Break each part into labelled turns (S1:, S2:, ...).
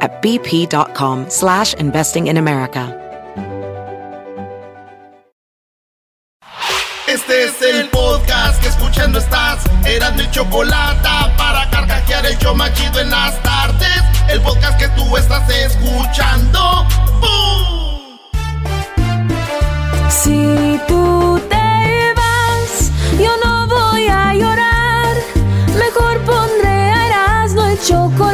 S1: at bp.com slash investing in America.
S2: Este es el podcast que escuchando estás. Eran mi chocolate para carcajear el yo machido en las tardes. El podcast que tú estás escuchando. ¡Bum!
S3: Si tú te vas, yo no voy a llorar. Mejor pondré a Erasmo el chocolate,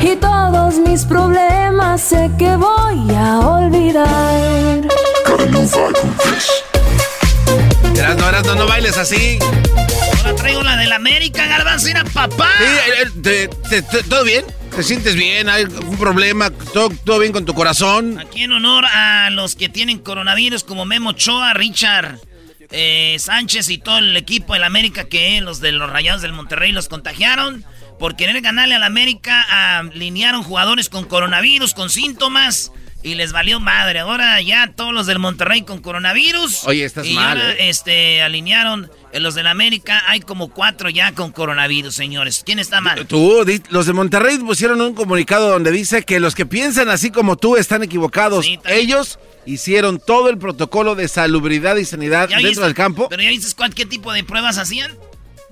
S3: y todos mis problemas sé que voy a olvidar.
S4: Erasno, Erasno, no bailes así.
S5: Ahora traigo la del América, Garbanzo, papá.
S4: Sí, eh, eh, te- te- te- ¿Todo bien? ¿Te sientes bien? ¿Hay algún problema? ¿Todo, todo bien con tu corazón?
S5: Aquí en honor a los que tienen coronavirus como Memo Ochoa, Richard eh, Sánchez y todo el equipo del América que los de los Rayados del Monterrey los contagiaron. Por querer ganarle al América, alinearon jugadores con coronavirus, con síntomas. Y les valió madre. Ahora ya todos los del Monterrey con coronavirus.
S4: Oye, estás
S5: y
S4: mal,
S5: ahora,
S4: ¿eh?
S5: este, alinearon en los del América. Hay como cuatro ya con coronavirus, señores. ¿Quién está mal?
S4: Tú, los de Monterrey pusieron un comunicado donde dice que los que piensan así como tú están equivocados.
S5: Sí.
S4: Ellos hicieron todo el protocolo de salubridad y sanidad
S5: ¿Ya
S4: dentro del campo.
S5: ¿Pero ya cuál- qué tipo de pruebas hacían?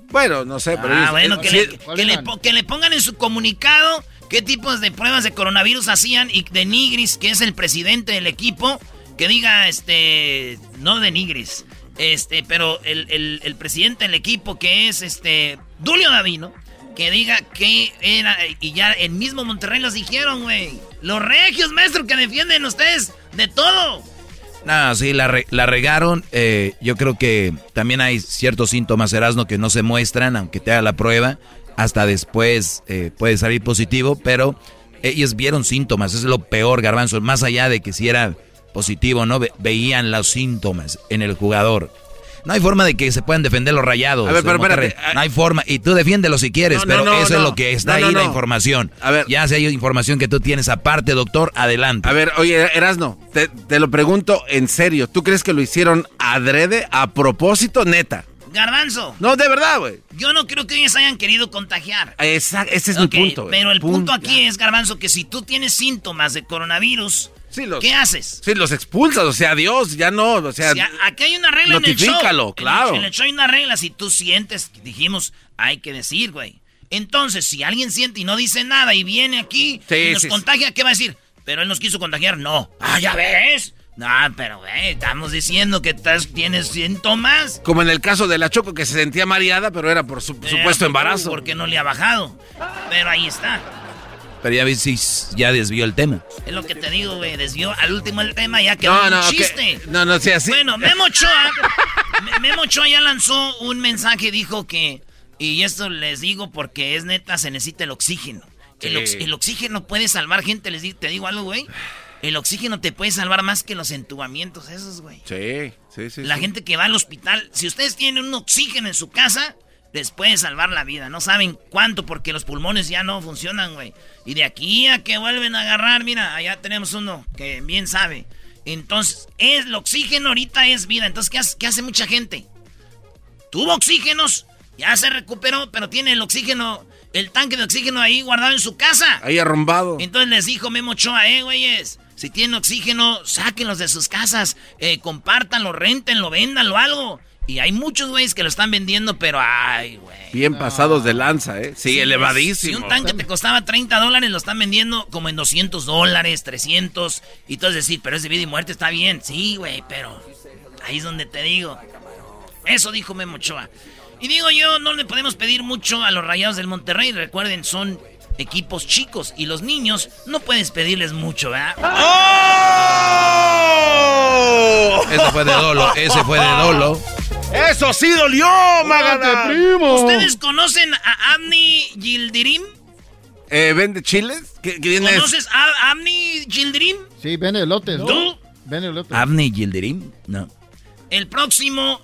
S4: Bueno, no sé, pero
S5: Ah,
S4: ellos-
S5: bueno, que, le, que le po- que le pongan en su comunicado qué tipos de pruebas de coronavirus hacían y de Nigris, que es el presidente del equipo, que diga, este, no de Nigris, este, pero el, el- el presidente del equipo, que es, este, Dulio Davino, que diga que era, y ya el mismo Monterrey los dijeron, güey, los regios, maestro, que defienden ustedes de todo.
S6: No, sí, la, re- la regaron. eh, yo creo que también hay ciertos síntomas, Erasmo, que no se muestran, aunque te haga la prueba. Hasta después eh, puede salir positivo, pero ellos vieron síntomas. Es lo peor, Garbanzo. Más allá de que si era positivo no, ve- veían los síntomas en el jugador. No hay forma de que se puedan defender los rayados.
S4: A ver, pero espérate,
S6: No hay forma. Y tú defiéndelo si quieres,
S4: No,
S6: pero
S4: no,
S6: eso
S4: no.
S6: es lo que está
S4: No, no,
S6: ahí, la información.
S4: A ver.
S6: Ya si hay información que tú tienes aparte, doctor, adelante.
S4: A ver, oye, Erasno, te, te lo pregunto en serio. ¿Tú crees que lo hicieron adrede, a propósito, neta?
S5: Garbanzo,
S4: No, de verdad, güey.
S5: yo no creo que ellos hayan querido contagiar.
S4: Esa- ese es mi punto.
S5: Pero el punto
S4: Punto.
S5: aquí es, Garbanzo, que si tú tienes síntomas de coronavirus,
S4: Sí, los,
S5: ¿qué haces?
S4: Sí, los expulsas, o sea, Dios, ya no, o sea...
S5: Si a- aquí hay una regla en el show.
S4: notifícalo,
S5: En el-
S4: claro.
S5: En el, show hay una regla. Si tú sientes, dijimos, hay que decir, güey. Entonces, si alguien siente y no dice nada y viene aquí
S4: Sí,
S5: y nos
S4: sí,
S5: contagia, ¿qué va a decir? Pero él nos quiso contagiar. No. Ah, ya ves. No, pero, güey, estamos diciendo que estás- tienes síntomas.
S4: Como en el caso de la Choco, que se sentía mareada, pero era por su- supuesto embarazo.
S5: Porque no le ha bajado. Pero ahí está.
S6: Pero ya ves si ya desvió el tema.
S5: Es lo que te digo, güey. Desvió al último el tema ya que
S4: No,
S5: un
S4: no, que-
S5: chiste.
S4: no, no sea así.
S5: Bueno, Memo Ochoa, Me- Memo Ochoa ya lanzó un mensaje, dijo que, y esto les digo porque es neta, se necesita el oxígeno. El, ox-
S4: Sí.
S5: el oxígeno puede salvar gente, les di- te digo algo, güey. El oxígeno te puede salvar más que los entubamientos esos, güey.
S4: Sí, sí, sí.
S5: La
S4: sí.
S5: gente que va al hospital, si ustedes tienen un oxígeno en su casa, les puede salvar la vida. No saben cuánto porque los pulmones ya no funcionan, güey. Y de aquí a que vuelven a agarrar, mira, allá tenemos uno que bien sabe. Entonces, es, el oxígeno ahorita es vida. Entonces, ¿qué hace, qué hace mucha gente? tuvo oxígenos, ya se recuperó, pero tiene el oxígeno, el tanque de oxígeno ahí guardado en su casa.
S4: Ahí arrumbado.
S5: Entonces les dijo Memo Ochoa, eh, güeyes, si tienen oxígeno, sáquenlos de sus casas, eh, compártanlo, rentenlo, véndanlo, algo. Y hay muchos güeyes que lo están vendiendo, pero ay, güey.
S4: Bien pasados de lanza, ¿eh? Sí, elevadísimo.
S5: Si un tanque te costaba 30 dólares, lo están vendiendo como en 200 dólares, 300. Y entonces decir, pero es de vida y muerte, está bien. Sí, güey, pero ahí es donde te digo. Eso dijo Memo Ochoa. Y digo yo, no le podemos pedir mucho a los Rayados del Monterrey. Recuerden, son equipos chicos y los niños no puedes pedirles mucho, ¿verdad?
S6: ¡Oh! Ese fue de dolo, ese fue de dolo.
S4: ¡Eso sí dolió, Magana!
S5: primo! ¿Ustedes conocen a Amni Gildirim?
S4: Eh, ¿Vende chiles? ¿Qué,
S5: ¿Conoces a Amni Gildirim?
S7: Sí, vende elotes.
S5: ¿Tú?
S7: Vende elotes.
S6: ¿Amni Gildirim? No.
S5: El próximo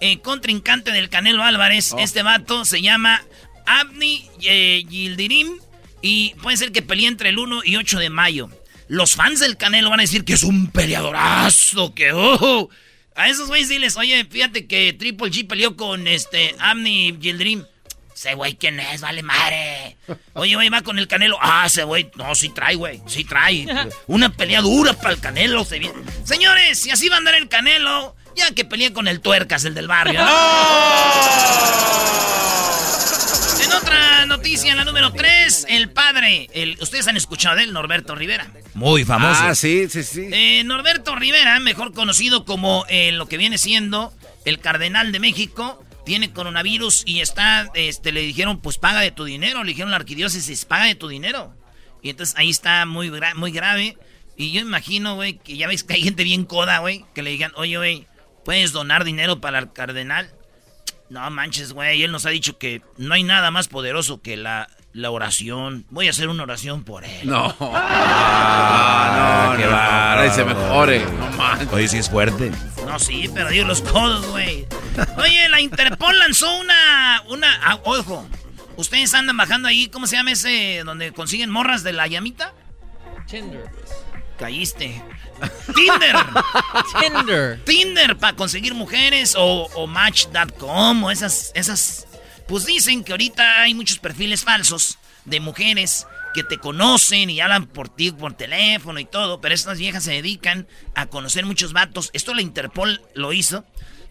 S5: eh, contrincante del Canelo Álvarez, oh. este vato se llama Abni eh, Gildirim y puede ser que pelee entre el 1 y 8 de mayo. Los fans del Canelo van a decir que es un peleadorazo, que oh, a esos güeyes diles, oye, fíjate que Triple G peleó con este Amni Gildrim. Ese güey, ¿quién es? Vale madre. Oye, güey, va con el Canelo. Ah, ese güey, no, sí trae, güey. Sí trae. Una pelea dura para el Canelo. Se Señores, si así va a andar el Canelo, ya que pelee con el Tuercas, el del barrio. En otra noticia, la número 3, el padre. El, Ustedes han escuchado de él, Norberto Rivera.
S6: Muy famoso.
S4: Ah, sí, sí, sí.
S5: Eh, Norberto Rivera, mejor conocido como eh, lo que viene siendo el Cardenal de México, tiene coronavirus y está, este, le dijeron, pues paga de tu dinero. Le dijeron la arquidiócesis, paga de tu dinero. Y entonces ahí está muy, muy grave. Y yo imagino, güey, que ya ves que hay gente bien coda, güey, que le digan, oye, güey, ¿puedes donar dinero para el cardenal? No manches, güey, él nos ha dicho que no hay nada más poderoso que la la oración. Voy a hacer una oración por él.
S4: No. Ah, no, no, no, no, se mejore. No
S6: manches. Oye, sí es fuerte.
S5: No, sí, pero digo los codos, güey. Oye, la Interpol lanzó una. una ah, ojo. ¿Ustedes andan bajando ahí? ¿Cómo se llama ese donde consiguen morras de la llamita?
S8: Tinder.
S5: Caíste. Tinder.
S8: Tinder.
S5: Tinder para conseguir mujeres o, o Match.com o esas, esas pues dicen que ahorita hay muchos perfiles falsos de mujeres que te conocen y hablan por ti por teléfono y todo, pero estas viejas se dedican a conocer muchos vatos. Esto la Interpol lo hizo.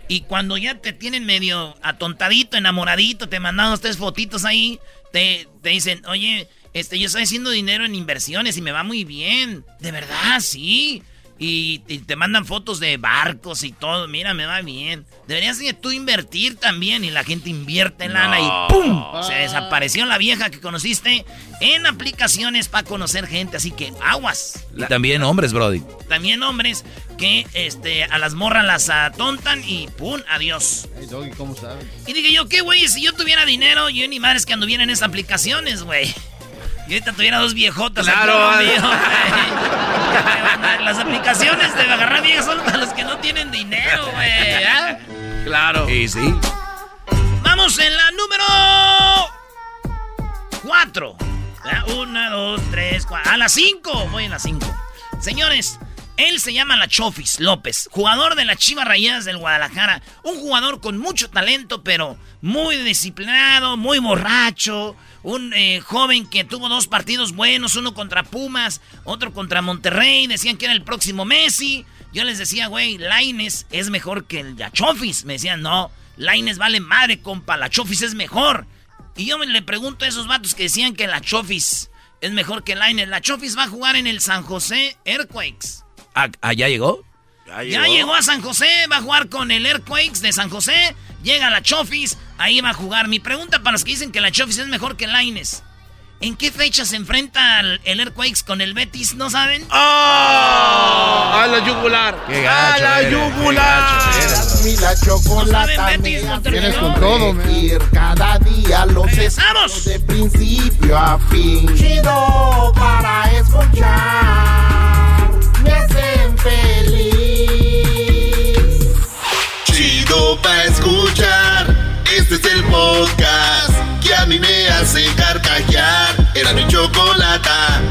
S5: Y cuando ya te tienen medio atontadito, enamoradito, te mandan tres fotitos ahí, te, te dicen, oye, este, yo estoy haciendo dinero en inversiones y me va muy bien. De verdad, sí. Y, te mandan fotos de barcos y todo. Mira, me va bien. Deberías tú invertir también. Y la gente invierte en lana y ¡pum! Se desapareció la vieja que conociste en aplicaciones para conocer gente. Así que aguas.
S6: Y también hombres, Brody.
S5: También hombres que este, a las morras las atontan y ¡pum! Adiós.
S7: ¿cómo sabes?
S5: Y dije yo, ¿qué güey? Si yo tuviera dinero, yo ni madres que anduvieran en esas aplicaciones, güey. Y ahorita tuviera dos viejotas.
S4: Claro.
S5: Las aplicaciones de agarrar viejas son para los que no tienen dinero, güey. ¿ah?
S4: Claro.
S6: Y sí.
S5: Vamos en la número cuatro. Una, dos, tres, cuatro. A las cinco. Voy en las cinco. Señores, él se llama La Chofis López, jugador de las Chivas Rayadas del Guadalajara. Un jugador con mucho talento, pero muy disciplinado, muy borracho un eh, joven que tuvo dos partidos buenos, uno contra Pumas, otro contra Monterrey, decían que era el próximo Messi. Yo les decía, güey, Laines es mejor que el Yachofis. Me decían, no, Laines vale madre, compa, la Chofis es mejor. Y yo me le pregunto a esos vatos que decían que la Chofis es mejor que Laines. La Chofis va a jugar en el San José Earthquakes.
S6: ¿Allá llegó?
S5: Ya llegó. a San José, va a jugar con el Airquakes de San José. Llega la Chofis, ahí va a jugar. Mi pregunta para los que dicen que la Chofis es mejor que Laines. ¿En qué fecha se enfrenta el, Airquakes con el Betis? ¿No saben?
S4: ¡Oh! ¡A la yugular! ¡A la yugular!
S2: la chocolata
S7: Tienes con todo,
S2: Cada día los
S5: Regresamos.
S2: de principio a fin. Chido para escuchar. Me hacen feliz. Chido para escuchar. Este es el podcast que a mí me hace carcajear. Era mi chocolata.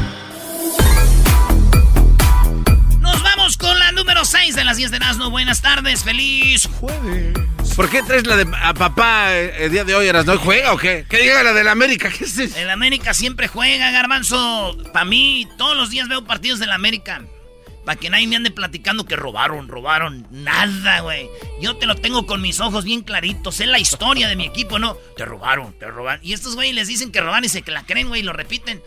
S5: Nos vamos con la número 6 de las 10 de Erasmo. Buenas tardes, feliz jueves.
S4: ¿Por qué traes la de a papá eh, el día de hoy, Eras? ¿No juega o qué? ¿Qué diga la del América? ¿Qué es eso?
S5: El América siempre juega, Garbanzo. Para mí, todos los días veo partidos del América. Para que nadie me ande platicando que robaron, robaron. Nada, güey. Yo te lo tengo con mis ojos bien claritos. Sé la historia de mi equipo, ¿no? Te robaron, te robaron. Y estos güeyes les dicen que robaron y se que la creen, güey, y lo repiten.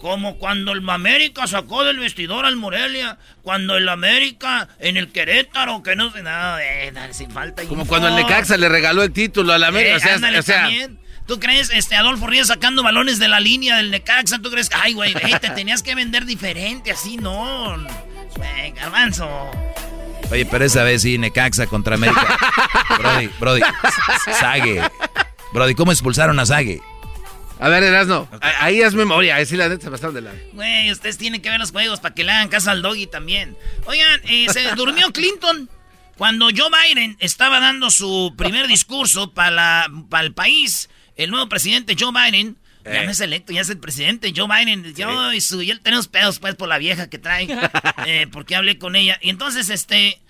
S5: Como cuando el América sacó del vestidor al Morelia. Cuando el América en el Querétaro, que no sé nada, eh, dale, sin falta.
S4: Como cuando el Necaxa le regaló el título al América.
S5: Eh,
S4: o sea,
S5: ándale
S4: o sea
S5: también. ¿Tú crees, este, Adolfo Ríos sacando balones de la línea del Necaxa? ¿Tú crees ay, güey, eh, te tenías que vender diferente, así no? Güey, garbanzo.
S6: Oye, pero esa vez sí, Necaxa contra América. Brody, Brody, Sague. Brody, ¿cómo expulsaron a Sague?
S4: A ver, Erasno, a- ahí es memoria, ahí sí la neta se pasaron de la...
S5: Güey, ustedes tienen que ver los juegos para que le hagan caso al doggy también. Oigan, eh, se durmió Clinton cuando Joe Biden estaba dando su primer discurso para el país. El nuevo presidente Joe Biden, ya
S4: Eh.
S5: no es electo, ya es el presidente Joe Biden. Yo y su, y él tenemos pedos pues por la vieja que trae, eh, porque hablé con ella. Y entonces, este,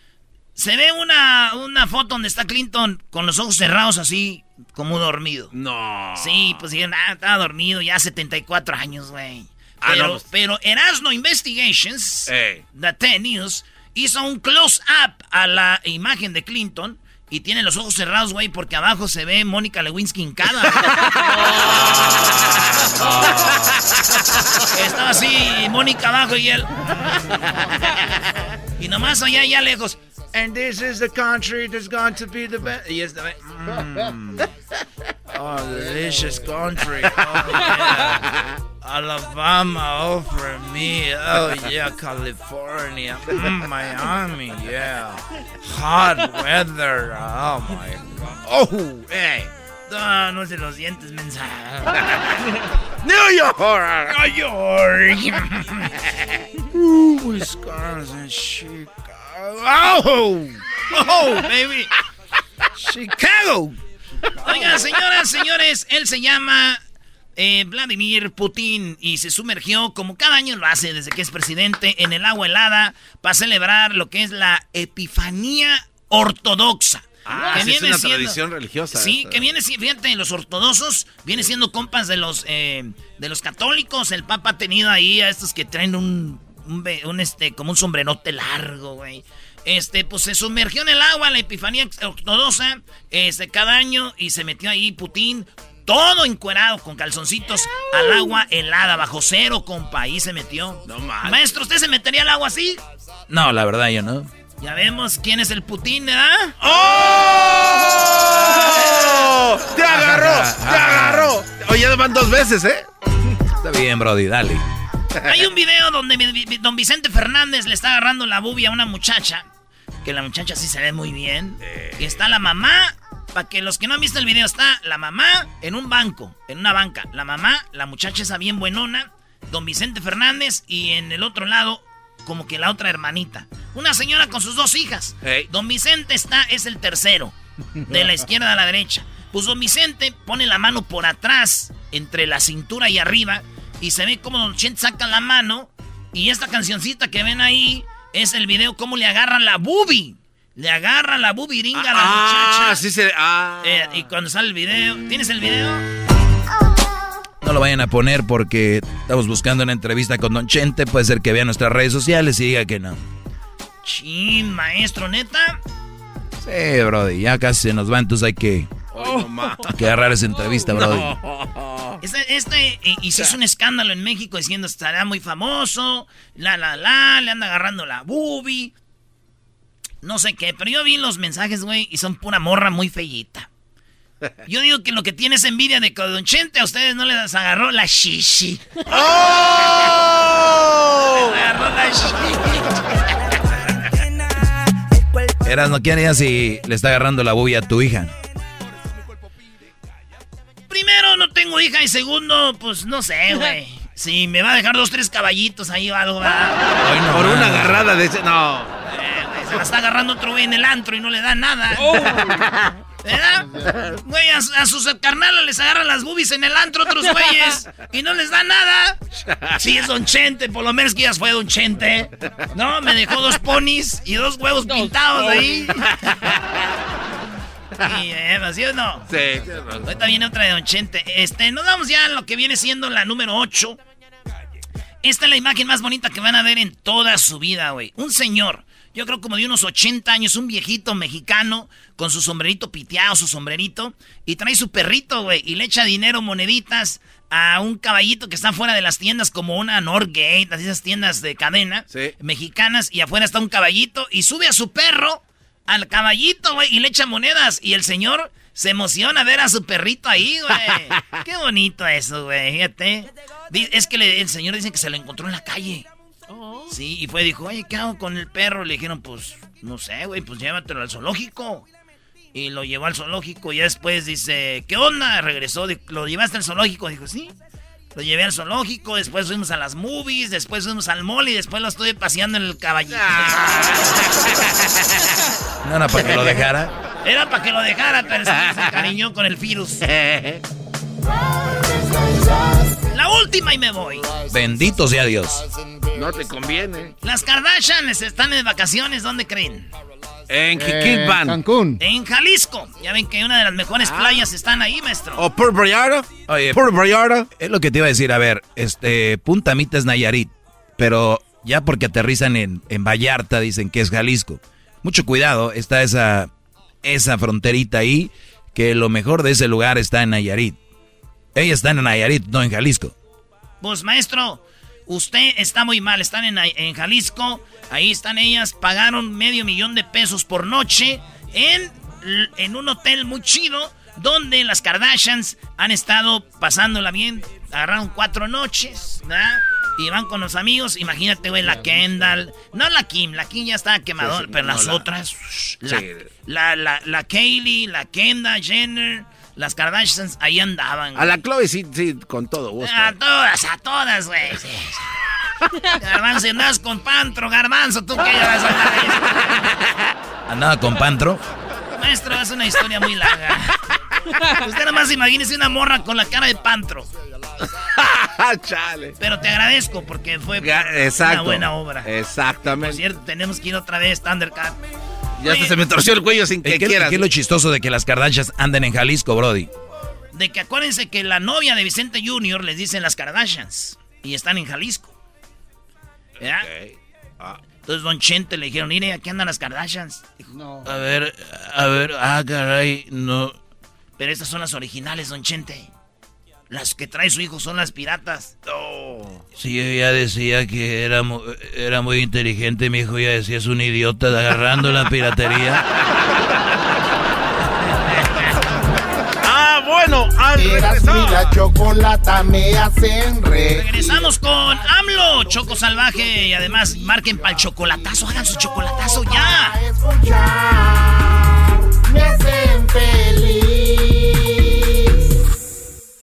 S5: se ve una, una foto donde está Clinton con los ojos cerrados así, como dormido.
S4: No.
S5: Sí, pues dijeron, ah, estaba dormido ya 74 años, güey.
S4: Ah,
S5: Pero,
S4: no, pues.
S5: pero Erasmo Investigations,
S4: Ey.
S5: The 10 News, hizo un close-up a la imagen de Clinton y tiene los ojos cerrados, güey, porque abajo se ve Mónica Lewinsky hincada. Estaba así, Mónica abajo y él. y nomás allá, allá lejos. And this is the country that's going to be the best. Y es de- mm. Oh, delicious country. Oh, yeah. Alabama, oh, for me. Oh, yeah, California. Mm, Miami, yeah. Hot weather. Oh, my God. Oh, hey. No, no se los dientes, mensaje.
S4: New York.
S5: New York. Ooh, Wisconsin, Chicago. Oh, oh, baby. Chicago. Oigan, señoras, señores, él se llama eh, Vladimir Putin y se sumergió, como cada año lo hace desde que es presidente, en el agua helada para celebrar lo que es la Epifanía Ortodoxa.
S4: Ah, sí, es una tradición religiosa.
S5: Sí, que viene, fíjate, los ortodoxos viene siendo compas de los eh, de los católicos. El Papa ha tenido ahí a estos que traen un, un, este, como un sombrenote largo, güey. Este, pues se sumergió en el agua la epifanía ortodoxa este, cada año y se metió ahí Putin todo encuerado con calzoncitos al agua helada, bajo cero, compa. Ahí se metió.
S4: No manches.
S5: Maestro, ¿usted se metería al agua así?
S6: No, la verdad yo no.
S5: Ya vemos quién es el Putin, ¿verdad?
S4: ¡Oh! ¡Te agarró! ¡Te agarró! Oye, ya van dos veces, ¿eh?
S6: Está bien, Brody, dale.
S5: Hay un video donde don Vicente Fernández le está agarrando la bubia a una muchacha. Que la muchacha sí se ve muy bien. Y está la mamá. Para que los que no han visto el video, está la mamá en un banco, en una banca. La mamá, la muchacha esa bien buenona. Don Vicente Fernández. Y en el otro lado, como que la otra hermanita. Una señora con sus dos hijas. Don Vicente está, es el tercero. De la izquierda a la derecha. Pues don Vicente pone la mano por atrás, entre la cintura y arriba. Y se ve como Don Chente saca la mano. Y esta cancioncita que ven ahí es el video cómo le agarran la boobie. Le agarran la boobie a la
S4: ah,
S5: muchacha.
S4: sí se... Ah.
S5: Eh, y cuando sale el video, ¿tienes el video?
S6: No lo vayan a poner porque estamos buscando una entrevista con Don Chente. Puede ser que vea nuestras redes sociales y diga que no.
S5: Chin, maestro, neta.
S6: Sí, Brody, ya casi se nos va, entonces hay que,
S4: ma.
S6: hay que agarrar esa entrevista, Brody.
S5: Este, este un escándalo en México diciendo estará muy famoso, la la la, le anda agarrando la boobie. No sé qué, pero yo vi los mensajes, güey, y son pura morra muy feyita. Yo digo que lo que tiene es envidia de que Don Chente a ustedes no les agarró la shishi.
S4: ¡Oh!
S5: Les agarró la shishi.
S6: Eras, ¿no harías si le está agarrando la bulla a tu hija?
S5: Primero, no tengo hija, y segundo, pues no sé, güey. Si me va a dejar dos, tres caballitos ahí o algo, ¿verdad?
S4: Por una agarrada de ese... No.
S5: Güey, se la está agarrando otro güey en el antro y no le da nada. ¿Verdad? Güey, a, a sus carnales les agarran las boobies en el antro otros güeyes y no les da nada. Sí, es Don Chente, por lo menos que ya fue Don Chente. No, me dejó dos ponis y dos huevos pintados ahí. Y, eh, ¿sí o no?
S4: Sí.
S5: Ahorita viene otra de Don Chente. Este, nos vamos ya a lo que viene siendo la número 8. Esta es la imagen más bonita que van a ver en toda su vida, güey. Un señor, yo creo como de unos 80 años, un viejito mexicano, con su sombrerito piteado, su sombrerito, y trae su perrito, güey, y le echa dinero, moneditas, a un caballito que está fuera de las tiendas, como una Norgate, esas tiendas de cadena,
S4: Sí.
S5: mexicanas, y afuera está un caballito, y sube a su perro, al caballito, güey, y le echa monedas, y el señor se emociona ver a su perrito ahí, güey. Qué bonito eso, güey, fíjate. Es que le- el señor dice que se lo encontró en la calle. Sí, y fue, dijo, oye, ¿qué hago con el perro? Le dijeron, pues, no sé, güey, pues llévatelo al zoológico. Y lo llevó al zoológico y ya después dice, ¿qué onda? Regresó, ¿lo llevaste al zoológico? Dijo, sí. Lo llevé al zoológico, después fuimos a las movies, después fuimos al mall y después lo estuve paseando en el caballito.
S6: No era para que lo dejara.
S5: Era para que lo dejara, pero se encariñó con el virus. Última y me voy.
S6: Bendito sea Dios.
S4: No te conviene.
S5: Las Kardashians están de vacaciones, ¿dónde creen?
S4: En
S7: Eh,
S4: Jiquilpan.
S7: Cancún.
S5: En Jalisco. Ya ven que una de las mejores playas están ahí, maestro.
S4: O Puerto Vallarta.
S6: Oye,
S4: Puerto Vallarta.
S6: es lo que te iba a decir. A ver, este, Punta Mita es Nayarit, pero ya porque aterrizan en, en Vallarta dicen que es Jalisco. Mucho cuidado, está esa, esa fronterita ahí, que lo mejor de ese lugar está en Nayarit. Ella está en Nayarit, no en Jalisco.
S5: Pues, maestro, usted está muy mal. Están en, en Jalisco. Ahí están ellas. Pagaron medio millón de pesos por noche en, en un hotel muy chido donde las Kardashians han estado pasándola bien. Agarraron cuatro noches, ¿verdad? Y van con los amigos. Imagínate, güey, la Kendall. No la Kim, la Kim ya está quemadora,
S4: Sí, sí,
S5: pero
S4: no,
S5: las
S4: la-
S5: otras. La, la, la, la Kaylee, la Kendall Jenner, las Kardashians, ahí andaban.
S4: A la Chloe sí, sí, con todo gusto.
S5: A todas, a todas, güey. Sí, sí. Garbanzo, y andas con Pantro, Garbanzo, tú que ya vas a.
S6: Andaba con Pantro.
S5: Maestro, es una historia muy larga. Usted nomás imagínese una morra con la cara de Pantro.
S4: Chale.
S5: Pero te agradezco porque fue
S4: Exacto.
S5: una buena obra. Por
S4: Exactamente.
S5: cierto, tenemos que ir otra vez, Thundercat.
S4: Ya hasta se me torció el cuello sin
S6: ¿Qué,
S4: que
S6: qué-
S4: quieras.
S6: qué es lo chistoso de que las Kardashians anden en Jalisco, Brody?
S5: De que acuérdense que la novia de Vicente Jr. les dicen las Kardashians. Y están en Jalisco. ¿Ya?
S4: Ah.
S5: Entonces Don Chente le dijeron, mire, aquí andan las Kardashians. Dijo,
S7: No.
S5: A ver, a ver, ah, caray, no. Pero estas son las originales, Don Chente. Las que trae su hijo son las piratas.
S6: Sí, ella decía que era, era muy inteligente, mi hijo ya decía es un idiota agarrando la piratería.
S4: Ah, bueno, al
S2: mi la chocolata me hacen reír.
S5: Regresamos con AMLO, Choco Salvaje. Y además, marquen para el chocolatazo. Hagan su chocolatazo ya.
S2: Escuchar me hacen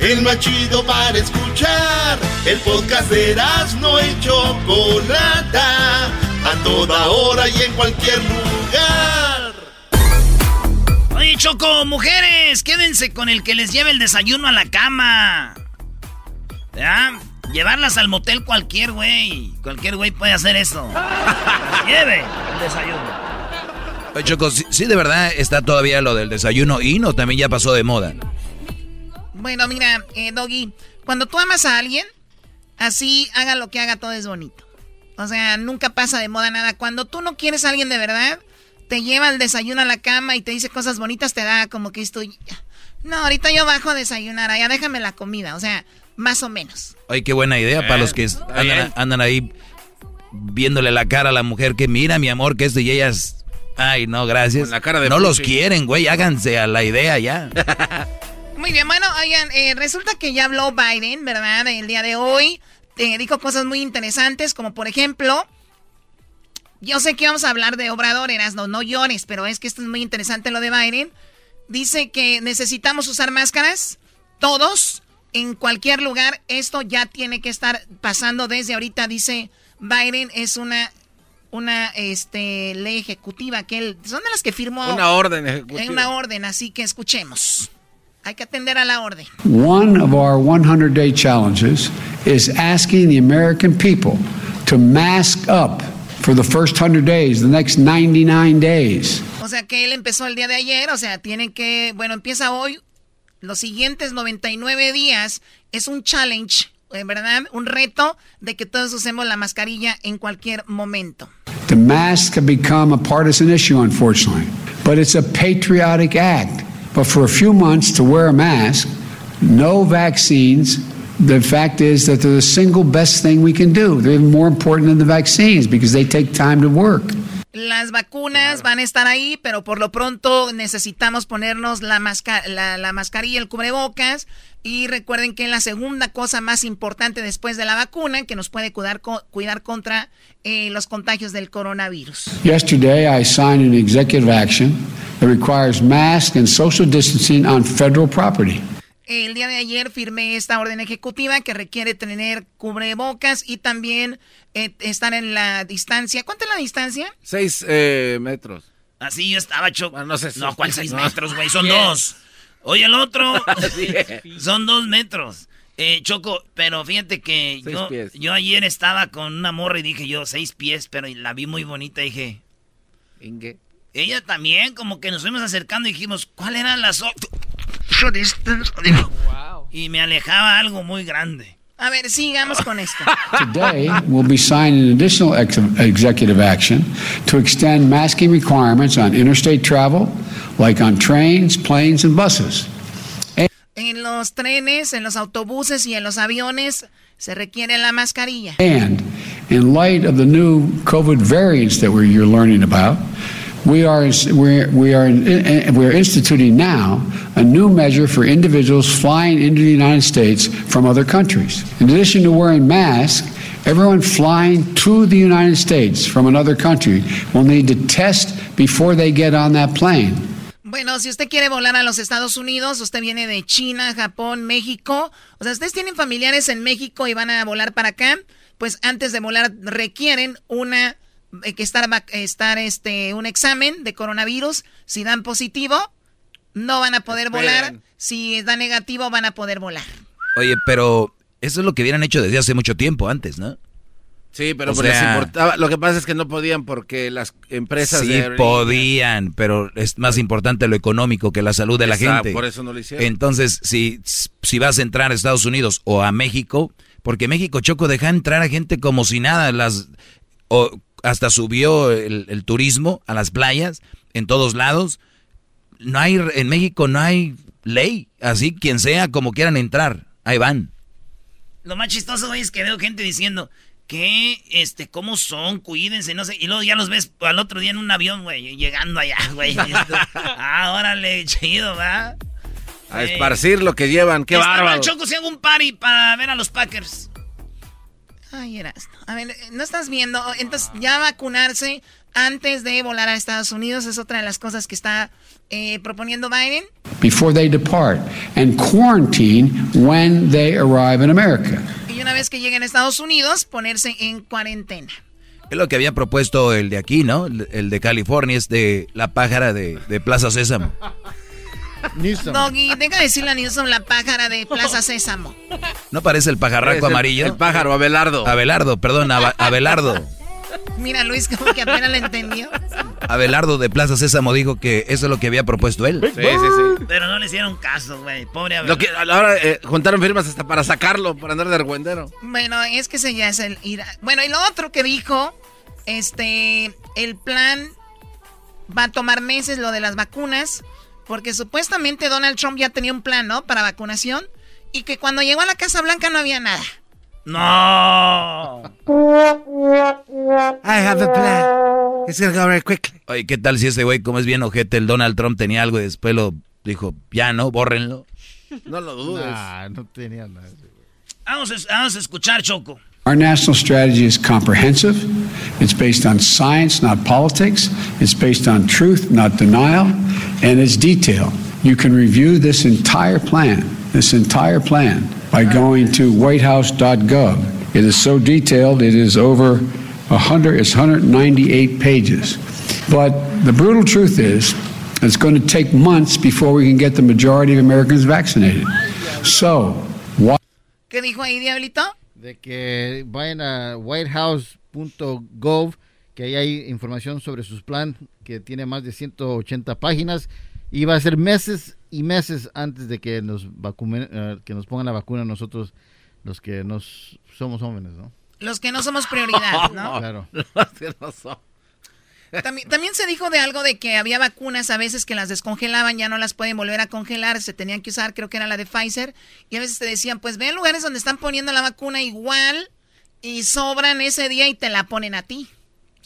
S2: El más chido para escuchar. El podcast de no y Chocolata. A toda hora y en cualquier lugar.
S5: Oye, Choco, mujeres, quédense con el que les lleve el desayuno a la cama. ¿Ya? Llevarlas al motel cualquier güey. Cualquier güey puede hacer eso. Lleve el desayuno.
S6: Oye, Choco, sí, de verdad está todavía lo del desayuno y no también ya pasó de moda.
S9: Bueno, mira, eh, Doggy, cuando tú amas a alguien, así haga lo que haga, todo es bonito. O sea, nunca pasa de moda nada. Cuando tú no quieres a alguien de verdad, te lleva el desayuno a la cama y te dice cosas bonitas, te da como que estoy... No, ahorita yo bajo a desayunar, ya déjame la comida, o sea, más o menos.
S6: Oye, qué buena idea para los que andan, andan, ahí viéndole la cara a la mujer que mira, mi amor, que esto y ellas Ay, no, gracias. la cara de no los quieren, güey, háganse a la idea ya.
S9: Muy bien, bueno, oigan, eh, resulta que ya habló Biden, ¿verdad? El día de hoy eh, dijo cosas muy interesantes, como por ejemplo, yo sé que vamos a hablar de Obrador, no, no llores, pero es que esto es muy interesante lo de Biden. Dice que necesitamos usar máscaras, todos, en cualquier lugar. Esto ya tiene que estar pasando desde ahorita, dice Biden, es una una este, ley ejecutiva que él, son de las que firmó.
S4: Una orden ejecutiva.
S9: Una orden, así que escuchemos. Hay que atender a la orden.
S10: One of our 100 day challenges is asking the American people to mask up for the first 100 days, the next 99 days.
S9: O sea que él empezó el día de ayer, o sea, tienen que, bueno, empieza hoy. Los siguientes 99 días es un challenge en verdad, un reto de que todos usemos la mascarilla en cualquier momento.
S10: The mask has become a partisan issue, unfortunately, but it's a patriotic act. But for a few months to wear a mask, no vaccines, the fact is that they're the single best thing we can do. They're even more important than the vaccines because they take time to work.
S9: Las vacunas van a estar ahí, pero por lo pronto necesitamos ponernos la, la, la mascarilla, el cubrebocas. Y recuerden que la segunda cosa más importante después de la vacuna, que nos puede cuidar, cuidar contra eh, los contagios del coronavirus.
S10: Yesterday I signed an executive action that requires mask and social distancing on federal property.
S9: El día de ayer firmé esta orden ejecutiva que requiere tener cubrebocas y también eh, estar en la distancia. ¿Cuánto es la distancia?
S4: Seis eh, metros.
S5: Así yo estaba choco. Ah, no sé. No, ¿cuál seis metros, güey? Son dos. Oye, el otro. son dos metros. Eh, Choco, pero fíjate que yo, yo, ayer estaba con una morra y dije yo seis pies, pero la vi muy bonita y dije.
S4: ¿En qué?
S5: Ella también, como que nos fuimos acercando y dijimos, ¿cuál eran las Y me alejaba algo muy grande.
S9: A ver, sigamos con esto.
S10: Today, we'll be signing an additional ex executive action to extend masking requirements on interstate travel, like on trains, planes, and buses.
S9: En los trenes, en los autobuses y en los aviones se requiere la mascarilla.
S10: And in light of the new COVID variants that we're, you're learning about, we are, we're, we are, eh, we're instituting now a new measure for individuals flying into the United States from other countries. In addition to wearing masks, everyone flying to the United States from another country will need to test before they get on that plane.
S9: Bueno, si usted quiere volar a los Estados Unidos, usted viene de China, Japón, México, o sea, ustedes tienen familiares en México y van a volar para acá, pues antes de volar requieren una eh, que estar, estar este, un examen de coronavirus. Si dan positivo, no van a poder volar. Si da negativo, van a poder volar.
S6: Oye, pero eso es lo que hubieran hecho desde hace mucho tiempo antes, ¿no?
S4: Sí, pero pues les
S6: sea-
S4: importaba. Lo que pasa es que no podían porque las empresas
S6: Sí
S4: de
S6: podían, pero es más importante lo económico que la salud de la
S4: Exacto,
S6: gente.
S4: por eso no lo hicieron.
S6: Entonces, si, si vas a entrar a Estados Unidos o a México, porque México Choco deja entrar a gente como si nada, las o hasta subió el, el turismo a las playas en todos lados. No hay en México no hay ley, así quien sea como quieran entrar, ahí van.
S5: Lo más chistoso, es que veo gente diciendo que, este, cómo son, cuídense, no sé. Y luego ya los ves al otro día en un avión, güey, llegando allá, güey. ah, órale, chido, ¿va?
S4: A esparcir lo que llevan. ¡Qué
S5: Estaba
S4: bárbaro!
S5: Choco si hago un party para ver a los Packers.
S9: Ay, eras. A ver, no estás viendo. Entonces, ya vacunarse antes de volar a Estados Unidos es otra de las cosas que está eh, proponiendo Biden.
S10: before they depart and quarantine when they arrive in America.
S9: Y una vez que lleguen a Estados Unidos, ponerse en cuarentena.
S6: Es lo que había propuesto el de aquí, ¿no? El, de California es de la pájara de, de Plaza Sésamo.
S9: Doggy, deja de decirle a Nilsson la pájara de Plaza Sésamo.
S6: ¿No parece el pajarraco
S4: el-
S6: amarillo?
S4: el pájaro, Abelardo.
S6: Abelardo, perdón, Abelardo.
S9: Mira, Luis, como que apenas le entendió.
S6: Abelardo de Plaza Sésamo dijo que eso es lo que había propuesto él.
S4: Sí, sí, sí.
S5: Pero no le hicieron caso, güey. Pobre
S4: Lo que, ahora eh, juntaron firmas hasta para sacarlo, para andar de argüendero.
S9: Bueno, es que ese ya es el ir Bueno, y lo otro que dijo, este, el plan va a tomar meses, lo de las vacunas, porque supuestamente Donald Trump ya tenía un plan, ¿no? Para vacunación, y que cuando llegó a la Casa Blanca no había nada.
S5: No.
S4: I have a plan. It's gonna go very quickly.
S6: Oye, ¿qué tal si ese güey, como es bien ojete, el Donald Trump tenía algo y después lo dijo, ya no, bórrenlo?
S4: No lo dudes.
S7: Nah, no tenía nada.
S5: Vamos a, vamos a escuchar, Choco.
S10: Our national strategy is comprehensive. It's based on science, not politics. It's based on truth, not denial. And it's detailed. You can review this entire plan, this entire plan, by going to whitehouse.gov. It is so detailed, it is over 100, it's 198 pages. But the brutal truth is, it's going to take months before we can get the majority of Americans vaccinated. So, why?
S9: ¿Qué dijo ahí, Diablito?
S7: De que vayan a whitehouse.gov, que ahí hay información sobre sus plan, que tiene más de 180 páginas, y va a ser meses y meses antes de que nos vacunen, eh, que nos pongan la vacuna nosotros, los que nos somos jóvenes, ¿no?
S9: Los que no somos prioridad, ¿no?
S7: Claro.
S4: Los que no son.
S9: También, también se dijo de algo de que había vacunas a veces que las descongelaban, ya no las pueden volver a congelar, se tenían que usar, creo que era la de Pfizer, y a veces te decían, pues ve a lugares donde están poniendo la vacuna igual y sobran ese día y te la ponen a ti.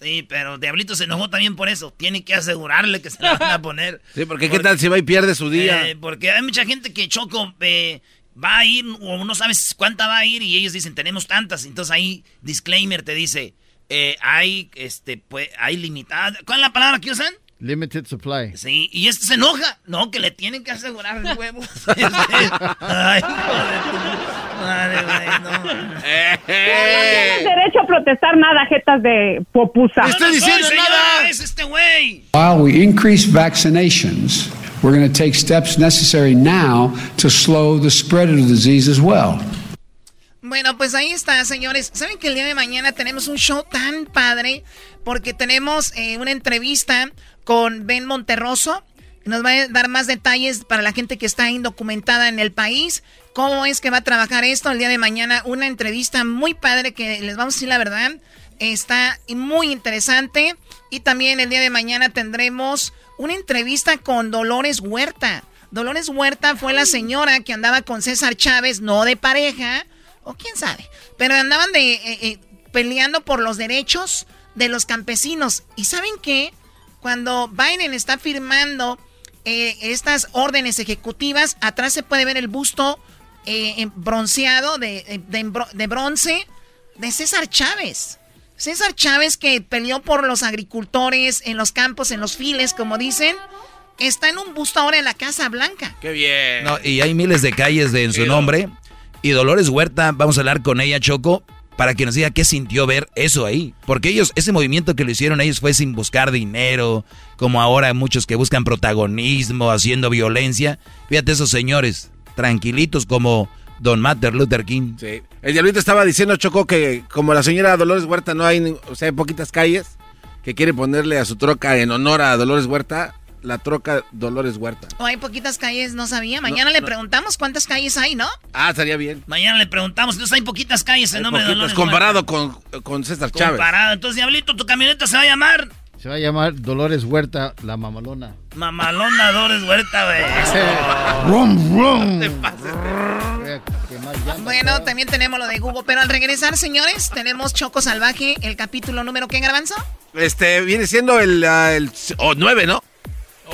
S5: Sí, pero Diablito se enojó también por eso. Tiene que asegurarle que se la van a poner.
S4: Sí, porque qué tal si va y pierde su día.
S5: Eh, porque hay mucha gente que Choco eh, va a ir o no sabes cuánta va a ir y ellos dicen tenemos tantas. Entonces ahí disclaimer te dice eh, hay este pues hay limitada. ¿Cuál es la palabra que usan?
S7: Limited supply.
S5: Sí, y este se enoja. No, que le tienen que asegurar el huevo. Ay, madre, güey, no.
S4: Eh,
S11: No tienes derecho a protestar nada, jetas de popusa.
S5: No, no soy, señora, es este güey.
S10: While we increase vaccinations, we're going to take steps necessary now to slow the spread of the disease as well.
S9: Bueno, pues ahí está, señores. ¿Saben que el día de mañana tenemos un show tan padre? Porque tenemos eh, una entrevista con Ben Monterroso. Nos va a dar más detalles para la gente que está indocumentada en el país. ¿Cómo es que va a trabajar esto el día de mañana? Una entrevista muy padre que les vamos a decir la verdad. Está muy interesante. Y también el día de mañana tendremos una entrevista con Dolores Huerta. Dolores Huerta fue la señora que andaba con César Chávez, no de pareja, o quién sabe, pero andaban de eh, eh, peleando por los derechos de los campesinos. ¿Y saben qué? Cuando Biden está firmando eh, estas órdenes ejecutivas, atrás se puede ver el busto eh, bronceado de, eh, de bro- de bronce de César Chávez. César Chávez que peleó por los agricultores en los campos, en los files, como dicen, está en un busto ahora en la Casa Blanca.
S4: Qué bien.
S6: No, y hay miles de calles de, en su nombre. Y Dolores Huerta, vamos a hablar con ella, Choco, para que nos diga qué sintió ver eso ahí. Porque ellos, ese movimiento que lo hicieron ellos fue sin buscar dinero, como ahora muchos que buscan protagonismo, haciendo violencia. Fíjate esos señores, tranquilitos como, Don Martin Luther King.
S4: Sí. El diablito estaba diciendo, Choco, que como la señora Dolores Huerta no hay, o sea, hay poquitas calles, que quiere ponerle a su troca en honor a Dolores Huerta, la troca Dolores Huerta.
S9: O hay poquitas calles, no sabía. Mañana le preguntamos cuántas calles hay, ¿no?
S4: Ah, estaría bien.
S5: Mañana le preguntamos, entonces hay poquitas calles en
S4: Hay
S5: nombre de Dolores
S4: comparado con, con César
S5: Huerta.
S4: Chávez.
S5: Comparado. Entonces, Diablito, tu camioneta se va a llamar
S12: Se va a llamar Dolores Huerta, la mamalona.
S5: Mamalona Dolores Huerta, güey.
S12: Rum, rum.
S9: Bueno, también tenemos lo de Google. Pero al regresar, señores, tenemos Choco Salvaje, el capítulo número ¿qué, Garbanzo?
S4: Este, viene siendo el, ah, el o nueve, ¿no?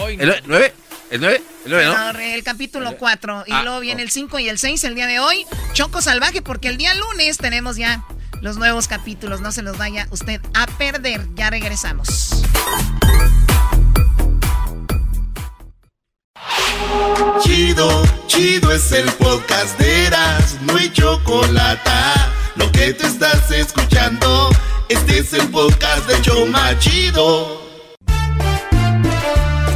S4: ¿El nue- nueve? ¿El nueve? ¿El nueve, no?
S9: No, el capítulo 4. Y
S4: Ah,
S9: luego viene el 5 y el 6 el día de hoy. Choco Salvaje, porque el día lunes tenemos ya los nuevos capítulos. No se los vaya usted a perder. Ya regresamos.
S2: Chido, chido es el podcast de Eras, no hay chocolate. Lo que te estás escuchando, este es el podcast de Choma Chido.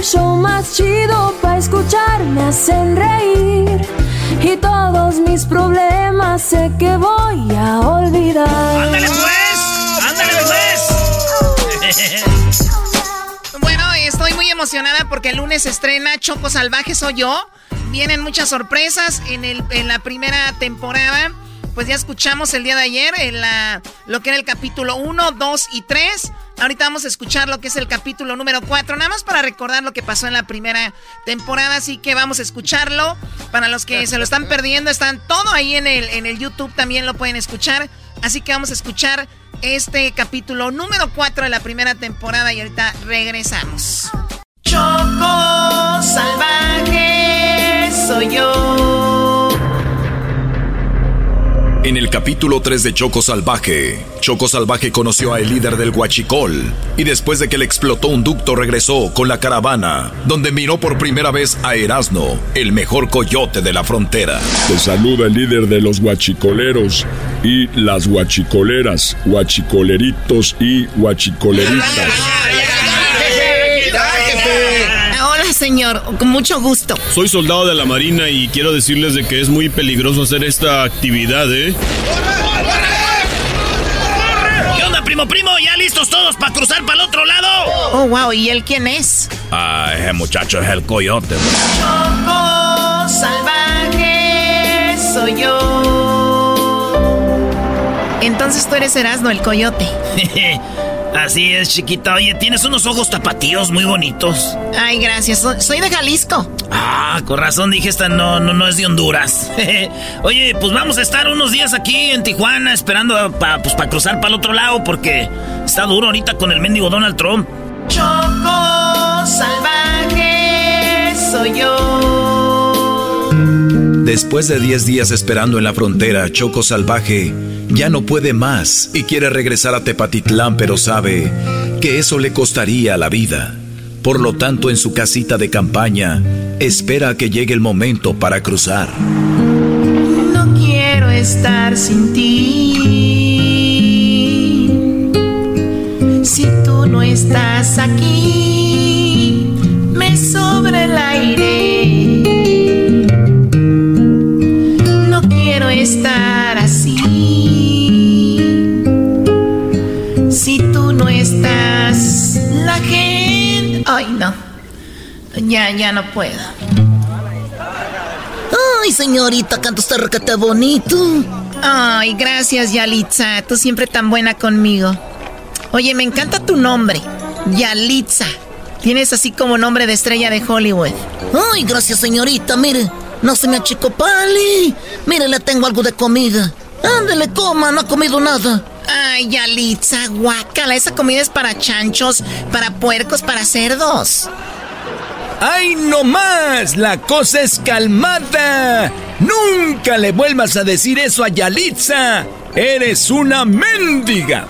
S13: el show más chido para escuchar me hacen reír. Y todos mis problemas sé que voy a olvidar.
S5: ¡Ándale pues! ¡Ándale pues!
S9: Bueno, estoy muy emocionada porque el lunes se estrena Choco Salvaje Soy Yo. Vienen muchas sorpresas en, el, en la primera temporada. Pues ya escuchamos el día de ayer en la, lo que era el capítulo 1, 2 y 3. Ahorita vamos a escuchar lo que es el capítulo número 4, nada más para recordar lo que pasó en la primera temporada, así que vamos a escucharlo. Para los que se lo están perdiendo, están todo ahí en el, en el YouTube, también lo pueden escuchar. Así que vamos a escuchar este capítulo número 4 de la primera temporada y ahorita regresamos. Choco salvaje soy yo.
S14: En el capítulo 3 de Choco Salvaje, Choco Salvaje conoció a el líder del Huachicol y después de que le explotó un ducto regresó con la caravana, donde miró por primera vez a Erasno, el mejor coyote de la frontera.
S15: Te saluda el líder de los huachicoleros y las huachicoleras, huachicoleritos y huachicoleritas.
S9: Señor, con mucho gusto.
S16: Soy soldado de la Marina y quiero decirles de que es muy peligroso hacer esta actividad, ¿eh?
S5: ¿Qué onda, primo, primo? ¿Ya listos todos para cruzar para el otro lado?
S9: Oh, wow, ¿y él quién es?
S6: Ah, ese muchacho es el coyote.
S9: Choco salvaje soy yo. Entonces tú eres Erasmo, el coyote.
S5: Así es, chiquita. Oye, tienes unos ojos tapatíos muy bonitos.
S9: Ay, gracias. So- Soy de Jalisco.
S5: Ah, con razón dije esta no, no, no es de Honduras. Oye, pues vamos a estar unos días aquí en Tijuana esperando para pues, pa cruzar para el otro lado porque está duro ahorita con el mendigo Donald Trump.
S9: Choco salvaje soy yo.
S14: Después de 10 días esperando en la frontera, Choco Salvaje ya no puede más y quiere regresar a Tepatitlán, pero sabe que eso le costaría la vida. Por lo tanto, en su casita de campaña, espera a que llegue el momento para cruzar.
S9: No quiero estar sin ti. Si tú no estás aquí, me sobra el aire. Ya, ya no puedo.
S17: Ay, señorita, canta usted requete bonito.
S9: Ay, gracias, Yalitza. Tú siempre tan buena conmigo. Oye, me encanta tu nombre. Yalitza. Tienes así como nombre de estrella de Hollywood.
S17: Ay, gracias, señorita. Mire, no se me achicopale. Mire, le tengo algo de comida. Ándele, coma, no ha comido nada.
S9: Ay, Yalitza, guácala. Esa comida es para chanchos, para puercos, para cerdos.
S18: ¡Ay, no más! La cosa es calmada. Nunca le vuelvas a decir eso a Yalitza. Eres una mendiga.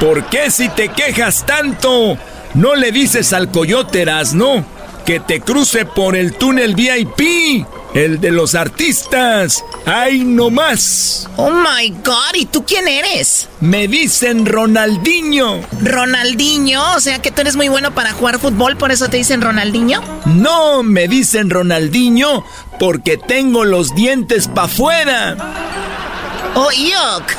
S18: ¿Por qué si te quejas tanto, no le dices al coyote no que te cruce por el túnel VIP? El de los artistas. ¡Ay, no más!
S9: Oh my god, ¿y tú quién eres?
S18: Me dicen Ronaldinho.
S9: ¿Ronaldinho? O sea que tú eres muy bueno para jugar fútbol, por eso te dicen Ronaldinho.
S18: No, me dicen Ronaldinho porque tengo los dientes pa' afuera.
S9: Oh, yuck.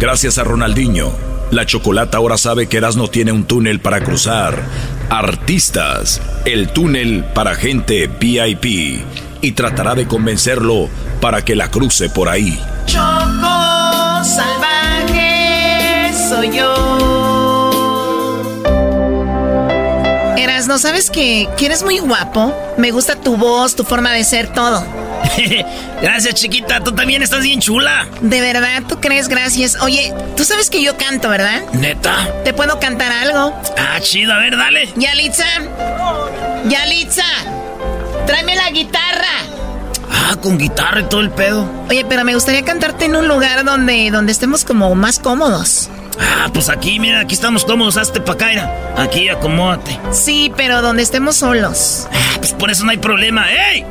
S14: Gracias a Ronaldinho, la chocolata ahora sabe que Erasmo tiene un túnel para cruzar Artistas, el túnel para gente VIP y tratará de convencerlo para que la cruce por ahí.
S9: Choco salvaje soy yo. Eras, ¿no sabes que, que eres muy guapo? Me gusta tu voz, tu forma de ser, todo.
S5: gracias, chiquita. Tú también estás bien chula.
S9: ¿De verdad? ¿Tú crees? Gracias. Oye, tú sabes que yo canto, ¿verdad?
S5: ¿Neta?
S9: ¿Te puedo cantar algo?
S5: Ah, chido. A ver, dale.
S9: Yalitza. Yalitza. Tráeme la guitarra.
S5: Ah, con guitarra y todo el pedo.
S9: Oye, pero me gustaría cantarte en un lugar donde, donde estemos como más cómodos.
S5: Ah, pues aquí, mira, aquí estamos cómodos, hazte pa' acá, Aquí, acomódate.
S9: Sí, pero donde estemos solos.
S5: Ah, pues por eso no hay problema. ¡Ey!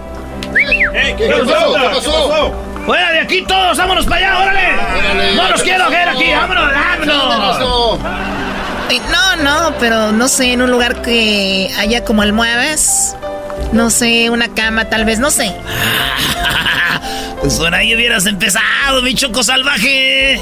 S2: ¿Qué, pasó? ¿Qué pasó?
S5: ¡Fuera de aquí todos! ¡Vámonos para allá! ¡Órale! ¡No los quiero ver aquí! ¡Vámonos! ¡Vámonos!
S9: No, no, pero no sé, en un lugar que haya como almohadas. No sé, una cama tal vez, no sé.
S5: pues por ahí hubieras empezado, mi Choco Salvaje.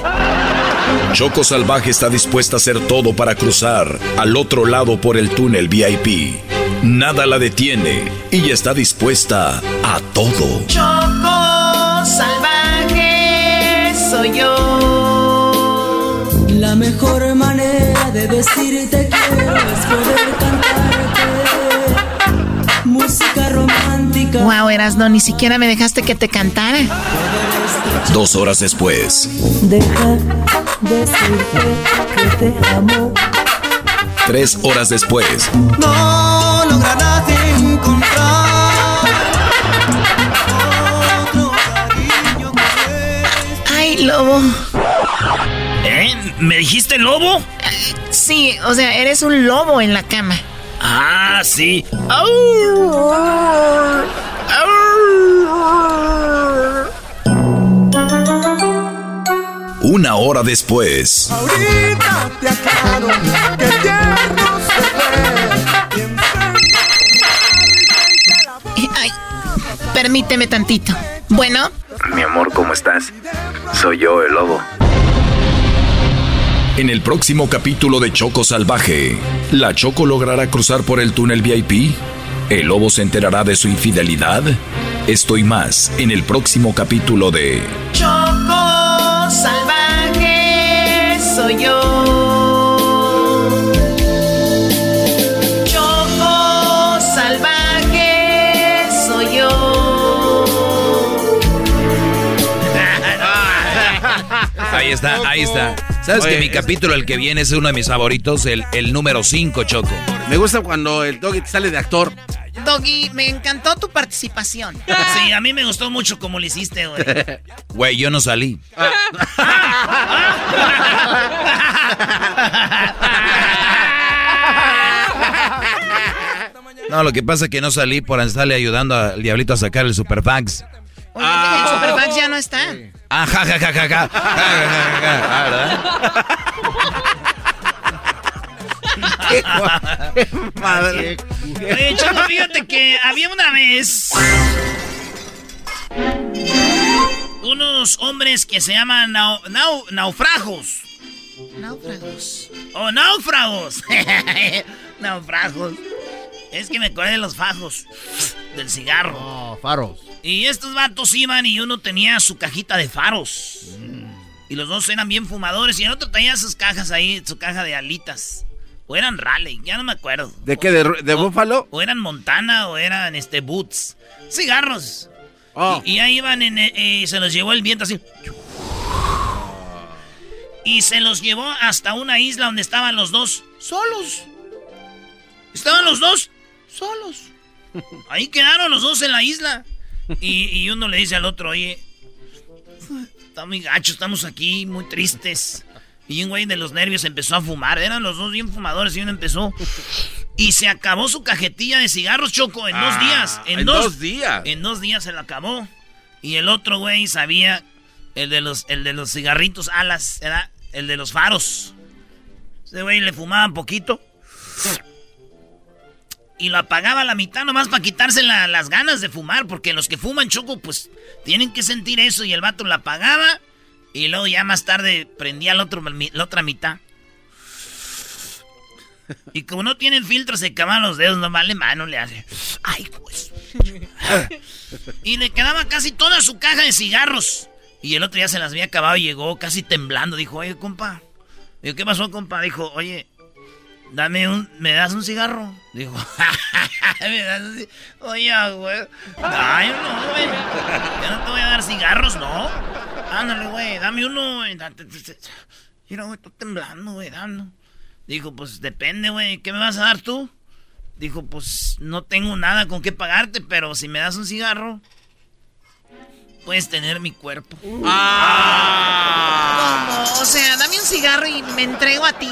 S14: Choco Salvaje está dispuesta a hacer todo para cruzar al otro lado por el túnel VIP. Nada la detiene y está dispuesta a todo.
S9: Choco salvaje soy yo.
S3: La mejor manera de decirte quiero es poder
S9: Wow, no ni siquiera me dejaste que te cantara.
S14: Dos horas después.
S3: Deja decirte que te amo.
S14: Tres horas después.
S3: No lograrás encontrar otro cariño
S9: Ay, lobo.
S5: ¿Eh? ¿Me dijiste lobo?
S9: Sí, o sea, eres un lobo en la cama.
S5: Ah, sí.
S14: Una hora después.
S3: Ahorita te aclaro que tierno se
S9: Ay, permíteme tantito. Bueno.
S19: Mi amor, ¿cómo estás? Soy yo, el lobo.
S14: En el próximo capítulo de Choco Salvaje, ¿la Choco logrará cruzar por el túnel VIP? ¿El lobo se enterará de su infidelidad? Estoy más en el próximo capítulo de
S9: Choco Salvaje
S6: está, ahí está. ¿Sabes que mi capítulo, el que viene, es uno de mis favoritos? El, el número 5, Choco.
S4: Me gusta cuando el doggy sale de actor.
S9: Doggy, me encantó tu participación.
S5: Sí, a mí me gustó mucho como lo hiciste, güey.
S6: Güey, yo no salí. No, lo que pasa es que no salí por estarle ayudando al diablito a sacar el Superfax.
S9: Oye, el Superfax ya no está.
S6: Ah, ja, ja, ja, ja, ja.
S5: Qué madre. Oye, Choco, fíjate que había una vez unos hombres que se llaman nau, nau, naufragos.
S9: Náufragos.
S5: Oh, náufragos. náufragos. Es que me acordé de los fajos del cigarro.
S7: Oh, faros.
S5: Y estos vatos iban y uno tenía su cajita de faros. Y los dos eran bien fumadores y el otro tenía sus cajas ahí, su caja de alitas. O eran Raleigh, ya no me acuerdo.
S4: ¿De qué? ¿De, de búfalo?
S5: O eran Montana o eran este Boots. Cigarros.
S4: Oh.
S5: Y, y ahí iban en, eh, se los llevó el viento así. Y se los llevó hasta una isla donde estaban los dos solos. Estaban los dos solos. Ahí quedaron los dos en la isla. Y, y uno le dice al otro, oye, está muy gacho, estamos aquí muy tristes. Y un güey de los nervios empezó a fumar. Eran los dos bien fumadores y uno empezó. Y se acabó su cajetilla de cigarros, Choco, en dos
S4: Ah,
S5: días. En,
S4: en
S5: dos,
S4: dos días.
S5: En dos días se la acabó. Y el otro güey sabía, el de los, el de los cigarritos alas, era el de los faros. Ese güey le fumaba poquito. Y lo apagaba la mitad nomás para quitarse la- las ganas de fumar. Porque los que fuman choco, pues tienen que sentir eso. Y el vato la apagaba. Y luego ya más tarde prendía la, otro, la otra mitad. Y como no tienen filtro, se acaban los dedos, nomás le mano le hace. Ay, pues. Y le quedaba casi toda su caja de cigarros. Y el otro ya se las había acabado y llegó casi temblando. Dijo, oye, compa. Digo, ¿qué pasó, compa? Dijo, oye, dame un, ¿me das un cigarro? Dijo, ¿me das un ci- Oye, güey. Ay, no, güey. Yo no te voy a dar cigarros, ¿no? Ándale, güey, dame uno. güey. Mira, güey, estoy temblando, güey, dando. Dijo, pues depende, güey, ¿qué me vas a dar tú? Dijo, pues no tengo nada con qué pagarte, pero si me das un cigarro, puedes tener mi cuerpo.
S9: ¿Cómo? O sea, dame un cigarro y me entrego a ti.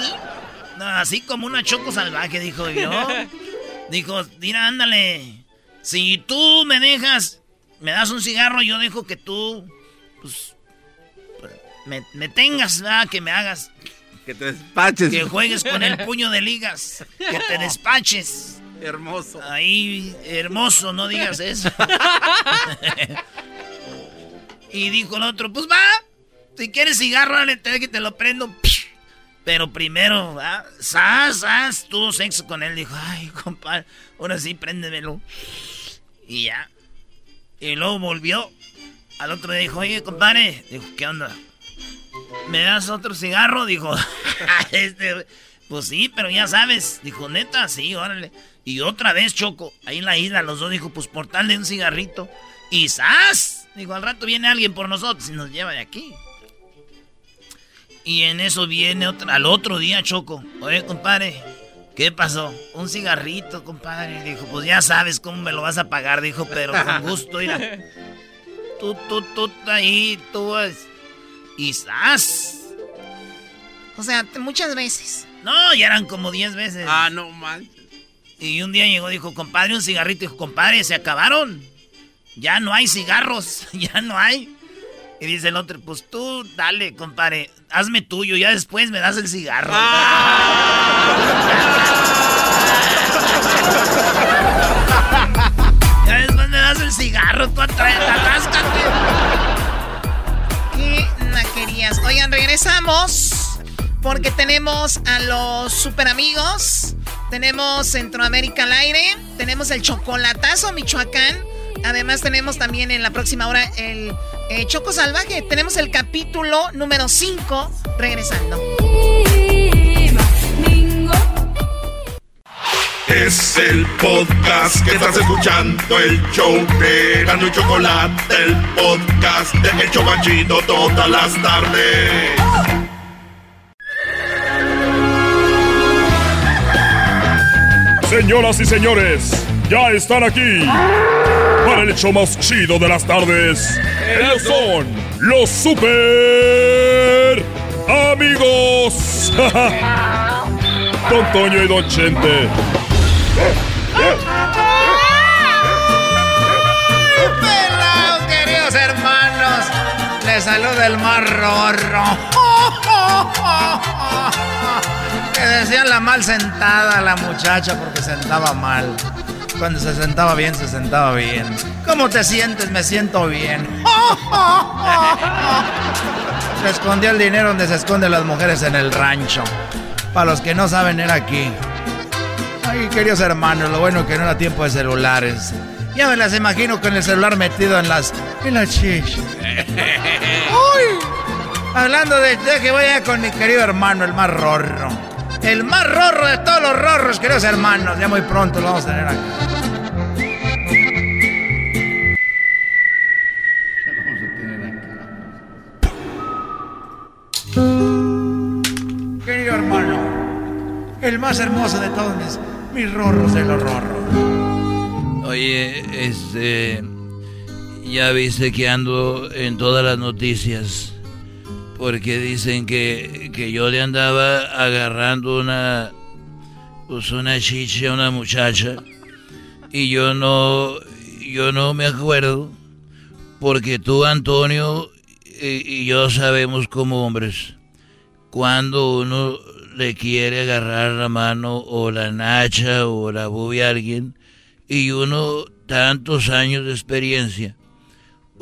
S5: No, así como una choco salvaje, dijo yo. Dijo, mira, ándale. Si tú me dejas, me das un cigarro, yo dejo que tú, pues, me, me tengas, ¿verdad? Que me hagas.
S4: Que te despaches.
S5: Que juegues con el puño de ligas. Que te despaches.
S4: Hermoso.
S5: Ahí, hermoso, no digas eso. y dijo el otro, pues va. Si quieres cigarro, dale, te, que te lo prendo. Pero primero, ¿va? sas, tuvo sexo con él. Dijo, ay, compadre, ahora sí, préndemelo. Y ya. Y luego volvió. Al otro día dijo, oye, compadre. Dijo, ¿qué onda? ¿Me das otro cigarro? Dijo, este, pues sí, pero ya sabes. Dijo, neta, sí, órale. Y otra vez, Choco, ahí en la isla, los dos dijo, pues por tal de un cigarrito. Y ¡zas! Dijo, al rato viene alguien por nosotros y nos lleva de aquí. Y en eso viene otra, al otro día, Choco. Oye, compadre, ¿qué pasó? Un cigarrito, compadre. Dijo, pues ya sabes cómo me lo vas a pagar. Dijo, pero con gusto, mira. Tú, tú, tú, ahí, tú. Y ¡zas!
S9: O sea, muchas veces.
S5: No, ya eran como 10 veces.
S4: Ah, no manches.
S5: Y un día llegó, dijo, compadre, un cigarrito. Dijo, compadre, se acabaron. Ya no hay cigarros, ya no hay. Y dice el otro, pues tú, dale, compadre, hazme tuyo, ya después me das el cigarro. ya después me das el cigarro, tú atrás, atáscate.
S9: ¿Qué naquerías? Oigan, regresamos porque tenemos a los super amigos. Tenemos Centroamérica al aire. Tenemos el chocolatazo Michoacán. Además tenemos también en la próxima hora el eh, Choco Salvaje. Tenemos el capítulo número 5 regresando.
S2: Es el podcast que estás escuchando, el show de Gano y Chocolate, el podcast de El Chobachito todas las tardes.
S15: Señoras y señores, ya están aquí para el hecho más chido de las tardes. Ellos son los super amigos. Don Toño y Don Chente.
S9: Pelao, queridos hermanos. Les saluda el mar rorro. Que decían la mal sentada la muchacha porque sentaba mal. Cuando se sentaba bien, se sentaba bien. ¿Cómo te sientes? Me siento bien. Se escondió el dinero donde se esconden las mujeres en el rancho. Para los que no saben, era aquí. Ay, queridos hermanos, lo bueno que no era tiempo de celulares. Ya me las imagino con el celular metido en las. en las. Uy. Hablando de, de que voy a con mi querido hermano, el más rorro. El más rorro de todos los rorros, queridos hermanos. Ya muy pronto lo vamos a tener aquí. Querido hermano, el más hermoso de todos mis, mis rorros de los rorros.
S7: Oye, este. Ya viste que ando en todas las noticias. Porque dicen que, que yo le andaba agarrando una. Pues una chicha a una muchacha. Y yo no. Yo no me acuerdo. Porque tú, Antonio, y, yo sabemos como hombres. Cuando uno le quiere agarrar la mano o la nacha o la bubia a alguien y uno tantos años de experiencia,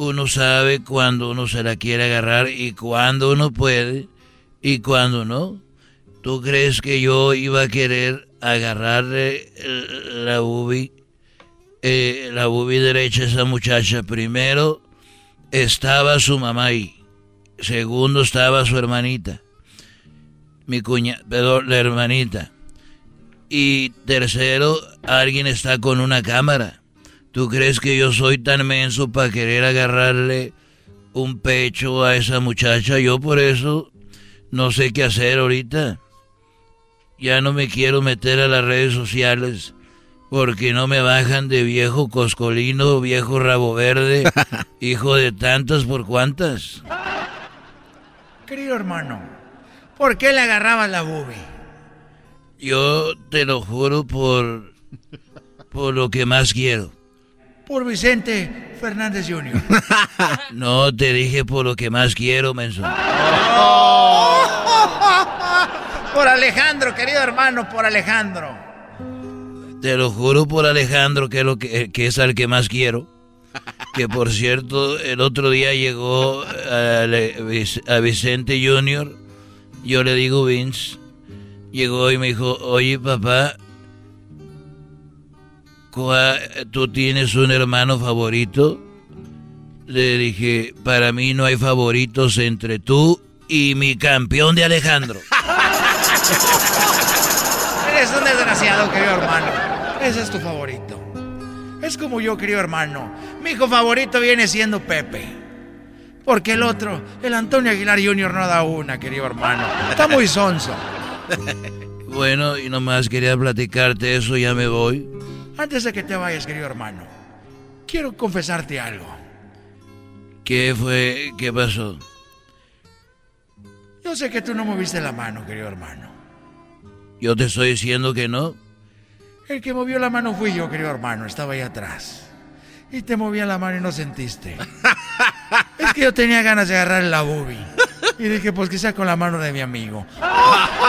S7: uno sabe cuando uno se la quiere agarrar y cuando uno puede y cuando no. ¿Tú crees que yo iba a querer agarrarle la bubi, eh, la bubi derecha a esa muchacha? Primero estaba su mamá ahí, segundo estaba su hermanita mi cuña, perdón, la hermanita. Y tercero, alguien está con una cámara. ¿Tú crees que yo soy tan menso para querer agarrarle un pecho a esa muchacha? Yo por eso no sé qué hacer ahorita. Ya no me quiero meter a las redes sociales porque no me bajan de viejo coscolino, viejo rabo verde, hijo de tantas por cuantas.
S20: Querido hermano, ¿por qué le agarrabas la boobie?
S7: Yo te lo juro por por lo que más quiero.
S20: Por Vicente Fernández Jr.
S7: No te dije por lo que más quiero, menso.
S20: por Alejandro, querido hermano, por Alejandro.
S7: Te lo juro por Alejandro que es lo que, que es al que más quiero. Que por cierto, el otro día llegó a, a Vicente Jr. Yo le digo Vince. Llegó y me dijo, oye papá, ¿cuál- ¿tú tienes un hermano favorito? Le dije, para mí no hay favoritos entre tú y mi campeón de Alejandro.
S20: Eres un desgraciado, querido hermano. Ese es tu favorito. Es como yo, querido hermano. Mi hijo favorito viene siendo Pepe. Porque el otro, el Antonio Aguilar Jr. no da una, querido hermano. Está muy sonso.
S7: Bueno, y nomás quería platicarte eso, ya me voy.
S20: Antes de que te vayas, querido hermano, quiero confesarte algo.
S7: ¿Qué fue? ¿Qué pasó?
S20: Yo sé que tú no moviste la mano, querido hermano.
S7: Yo te estoy diciendo que no.
S20: El que movió la mano fui yo, querido hermano. Estaba ahí atrás. Y te movía la mano y no sentiste. es que yo tenía ganas de agarrar la boobie. Y dije, pues quizá con la mano de mi amigo.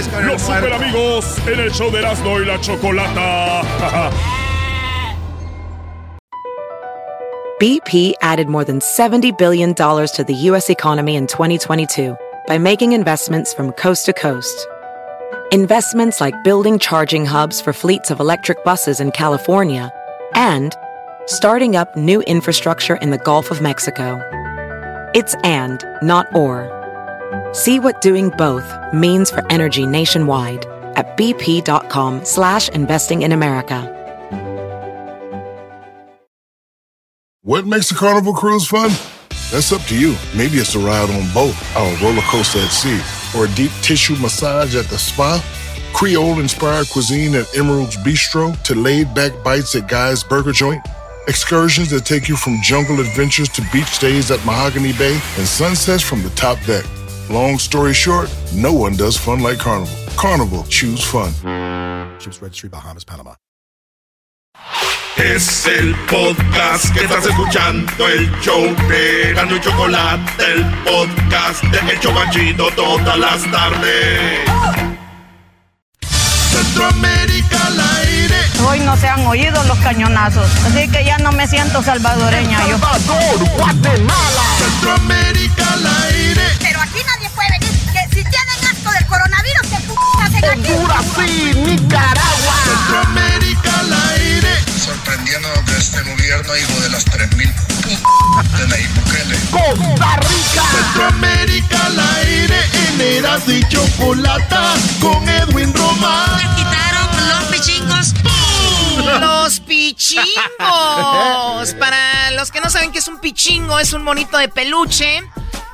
S20: Agarra las con
S15: Los super
S20: muerto.
S15: amigos en el show de Erasmo y la Chocolata.
S1: BP added more than $70 billion to the U.S. economy in 2022 by making investments from coast to coast. Investments like building charging hubs for fleets of electric buses in California and starting up new infrastructure in the Gulf of Mexico. It's and, not or. See what doing both means for energy nationwide at bp.com slash investing in America.
S21: What makes a carnival cruise fun? That's up to you. Maybe it's a ride on boat, a roller coaster at sea, or a deep tissue massage at the spa. Creole inspired cuisine at Emerald's Bistro to laid back bites at Guy's Burger Joint. Excursions that take you from jungle adventures to beach days at Mahogany Bay and sunsets from the top deck. Long story short, no one does fun like Carnival. Carnival, choose fun. Ships Registry, Bahamas, Panama.
S2: Es el podcast que estás escuchando, el show de Gano y Chocolate, el podcast de El Chobachito todas las tardes. Centroamérica al aire.
S22: Hoy no se han oído los cañonazos, así que ya no me siento salvadoreña yo.
S2: Guatemala. Centroamérica al aire.
S23: Pero aquí nadie
S2: Honduras y Nicaragua. Centroamérica al aire.
S24: Sorprendiendo que este gobierno, hijo de las 3000 de Nayib Bukele.
S2: Costa Rica. Centroamérica al aire. En Eras y Chocolata con Edwin Román.
S9: quitaron los pichingos. Los pichingos. Para los que no saben qué es un pichingo, es un monito de peluche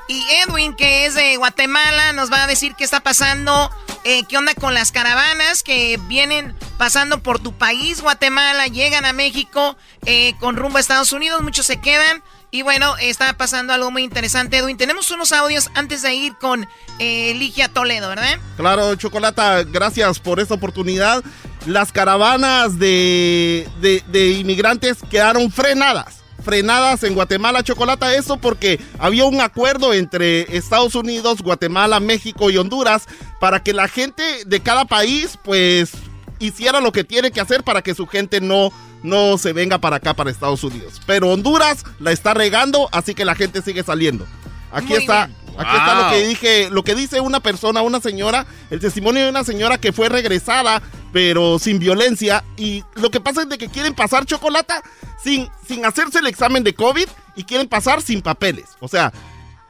S9: Y Edwin, que es de Guatemala, nos va a decir qué está pasando, eh, qué onda con las caravanas que vienen pasando por tu país, Guatemala, llegan a México eh, con rumbo a Estados Unidos, muchos se quedan. Y bueno, está pasando algo muy interesante, Edwin. Tenemos unos audios antes de ir con eh, Ligia Toledo, ¿verdad?
S25: Claro, Chocolata, gracias por esta oportunidad. Las caravanas de, de, de inmigrantes quedaron frenadas frenadas en Guatemala, Chocolata. Eso porque había un acuerdo entre Estados Unidos, Guatemala, México y Honduras para que la gente de cada país, pues, hiciera lo que tiene que hacer para que su gente no no se venga para acá, para Estados Unidos. Pero Honduras la está regando, así que la gente sigue saliendo. Aquí está. Aquí está lo que dije, lo que dice una persona, una señora, el testimonio de una señora que fue regresada, pero sin violencia. Y lo que pasa es de que quieren pasar chocolate sin, sin hacerse el examen de COVID y quieren pasar sin papeles. O sea,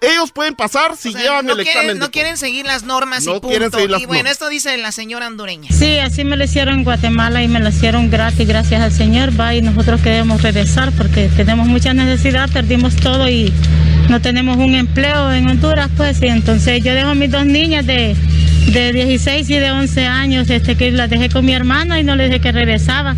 S25: ellos pueden pasar si llevan el examen.
S9: No quieren seguir las normas y punto. y bueno, esto dice la señora hondureña.
S26: Sí, así me lo hicieron en Guatemala y me lo hicieron gratis, gracias al Señor. Va y nosotros queremos regresar porque tenemos mucha necesidad, perdimos todo y no tenemos un empleo en Honduras, pues. Y entonces yo dejo a mis dos niñas de, de 16 y de 11 años, este, que las dejé con mi hermana y no les dije que regresaba.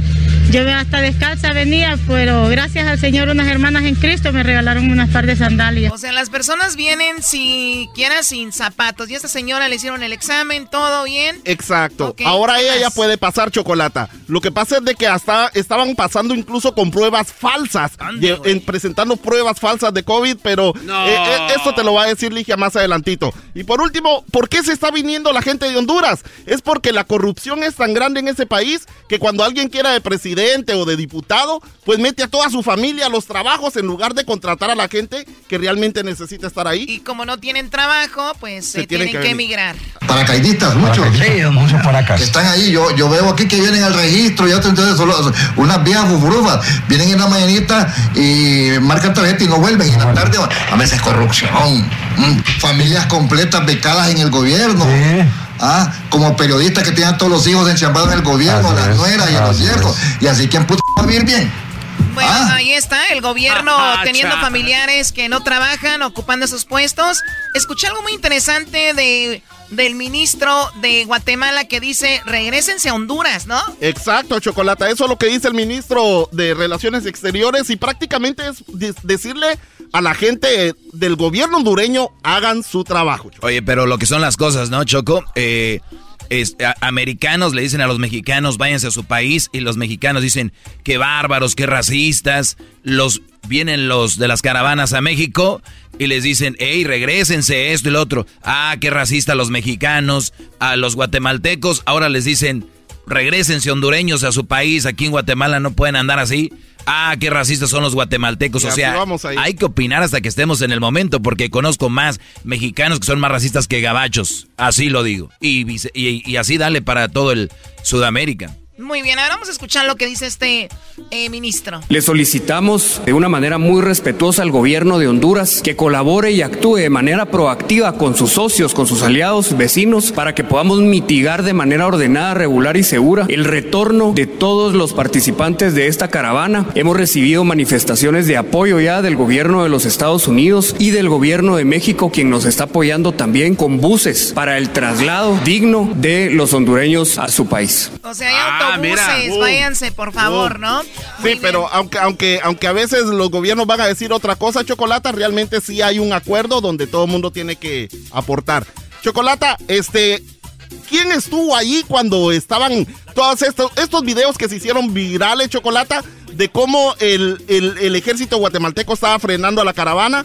S26: Yo hasta descalza venía, pero gracias al Señor unas hermanas en Cristo me regalaron unas par de sandalias.
S9: O sea, las personas vienen siquiera sin zapatos y a esta señora le hicieron el examen, todo bien.
S25: Exacto. Ahora ella ya puede pasar chocolata. Lo que pasa es de que hasta estaban pasando incluso con pruebas falsas, en, presentando pruebas falsas de COVID, pero eh, eh, eso te lo va a decir Ligia más adelantito. Y por último, ¿por qué se está viniendo la gente de Honduras? Es porque la corrupción es tan grande en ese país que cuando alguien quiera de presidente o de diputado, pues mete a toda su familia a los trabajos en lugar de contratar a la gente que realmente necesita estar ahí.
S9: Y como no tienen trabajo, pues se, tienen, que, emigrar.
S27: Paracaidistas, muchos. Sí, muchos Que están ahí. Yo, yo veo aquí que vienen al registro, ya entonces solo unas viejas fufurufas. Vienen en la mañanita y marcan tarjeta y no vuelven. Y en la tarde, a veces corrupción. Mm, familias completas becadas en el gobierno. ¿Ah? como periodistas que tienen todos los hijos enchampados en el gobierno, las nueras y los viejos. Y así, ¿quién puto va a vivir bien?
S9: Bueno, ¿Ah? ahí está, el gobierno teniendo familiares que no trabajan, ocupando esos puestos. Escuché algo muy interesante de del ministro de Guatemala que dice regresense a Honduras, ¿no?
S25: Exacto, Chocolata. Eso es lo que dice el ministro de Relaciones Exteriores y prácticamente es decirle a la gente del gobierno hondureño hagan su trabajo.
S6: Oye, pero lo que son las cosas, ¿no, Choco? Eh, americanos le dicen a los mexicanos váyanse a su país y los mexicanos dicen qué bárbaros, qué racistas. Los vienen los de las caravanas a México y les dicen, hey, regresense esto y lo otro. Ah, qué racista los mexicanos, a los guatemaltecos. Ahora les dicen, regresense hondureños a su país. Aquí en Guatemala no pueden andar así ah, qué racistas son los guatemaltecos. o sea, hay que opinar hasta que estemos en el momento, porque conozco más mexicanos que son más racistas que gabachos. Así lo digo. Y, y, y así dale para todo el Sudamérica.
S9: Muy bien, ahora vamos a escuchar lo que dice este eh, ministro.
S28: Le solicitamos de una manera muy respetuosa al gobierno de Honduras que colabore y actúe de manera proactiva con sus socios, con sus aliados, vecinos, para que podamos mitigar de manera ordenada, regular y segura el retorno de todos los participantes de esta caravana. Hemos recibido manifestaciones de apoyo ya del gobierno de los Estados Unidos y del gobierno de México, quien nos está apoyando también con buses para el traslado digno de los hondureños a su país.
S9: O sea, hay Ah, autobuses, váyanse, por favor, ¿no?
S25: sí, pero aunque, aunque, aunque a veces los gobiernos van a decir otra cosa, Chocolata, realmente sí hay un acuerdo donde todo el mundo tiene que aportar. Chocolata, este, ¿quién estuvo ahí cuando estaban todos estos, estos videos que se hicieron virales, Chocolata, de cómo el, el ejército guatemalteco estaba frenando a la caravana?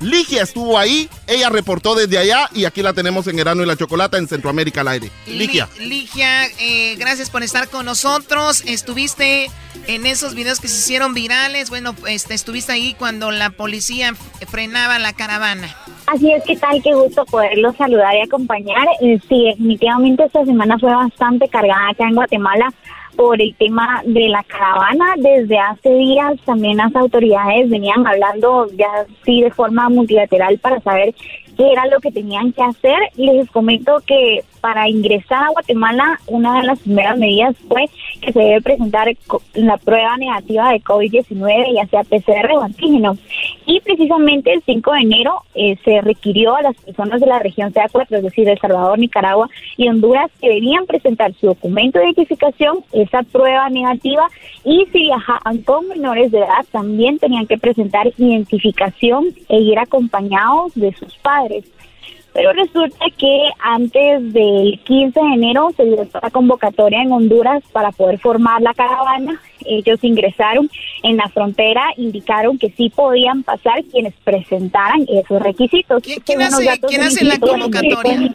S25: Ligia estuvo ahí, ella reportó desde allá y aquí la tenemos en Erano y la Chocolata en Centroamérica al aire.
S9: Ligia. Ligia, eh, gracias por estar con nosotros. Estuviste en esos videos que se hicieron virales. Bueno, este, estuviste ahí cuando la policía frenaba la caravana.
S29: Así es, que tal? Qué gusto poderlos saludar y acompañar. Eh, sí, definitivamente esta semana fue bastante cargada acá en Guatemala por el tema de la caravana. Desde hace días también las autoridades venían hablando ya sí de forma multilateral para saber qué era lo que tenían que hacer. Les comento que para ingresar a Guatemala, una de las primeras medidas fue que se debe presentar la prueba negativa de COVID-19, ya sea PCR o antígeno. Y precisamente el 5 de enero eh, se requirió a las personas de la región CA4, es decir, El Salvador, Nicaragua y Honduras, que debían presentar su documento de identificación, esa prueba negativa, y si viajaban con menores de edad, también tenían que presentar identificación e ir acompañados de sus padres. Pero resulta que antes del 15 de enero se dio la convocatoria en Honduras para poder formar la caravana. Ellos ingresaron en la frontera, indicaron que sí podían pasar quienes presentaran esos requisitos.
S9: ¿Quién, hace, la convocatoria?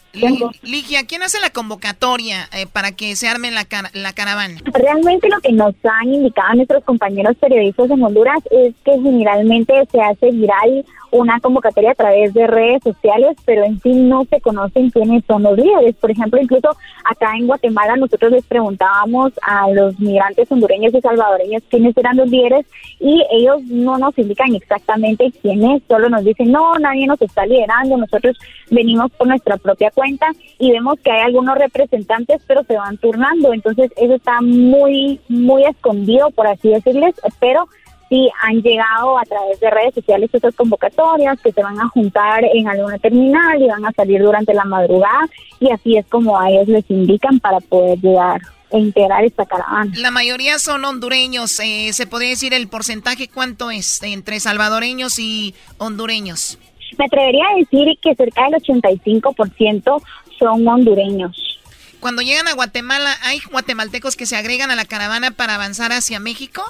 S9: Ligia, ¿quién hace la convocatoria eh, para que se arme la, la caravana?
S29: Realmente lo que nos han indicado nuestros compañeros periodistas en Honduras es que generalmente se hace viral una convocatoria a través de redes sociales, pero en sí no se conocen quiénes son los líderes. Por ejemplo, incluso acá en Guatemala nosotros les preguntábamos a los migrantes hondureños y salvadoreños quiénes eran los líderes y ellos no nos indican exactamente quiénes, solo nos dicen, no, nadie nos está liderando, nosotros venimos por nuestra propia cuenta y vemos que hay algunos representantes, pero se van turnando. Entonces eso está muy, muy escondido, por así decirles, pero sí han llegado a través de redes sociales esas convocatorias que se van a juntar en alguna terminal y van a salir durante la madrugada y así es como a ellos les indican para poder llegar e integrar esta caravana.
S9: La mayoría son hondureños. Eh, ¿Se podría decir el porcentaje cuánto es entre salvadoreños y hondureños?
S29: Me atrevería a decir que cerca del 85% son hondureños.
S9: Cuando llegan a Guatemala, ¿hay guatemaltecos que se agregan a la caravana para avanzar hacia México?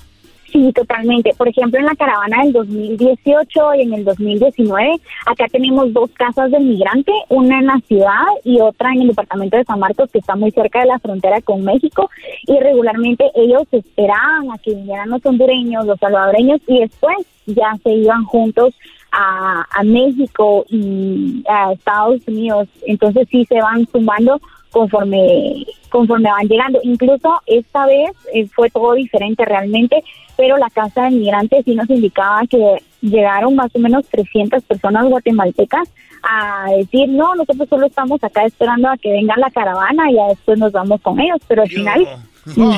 S29: Sí, totalmente. Por ejemplo, en la caravana del 2018 y en el 2019, acá tenemos dos casas de migrante, una en la ciudad y otra en el departamento de San Marcos, que está muy cerca de la frontera con México. Y regularmente ellos esperaban a que vinieran los hondureños, los salvadoreños y después ya se iban juntos a México y a Estados Unidos. Entonces sí se van sumando conforme conforme van llegando. Incluso esta vez eh, fue todo diferente realmente, pero la Casa de Migrantes sí nos indicaba que llegaron más o menos 300 personas guatemaltecas a decir, no, nosotros solo estamos acá esperando a que venga la caravana y ya después nos vamos con ellos, pero al final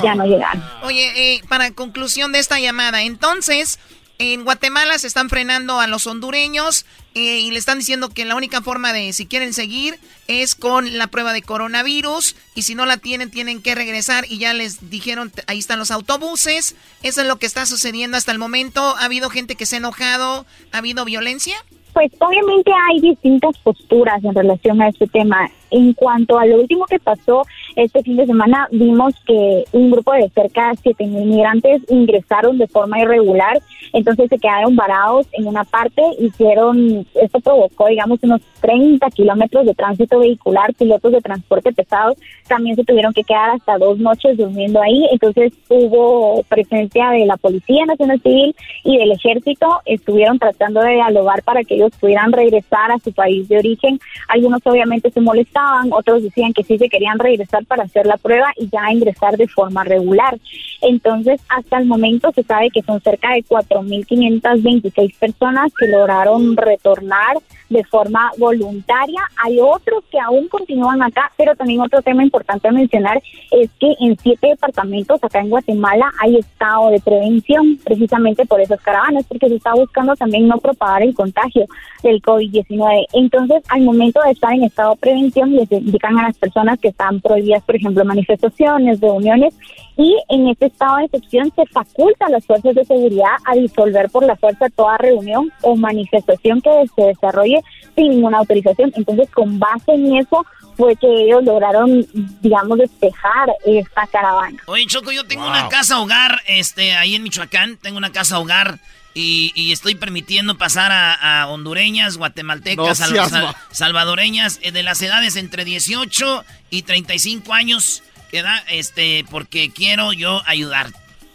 S29: ya no llegaron.
S9: Oye, eh, para conclusión de esta llamada, entonces en Guatemala se están frenando a los hondureños eh, y le están diciendo que la única forma de, si quieren seguir, es con la prueba de coronavirus. Y si no la tienen, tienen que regresar. Y ya les dijeron, ahí están los autobuses. Eso es lo que está sucediendo hasta el momento. ¿Ha habido gente que se ha enojado? ¿Ha habido violencia?
S29: Pues obviamente hay distintas posturas en relación a este tema. En cuanto a lo último que pasó este fin de semana, vimos que un grupo de cerca de 7 mil migrantes ingresaron de forma irregular, entonces se quedaron varados en una parte, hicieron, esto provocó, digamos, unos 30 kilómetros de tránsito vehicular, pilotos de transporte pesado también se tuvieron que quedar hasta dos noches durmiendo ahí, entonces hubo presencia de la Policía Nacional Civil y del Ejército, estuvieron tratando de dialogar para que ellos pudieran regresar a su país de origen, algunos obviamente se molestaron, otros decían que sí se querían regresar para hacer la prueba y ya ingresar de forma regular. Entonces, hasta el momento se sabe que son cerca de 4.526 personas que lograron retornar de forma voluntaria. Hay otros que aún continúan acá, pero también otro tema importante a mencionar es que en siete departamentos acá en Guatemala hay estado de prevención precisamente por esas caravanas, porque se está buscando también no propagar el contagio del COVID-19. Entonces, al momento de estar en estado de prevención, les indican a las personas que están prohibidas, por ejemplo, manifestaciones, reuniones, y en este estado de excepción se faculta las fuerzas de seguridad a disolver por la fuerza toda reunión o manifestación que se desarrolle sin ninguna autorización. Entonces, con base en eso fue que ellos lograron, digamos, despejar esta caravana.
S5: Oye, Choco, yo tengo una casa hogar, este, ahí en Michoacán, tengo una casa hogar y, estoy permitiendo pasar a, hondureñas, guatemaltecas, salvadoreñas eh, de las edades entre 18 y 35 años, que da, este, porque quiero yo ayudar.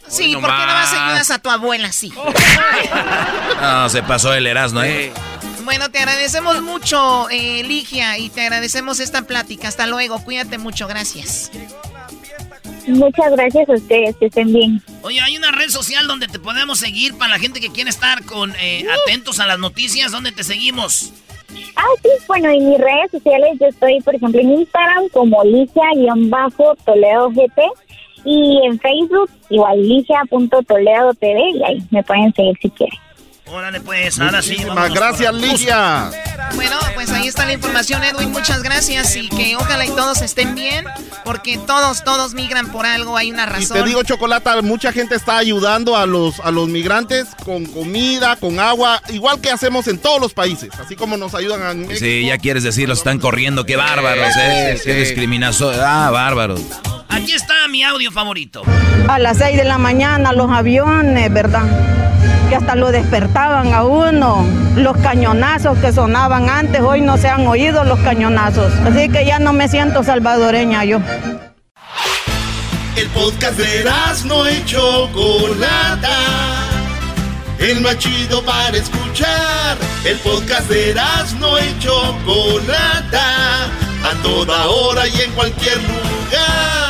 S9: Sí, ¿por qué no vas a ayudar a tu abuela, sí?
S6: no, se pasó el Erasmo, ¿eh?
S9: Bueno, te agradecemos mucho, eh, Ligia, y te agradecemos esta plática. Hasta luego, cuídate mucho, gracias.
S29: Muchas gracias a ustedes, que estén bien.
S5: Oye, hay una red social donde te podemos seguir para la gente que quiere estar con eh, atentos a las noticias. ¿Dónde te seguimos?
S29: Ah, sí, bueno, en mis redes sociales yo estoy, por ejemplo, en Instagram como Ligia-Toledo GT y en Facebook igual Ligia.toledo TV y ahí me pueden seguir si quieren.
S5: Órale, pues, ahora sí.
S25: Muchísimas gracias, Ligia.
S9: Bueno, pues ahí está la información, Edwin. Muchas gracias y que ojalá y todos estén bien, porque todos, todos migran por algo, hay una razón.
S25: Y te digo, Chocolata, mucha gente está ayudando a los, a los migrantes con comida, con agua, igual que hacemos en todos los países, así como nos ayudan a México.
S6: Sí, ya quieres decir, los están corriendo, qué bárbaros, ¿eh? Qué discriminación. Ah, bárbaros.
S5: Aquí está mi audio favorito.
S22: A las 6 de la mañana los aviones, ¿verdad? Que hasta lo despertaban a uno. Los cañonazos que sonaban antes, hoy no se han oído los cañonazos. Así que ya no me siento salvadoreña yo.
S2: El podcast de no hecho Chocolata. El más chido para escuchar. El podcast de no hecho Chocolata. A toda hora y en cualquier lugar.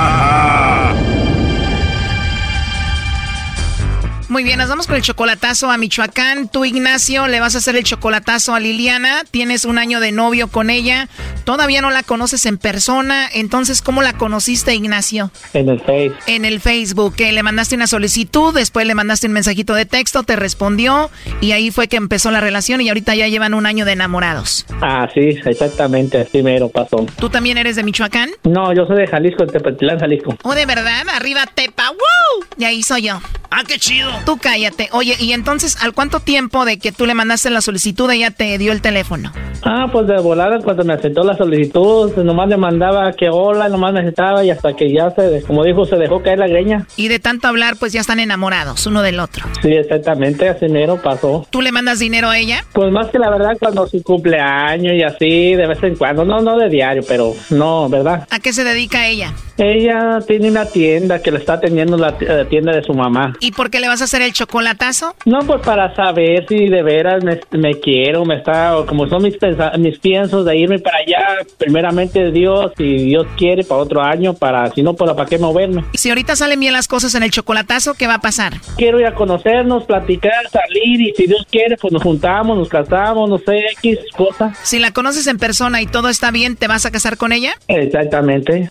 S9: Muy bien, nos vamos con el chocolatazo a Michoacán. Tú, Ignacio, le vas a hacer el chocolatazo a Liliana. Tienes un año de novio con ella. Todavía no la conoces en persona. Entonces, ¿cómo la conociste, Ignacio?
S30: En el Facebook.
S9: En el Facebook. Que le mandaste una solicitud, después le mandaste un mensajito de texto, te respondió y ahí fue que empezó la relación y ahorita ya llevan un año de enamorados.
S30: Ah, sí, exactamente. Así mero pasó.
S9: ¿Tú también eres de Michoacán?
S30: No, yo soy de Jalisco, de Tepetlán, Jalisco.
S9: ¿Oh, de verdad? Arriba Tepa. ¡Woo! Y ahí soy yo.
S5: ¡Ah, qué chido!
S9: Tú cállate. Oye, ¿y entonces al cuánto tiempo de que tú le mandaste la solicitud ella te dio el teléfono?
S30: Ah, pues de volada cuando me aceptó la solicitud, nomás le mandaba que hola, nomás me aceptaba y hasta que ya se, como dijo, se dejó caer la greña.
S9: Y de tanto hablar, pues ya están enamorados uno del otro.
S30: Sí, exactamente, así dinero pasó.
S9: ¿Tú le mandas dinero a ella?
S30: Pues más que la verdad cuando su cumpleaños y así, de vez en cuando, no, no de diario, pero no, ¿verdad?
S9: ¿A qué se dedica ella?
S30: Ella tiene una tienda que le está atendiendo la tienda de su mamá.
S9: ¿Y por qué le vas a hacer el chocolatazo?
S30: No, pues para saber si de veras me, quiero, me está, como son mis, mis piensos de irme para allá, primeramente Dios, si Dios quiere, para otro año, para, si no, pues, ¿para qué moverme?
S9: Si ahorita salen bien las cosas en el chocolatazo, ¿qué va a pasar?
S30: Quiero ir a conocernos, platicar, salir y si Dios quiere, pues nos juntamos, nos casamos, no sé, X cosa.
S9: Si la conoces en persona y todo está bien, ¿te vas a casar con ella?
S30: Exactamente.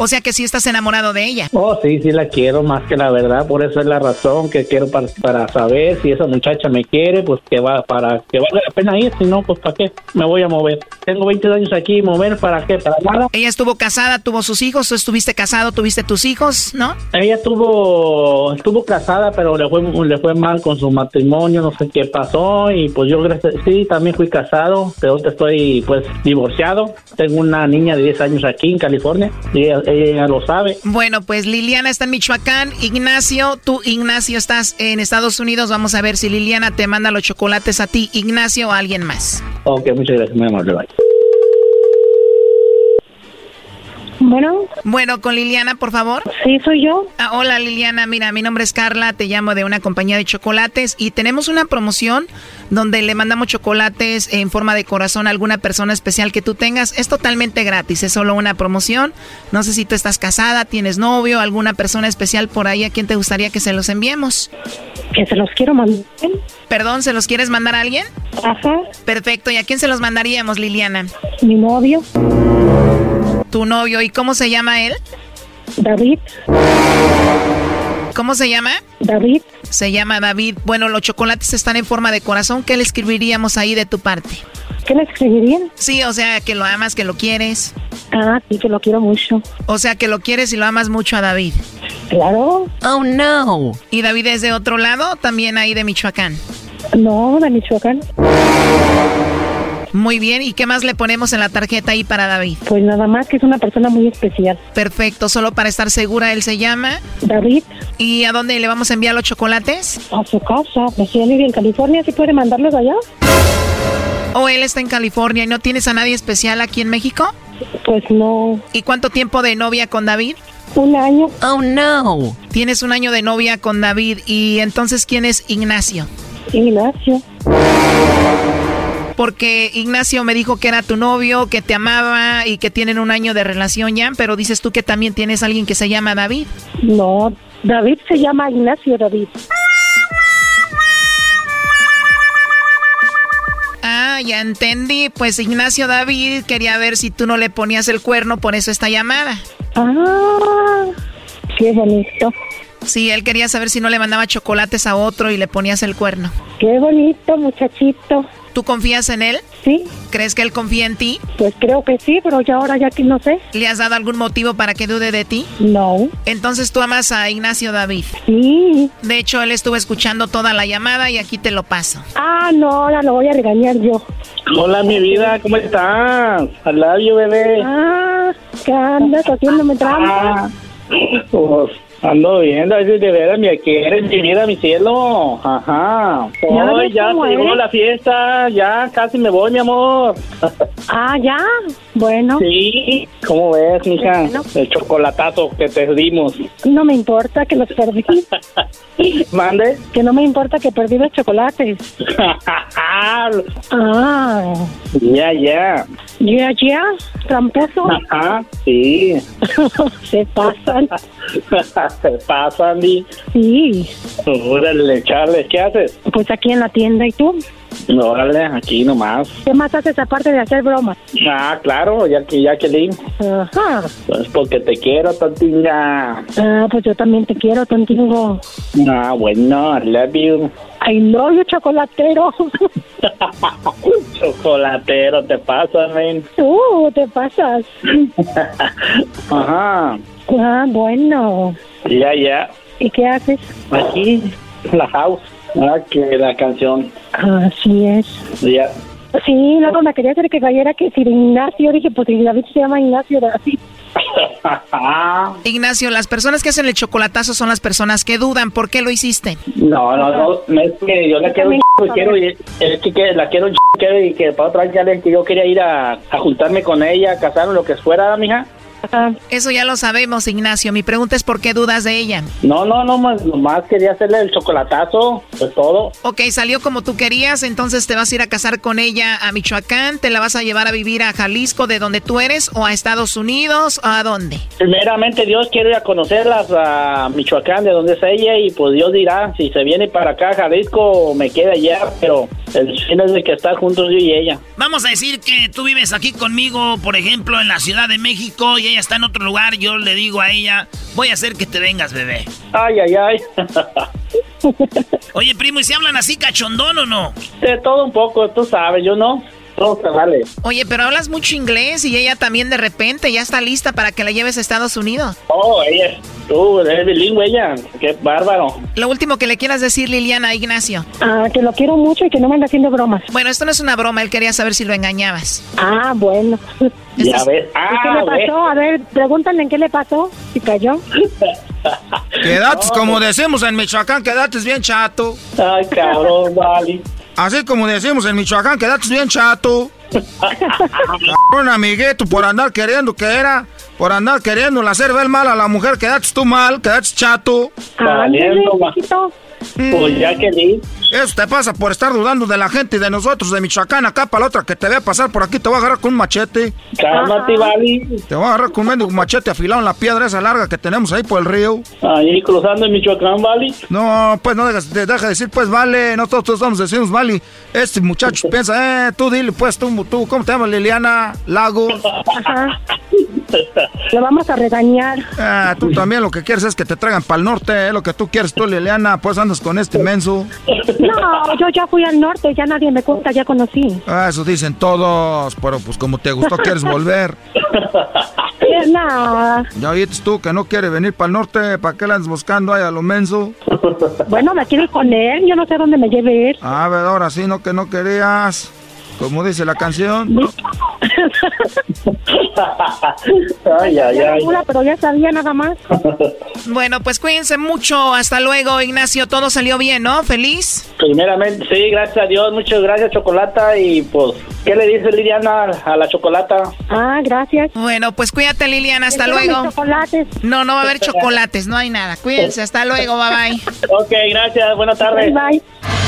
S9: O sea que sí estás enamorado de ella.
S30: Oh, sí, sí la quiero más que la verdad. Por eso es la razón que quiero para, para saber si esa muchacha me quiere, pues que va para que valga la pena ir. Si no, pues para qué me voy a mover. Tengo 20 años aquí, mover para qué, para nada.
S9: Ella estuvo casada, tuvo sus hijos. Tú estuviste casado, tuviste tus hijos, ¿no?
S30: Ella estuvo estuvo casada, pero le fue le fue mal con su matrimonio, no sé qué pasó y pues yo sí también fui casado, pero estoy pues divorciado. Tengo una niña de 10 años aquí en California y ella lo sabe.
S9: Bueno, pues Liliana está en Michoacán. Ignacio, tú, Ignacio, estás en Estados Unidos. Vamos a ver si Liliana te manda los chocolates a ti, Ignacio, o a alguien más.
S30: Ok, muchas gracias, muy amable. Bye.
S29: Bueno.
S9: Bueno, con Liliana, por favor.
S29: Sí, soy yo.
S9: Ah, hola Liliana, mira, mi nombre es Carla, te llamo de una compañía de chocolates y tenemos una promoción donde le mandamos chocolates en forma de corazón a alguna persona especial que tú tengas. Es totalmente gratis, es solo una promoción. No sé si tú estás casada, tienes novio, alguna persona especial por ahí a quien te gustaría que se los enviemos.
S29: Que se los quiero mandar.
S9: Perdón, ¿se los quieres mandar a alguien?
S29: Ajá.
S9: Perfecto, ¿y a quién se los mandaríamos, Liliana?
S29: Mi novio
S9: tu novio. ¿Y cómo se llama él?
S29: David.
S9: ¿Cómo se llama?
S29: David.
S9: Se llama David. Bueno, los chocolates están en forma de corazón. ¿Qué le escribiríamos ahí de tu parte?
S29: ¿Qué le escribirían?
S9: Sí, o sea, que lo amas, que lo quieres.
S29: Ah, sí, que lo quiero mucho.
S9: O sea, que lo quieres y lo amas mucho a David.
S29: Claro.
S9: Oh, no. ¿Y David es de otro lado también ahí de Michoacán?
S29: No, de Michoacán.
S9: Muy bien, ¿y qué más le ponemos en la tarjeta ahí para David?
S29: Pues nada más que es una persona muy especial.
S9: Perfecto, solo para estar segura, él se llama
S29: David.
S9: ¿Y a dónde le vamos a enviar los chocolates?
S29: A su casa, pues si él vive en California, ¿sí puede mandarlos allá?
S9: ¿O él está en California y no tienes a nadie especial aquí en México?
S29: Pues no.
S9: ¿Y cuánto tiempo de novia con David?
S29: Un año.
S9: Oh, no. Tienes un año de novia con David y entonces ¿quién es Ignacio?
S29: Ignacio.
S9: Porque Ignacio me dijo que era tu novio, que te amaba y que tienen un año de relación ya, pero dices tú que también tienes alguien que se llama David.
S31: No, David se llama Ignacio David.
S9: Ah, ya entendí. Pues Ignacio David quería ver si tú no le ponías el cuerno, por eso esta llamada.
S31: Ah, qué bonito.
S9: Sí, él quería saber si no le mandaba chocolates a otro y le ponías el cuerno.
S31: Qué bonito, muchachito.
S9: ¿Tú confías en él?
S31: Sí.
S9: ¿Crees que él confía en ti?
S31: Pues creo que sí, pero ya ahora ya que no sé.
S9: ¿Le has dado algún motivo para que dude de ti?
S31: No.
S9: Entonces tú amas a Ignacio David.
S31: Sí.
S9: De hecho, él estuvo escuchando toda la llamada y aquí te lo paso.
S31: Ah, no, ahora lo voy a regañar yo.
S30: Hola, mi vida, ¿cómo estás? Al labio, bebé.
S31: Ah, ¿qué andas haciéndome trampa?
S30: Ah, pues, ando viendo, a veces de veras me quieres, mi vida, mi cielo. Ajá. Hoy ya
S31: cómo
S30: llegó la fiesta, ya casi me voy, mi amor.
S31: Ah, ya. Bueno.
S30: Sí, ¿cómo ves, mija? El chocolatazo que te dimos.
S31: No me importa que los perdí.
S30: ¿Mande?
S31: Que no me importa que perdí los chocolates. Ah,
S30: ya, ya.
S31: ya, ya. Tramposo.
S30: Ajá, sí.
S31: Se pasan.
S30: Se pasan, Di.
S31: Sí.
S30: Órale, Charles, ¿qué haces?
S31: Pues aquí en la tienda. ¿Y tú?
S30: Órale, aquí nomás.
S31: ¿Qué más haces aparte de hacer bromas?
S30: Ah, claro, ya que Jacqueline.
S31: Ajá.
S30: Pues porque te quiero, tontinga.
S31: Ah, pues yo también te quiero, tontingo.
S30: Ah, bueno, I love you.
S31: I love you, chocolatero.
S30: Chocolatero, te pasa, men.
S31: Uh, te pasas.
S30: Ajá.
S31: Ah, bueno.
S30: Ya, ya.
S31: ¿Y qué haces?
S30: Aquí, la house. Ah, que la canción.
S31: Así es.
S30: Ya.
S31: Sí, luego me quería hacer que cayera que si de Ignacio, dije, pues si David se llama Ignacio David.
S9: Ignacio, las personas que hacen el chocolatazo son las personas que dudan. ¿Por qué lo hiciste?
S30: No, no, no, no es que yo la quiero un y quiero y es que, que la quiero un quiero y que para otra vez ya le que yo quería ir a, a juntarme con ella, a casarme, lo que fuera, mija.
S9: Eso ya lo sabemos, Ignacio. Mi pregunta es ¿por qué dudas de ella?
S30: No, no, no, más, nomás quería hacerle el chocolatazo, pues todo.
S9: Ok, salió como tú querías, entonces te vas a ir a casar con ella a Michoacán, te la vas a llevar a vivir a Jalisco, de donde tú eres, o a Estados Unidos, o a dónde.
S30: Primeramente Dios quiero ir a conocerlas a Michoacán, de donde es ella, y pues Dios dirá si se viene para acá a Jalisco me queda allá, pero el fin es de que estar juntos yo y ella.
S5: Vamos a decir que tú vives aquí conmigo, por ejemplo, en la Ciudad de México y ella está en otro lugar. Yo le digo a ella, voy a hacer que te vengas, bebé.
S30: Ay, ay, ay.
S5: Oye, primo, ¿y se hablan así cachondón o no?
S30: De todo un poco, tú sabes, yo no. Todo se vale.
S9: Oye, pero hablas mucho inglés y ella también de repente ya está lista para que la lleves a Estados Unidos.
S30: Oh, ella, tú, eres bilingüe ella. Qué bárbaro.
S9: Lo último que le quieras decir, Liliana, a Ignacio.
S31: Ah, que lo quiero mucho y que no me anda haciendo bromas.
S9: Bueno, esto no es una broma, él quería saber si lo engañabas.
S31: Ah, bueno.
S30: Ya ves.
S31: ¿Y
S30: Ah,
S31: qué le pasó? A ver, pregúntale en qué le pasó. Si cayó.
S32: Quedates, como decimos en Michoacán, quedates bien chato.
S30: Ay, cabrón, vale.
S32: Así como decimos en Michoacán, quedates bien chato. Un amiguito por andar queriendo que era, por andar queriendo hacer ver mal a la mujer, quedates tú mal, quedates chato.
S30: Valiendo, ma. Pues ya que di.
S32: Eso te pasa por estar dudando de la gente y de nosotros de Michoacán. Acá para la otra que te vea pasar por aquí, te voy a agarrar con un machete.
S30: Cálmate, vale.
S32: Te voy a agarrar con un machete afilado en la piedra esa larga que tenemos ahí por el río.
S30: Ahí cruzando en Michoacán, vale.
S32: No, pues no dejas, te deja de decir, pues vale, nosotros todos estamos decimos vale. Este muchacho piensa, eh, tú dile, pues tú, tú, ¿cómo te llamas, Liliana? Lago.
S31: Ajá. Lo vamos a regañar.
S32: Ah, tú también lo que quieres es que te traigan para el norte, eh, lo que tú quieres tú, Liliana, pues andas con este menso.
S31: No, yo ya fui al norte, ya nadie me cuenta, ya conocí.
S32: Ah, eso dicen todos, pero pues como te gustó, quieres volver.
S31: Eh, No,
S32: Ya oíste tú que no quiere venir para el norte, ¿para qué la andas buscando ahí a lo menso?
S31: bueno, me quiero ir con él, yo no sé dónde me lleve él.
S32: A ver, ahora sí, no que no querías. Como dice la canción.
S30: ay, ay, ay.
S31: Pero ya sabía nada más.
S9: Bueno, pues cuídense mucho. Hasta luego, Ignacio. Todo salió bien, ¿no? ¿Feliz?
S30: Primeramente, sí, gracias a Dios, muchas gracias, Chocolata. Y pues, ¿qué le dice Liliana a la Chocolata?
S31: Ah, gracias.
S9: Bueno, pues cuídate, Liliana. Hasta luego.
S31: chocolates.
S9: No, no va a haber chocolates, no hay nada. Cuídense. Hasta luego. Bye bye.
S30: Ok, gracias, buenas tardes.
S31: Bye, bye.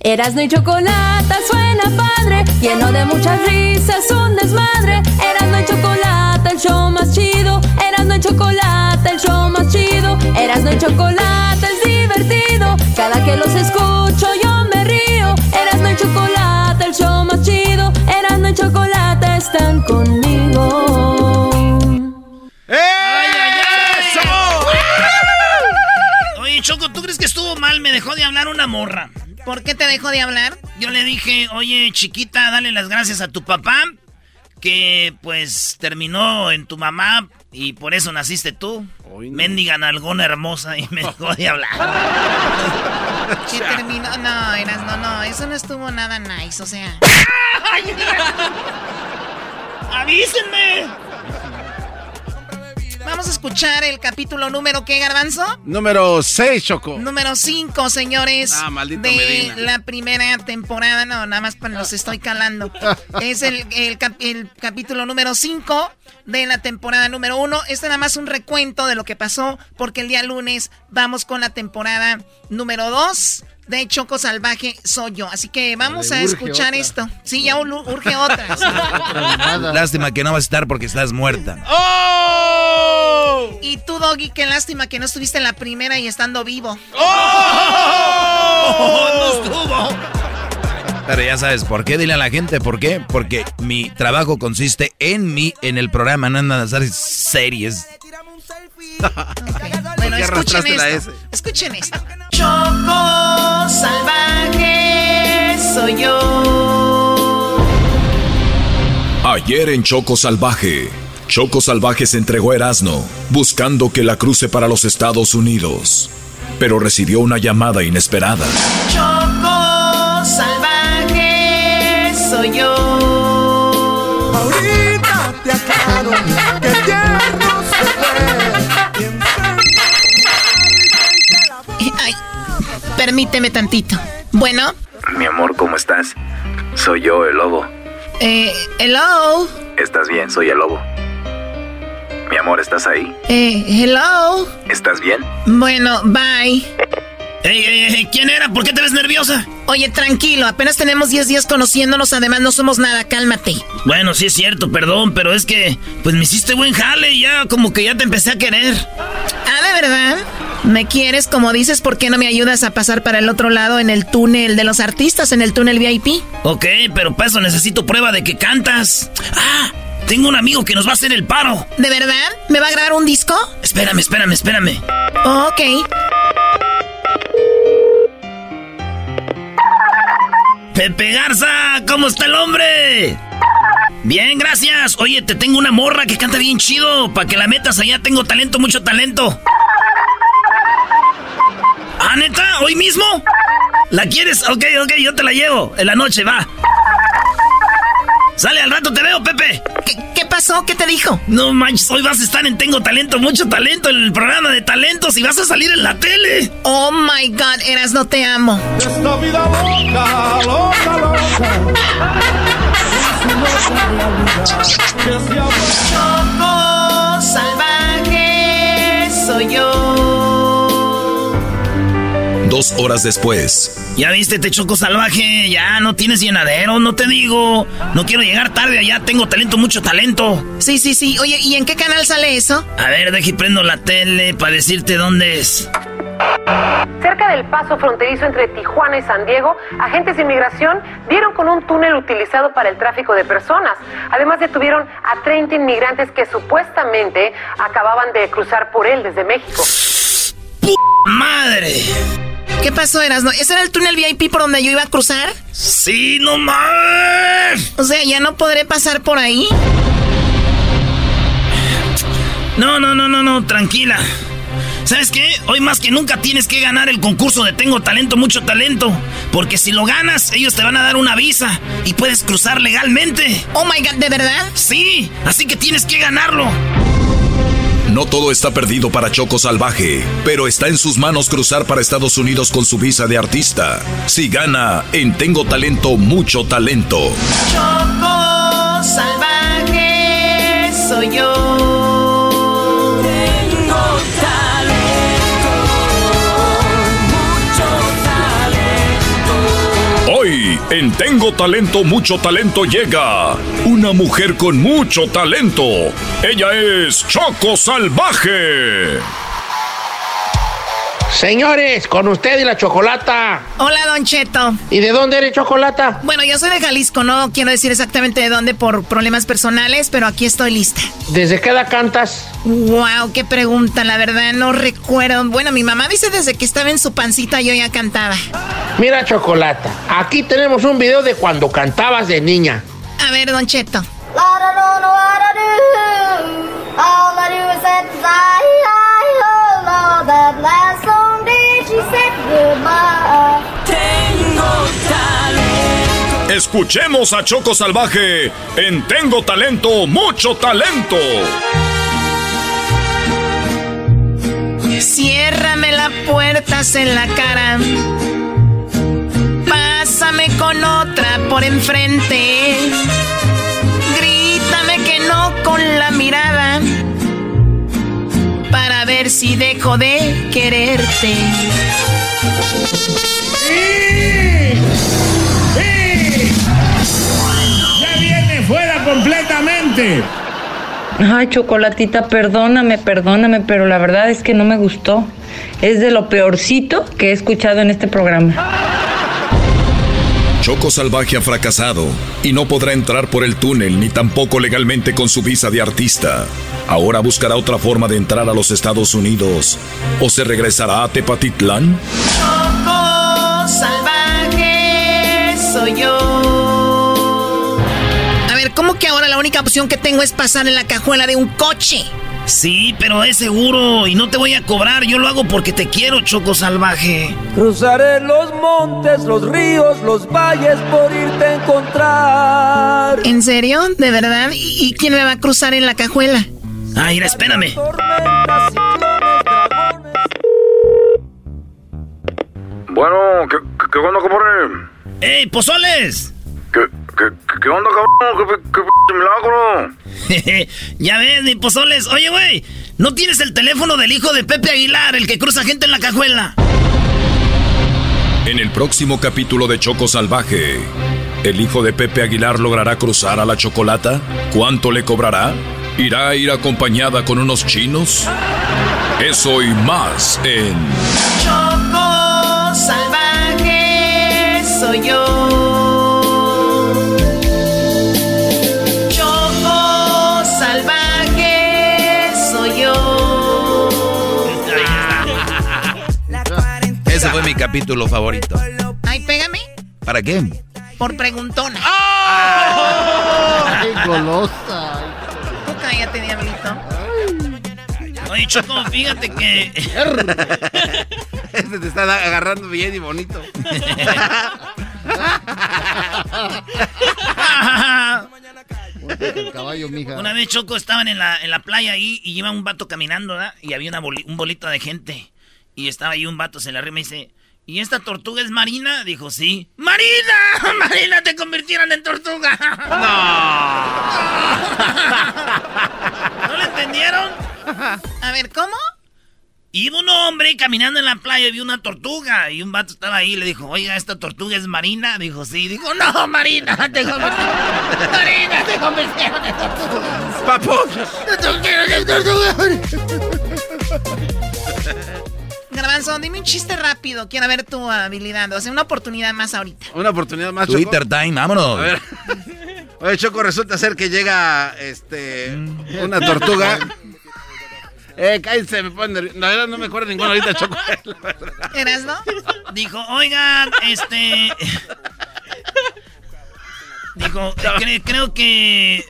S13: Erasno y chocolate suena padre, lleno de muchas risas, un desmadre. Erasno y chocolate, el show más chido. Erasno y chocolate, el show más chido. Erasno y chocolate es divertido. Cada que los escucho yo me río. Erasno y chocolate, el show más chido. Erasno y chocolate están conmigo.
S5: Oye, Choco, ¿tú crees que estuvo mal? Me dejó de hablar una morra.
S9: ¿Por qué te dejó de hablar?
S5: Yo le dije, oye, chiquita, dale las gracias a tu papá, que pues terminó en tu mamá y por eso naciste tú. Mendiga nalgona hermosa y me dejó de hablar.
S9: ¿Qué terminó? No, eras, no, no, eso no estuvo nada nice, o sea.
S5: ¡Avísenme!
S9: Vamos a escuchar el capítulo número, ¿qué, Garbanzo?
S4: Número 6, Choco.
S9: Número 5, señores.
S4: Ah, maldito
S9: de
S4: Medina.
S9: la primera temporada. No, nada más para los estoy calando. es el, el cap- el capítulo número 5 de la temporada número 1. Este nada más un recuento de lo que pasó, porque el día lunes vamos con la temporada número 2 de Choco Salvaje Soy Yo. Así que vamos a escuchar
S6: otra.
S9: esto. Sí, ya ur- urge otra.
S6: Lástima que no vas a estar porque estás muerta.
S9: Y tú, Doggy, qué lástima que no estuviste en la primera y estando vivo.
S5: ¡No estuvo!
S6: Pero ya sabes por qué, dile a la gente por qué. Porque mi trabajo consiste en mí, en el programa, no en hacer series.
S9: Bueno, escuchen esto.
S6: S?
S9: Escuchen esto. Choco salvaje soy yo.
S15: Ayer en Choco Salvaje, Choco Salvaje se entregó a Erasmo, buscando que la cruce para los Estados Unidos, pero recibió una llamada inesperada.
S9: Choco salvaje soy yo. Permíteme tantito. Bueno,
S33: Mi amor, ¿cómo estás? Soy yo, el lobo.
S9: eh, hello.
S33: ¿Estás bien? Soy el lobo. Mi amor, ¿estás ahí?
S9: Eh, hello.
S33: ¿Estás bien?
S9: Bueno, bye.
S5: Ey, ey, ey, ¿quién era? ¿Por qué te ves nerviosa?
S9: Oye, tranquilo, apenas tenemos 10 días conociéndonos, además no somos nada, cálmate.
S5: Bueno, sí es cierto, perdón, pero es que pues me hiciste buen jale y ya como que ya te empecé a querer.
S9: Ah, ¿de verdad? ¿Me quieres? Como dices, ¿por qué no me ayudas a pasar para el otro lado en el túnel de los artistas, en el túnel VIP?
S5: Ok, pero para eso necesito prueba de que cantas. Ah, tengo un amigo que nos va a hacer el paro.
S9: ¿De verdad? ¿Me va a grabar un disco?
S5: Espérame, espérame, espérame.
S9: Oh, ok.
S5: Pepe Garza, ¿cómo está el hombre? Bien, gracias. Oye, te tengo una morra que canta bien chido. Para que la metas allá, tengo talento, mucho talento. ¿Ah, neta? ¿Hoy mismo? ¿La quieres? Ok, ok, yo te la llevo. En la noche, va. Sale, al rato te veo, Pepe.
S9: ¿Qué, pasó? ¿Qué te dijo?
S5: No manches, hoy vas a estar en Tengo Talento, mucho talento, en el programa de talentos y vas a salir en la tele.
S9: Oh my god, Eras, no te amo.
S2: Esta vida loca, loca, loca.
S15: Dos horas después.
S5: Ya viste, te choco salvaje, ya no tienes llenadero, no te digo. No quiero llegar tarde allá, tengo talento, mucho talento.
S9: Sí, sí, sí. Oye, ¿y en qué canal sale eso?
S5: A ver, deje prendo la tele para decirte dónde es.
S34: Cerca del paso fronterizo entre Tijuana y San Diego, agentes de inmigración dieron con un túnel utilizado para el tráfico de personas. Además detuvieron a 30 inmigrantes que supuestamente acababan de cruzar por él desde México.
S5: ¡Madre!
S9: ¿Qué pasó, Erasno? ¿Ese era el túnel VIP por donde yo iba a cruzar?
S5: Sí, no más.
S9: O sea, ¿ya no podré pasar por ahí?
S5: No, no, no, no, no, tranquila. ¿Sabes qué? Hoy más que nunca tienes que ganar el concurso de Tengo Talento, mucho talento. Porque si lo ganas, ellos te van a dar una visa y puedes cruzar legalmente.
S9: Oh my god, ¿de verdad?
S5: Sí, así que tienes que ganarlo.
S15: No todo está perdido para Choco Salvaje, pero está en sus manos cruzar para Estados Unidos con su visa de artista. Si gana en Tengo Talento, mucho talento.
S9: Choco Salvaje soy yo.
S15: En Tengo Talento, mucho talento llega una mujer con mucho talento. Ella es Choco Salvaje.
S35: Señores, con usted y la chocolata.
S9: Hola, Don Cheto.
S35: ¿Y de dónde eres chocolata?
S9: Bueno, yo soy de Jalisco, no quiero decir exactamente de dónde por problemas personales, pero aquí estoy lista.
S35: ¿Desde qué edad cantas?
S9: Wow, qué pregunta, la verdad no recuerdo. Bueno, mi mamá dice desde que estaba en su pancita yo ya cantaba.
S35: Mira, chocolata, aquí tenemos un video de cuando cantabas de niña.
S9: A ver, Don Cheto.
S15: Escuchemos a Choco Salvaje en Tengo Talento, mucho talento.
S9: Ciérrame la puertas en la cara. Pásame con otra por enfrente. Grítame que no con la mirada. Para ver si dejo de quererte.
S36: ¡Ya viene fuera completamente!
S37: Ay, Chocolatita, perdóname, perdóname, pero la verdad es que no me gustó. Es de lo peorcito que he escuchado en este programa.
S15: Choco Salvaje ha fracasado y no podrá entrar por el túnel ni tampoco legalmente con su visa de artista. Ahora buscará otra forma de entrar a los Estados Unidos o se regresará a Tepatitlán.
S9: Choco salvaje soy yo. A ver, ¿cómo que ahora la única opción que tengo es pasar en la cajuela de un coche?
S5: Sí, pero es seguro y no te voy a cobrar. Yo lo hago porque te quiero, Choco Salvaje.
S38: Cruzaré los montes, los ríos, los valles por irte a encontrar.
S9: ¿En serio? ¿De verdad? ¿Y quién me va a cruzar en la cajuela?
S5: Ay, mira, espérame.
S33: Bueno, ¿qué, qué, qué onda, cabrón?
S5: ¡Ey, pozoles!
S33: ¿Qué, qué, qué onda, cabrón? ¿Qué, qué, qué milagro?
S5: ya ves, mi pozoles. Oye, güey, ¿no tienes el teléfono del hijo de Pepe Aguilar, el que cruza gente en la cajuela?
S15: En el próximo capítulo de Choco Salvaje, ¿el hijo de Pepe Aguilar logrará cruzar a la chocolata? ¿Cuánto le cobrará? ¿Irá a ir acompañada con unos chinos? Eso y más en
S9: Choco salvaje soy yo.
S6: Ese fue mi capítulo favorito.
S9: Ay, pégame
S6: ¿Para qué?
S9: por preguntona.
S25: ¡Qué golosa!
S9: Tú cállate, diablito.
S5: Oye, Choco, fíjate que...
S4: Este te está agarrando bien y bonito.
S25: El caballo, mija.
S5: Una vez Choco estaban en la, en la playa ahí y iba un vato caminando, ¿verdad? Y había una boli- un bolito de gente. Y estaba ahí un vato, se le arriba y dice, ¿y esta tortuga es Marina? Dijo, sí. ¡Marina! ¡Marina, te convirtieron en tortuga! ¡No! ¿No lo entendieron?
S9: A ver, ¿cómo?
S5: Y un hombre caminando en la playa vio una tortuga y un vato estaba ahí y le dijo, oiga, ¿esta tortuga es marina? Dijo, sí. Dijo, no, marina, te convirtieron. marina, te convirtieron en tortuga.
S4: Papu.
S5: Te convirtieron en tortuga.
S9: Garbanzo, dime un chiste rápido. Quiero ver tu habilidad. O sea, una oportunidad más ahorita.
S4: Una oportunidad más, Choco.
S6: Twitter time, vámonos.
S4: A ver. Oye, Choco, resulta ser que llega este una tortuga. Eh, cállense, me ponen nervioso. La verdad no me acuerdo ninguno ahorita, Choco.
S9: ¿Eras, no?
S5: Dijo, oigan, este. Dijo, cre- creo que.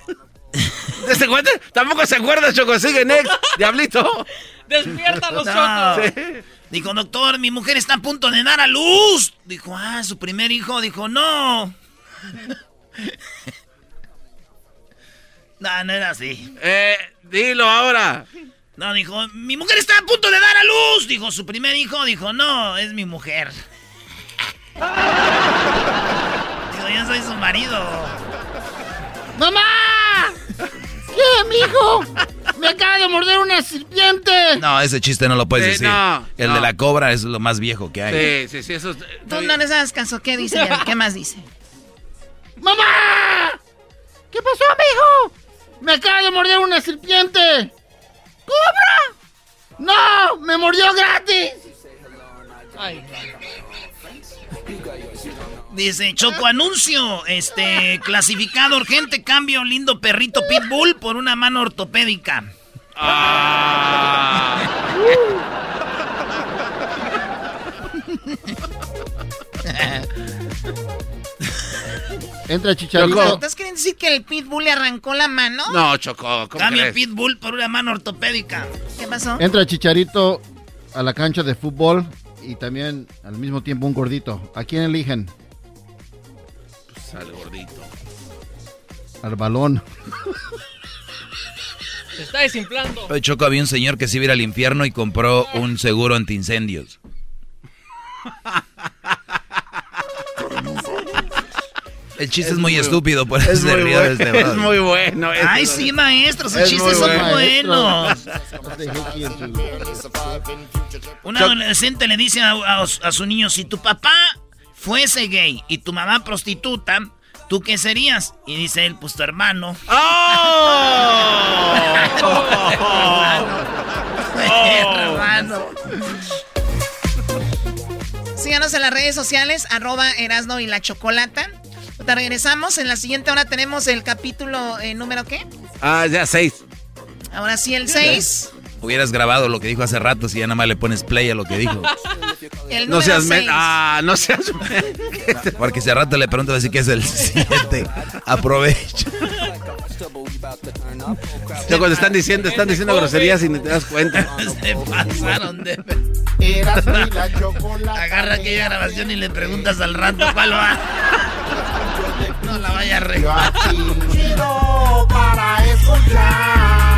S4: ¿De ese cuate? Tampoco se acuerda, Choco. Sigue, next. Diablito.
S5: Despiértalos,
S4: No.
S5: Choco.
S4: Sí.
S5: Dijo, doctor, mi mujer está a punto de dar a luz. Dijo, ah, su primer hijo. Dijo, no. no, no era así.
S4: Eh, dilo ahora.
S5: No, dijo, mi mujer está a punto de dar a luz. Dijo, su primer hijo. Dijo, no, es mi mujer. Dijo, yo soy su marido.
S12: ¡Mamá! ¿Qué, mijo? Me acaba de morder una serpiente.
S6: No, ese chiste no lo puedes
S4: Sí,
S6: decir.
S4: no,
S6: el
S4: no.
S6: de la cobra es lo más viejo que hay.
S4: Sí, sí, sí, eso.
S9: Tú no les hagas caso. ¿Qué dice? ¿Qué más dice?
S12: ¡Mamá! ¿Qué pasó, mijo? Me acaba de morder una serpiente. ¿Cobra? ¡No! ¡Me mordió gratis! Ay,
S5: Dice, Choco, anuncio, este, clasificado urgente, cambio, lindo perrito pitbull por una mano ortopédica.
S12: Entra Chicharito.
S9: ¿Estás queriendo decir que el pitbull le arrancó la mano?
S4: No, Choco, ¿cómo
S5: Cambio
S4: crees?
S5: pitbull por una mano ortopédica.
S9: ¿Qué pasó?
S12: Entra Chicharito a la cancha de fútbol y también al mismo tiempo un gordito. ¿A quién eligen?
S4: Al gordito.
S12: Al balón.
S39: Se está desinflando.
S6: Oye, Choco, había un señor que se iba a ir al infierno y compró un seguro antiincendios. El chiste es muy estúpido, por eso
S4: es muy bueno,
S6: este
S4: es muy bueno. ese.
S5: Ay, sí, maestro, sus
S4: Es
S5: chistes
S4: muy
S5: son
S4: bueno.
S5: buenos. Un adolescente le dice a, a- a su niño, si tu papá fuese gay y tu mamá prostituta, ¿tú qué serías? Y dice él, pues tu hermano.
S4: ¡Oh!
S5: hermano.
S9: Síganos en las redes sociales, arroba Erasno y la Chocolata. Te regresamos. En la siguiente hora tenemos el capítulo eh, número qué?
S4: Ah, ya seis.
S9: Ahora sí, el 6.
S6: Hubieras grabado lo que dijo hace rato si ya nada más le pones play a lo que dijo.
S9: El
S4: No seas men.
S9: seis.
S4: Ah, no seas.
S6: Porque si a rato le pregunto así que es el 7. Aprovecha.
S4: Choco, te están diciendo, están diciendo groserías y ni te das cuenta.
S5: Se pasaron de... Agarra aquella grabación y le preguntas al rato cuál va. No la vaya a regar.
S2: Chido para escuchar.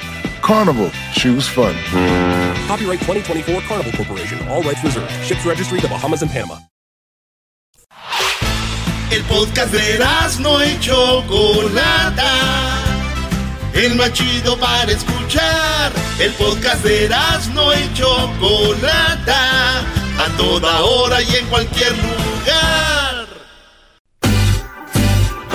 S21: Carnival, choose fun.
S40: Copyright 2024 Carnival Corporation. All rights reserved. Ships registry the Bahamas and Panama.
S2: El podcast de Erasmo y Chocolata. El machido para escuchar. El podcast de Erasmo y Chocolata. A toda hora y en cualquier lugar.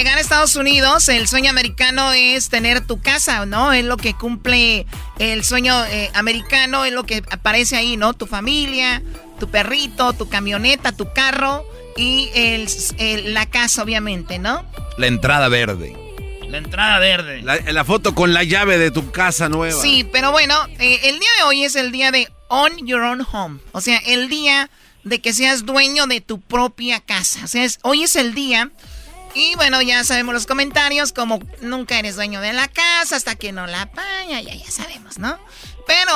S9: Llegar a Estados Unidos, el sueño americano es tener tu casa, ¿no? Es lo que cumple el sueño eh, americano, es lo que aparece ahí, ¿no? Tu familia, tu perrito, tu camioneta, tu carro y el, la casa, obviamente, ¿no?
S6: La entrada verde.
S5: La entrada verde.
S4: La, foto con la llave de tu casa nueva.
S9: Sí, pero bueno, eh, el día de hoy es el día de On Your Own Home. O sea, el día de que seas dueño de tu propia casa. O sea, hoy es el día. Y bueno, ya sabemos los comentarios, como nunca eres dueño de la casa hasta que no la apaña, ya, ya sabemos, ¿no? Pero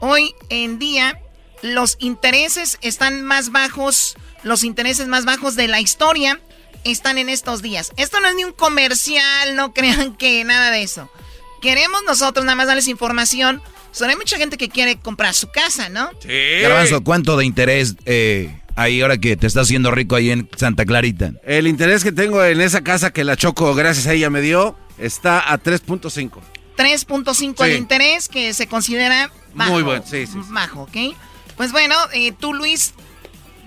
S9: hoy en día los intereses están más bajos, los intereses más bajos de la historia están en estos días. Esto no es ni un comercial, no crean que nada de eso. Queremos nosotros nada más darles información. Solo hay mucha gente que quiere comprar su casa, ¿no?
S6: Sí. Garbanzo, ¿cuánto de interés eh, hay ahora que te estás haciendo rico ahí en Santa Clarita?
S4: El interés que tengo en esa casa que la Choco, gracias a ella, me dio, está a 3.5.
S9: 3.5 el interés que se considera bajo.
S4: Muy bueno, sí, sí.
S9: Bajo, ¿ok? Pues bueno, eh, tú, Luis,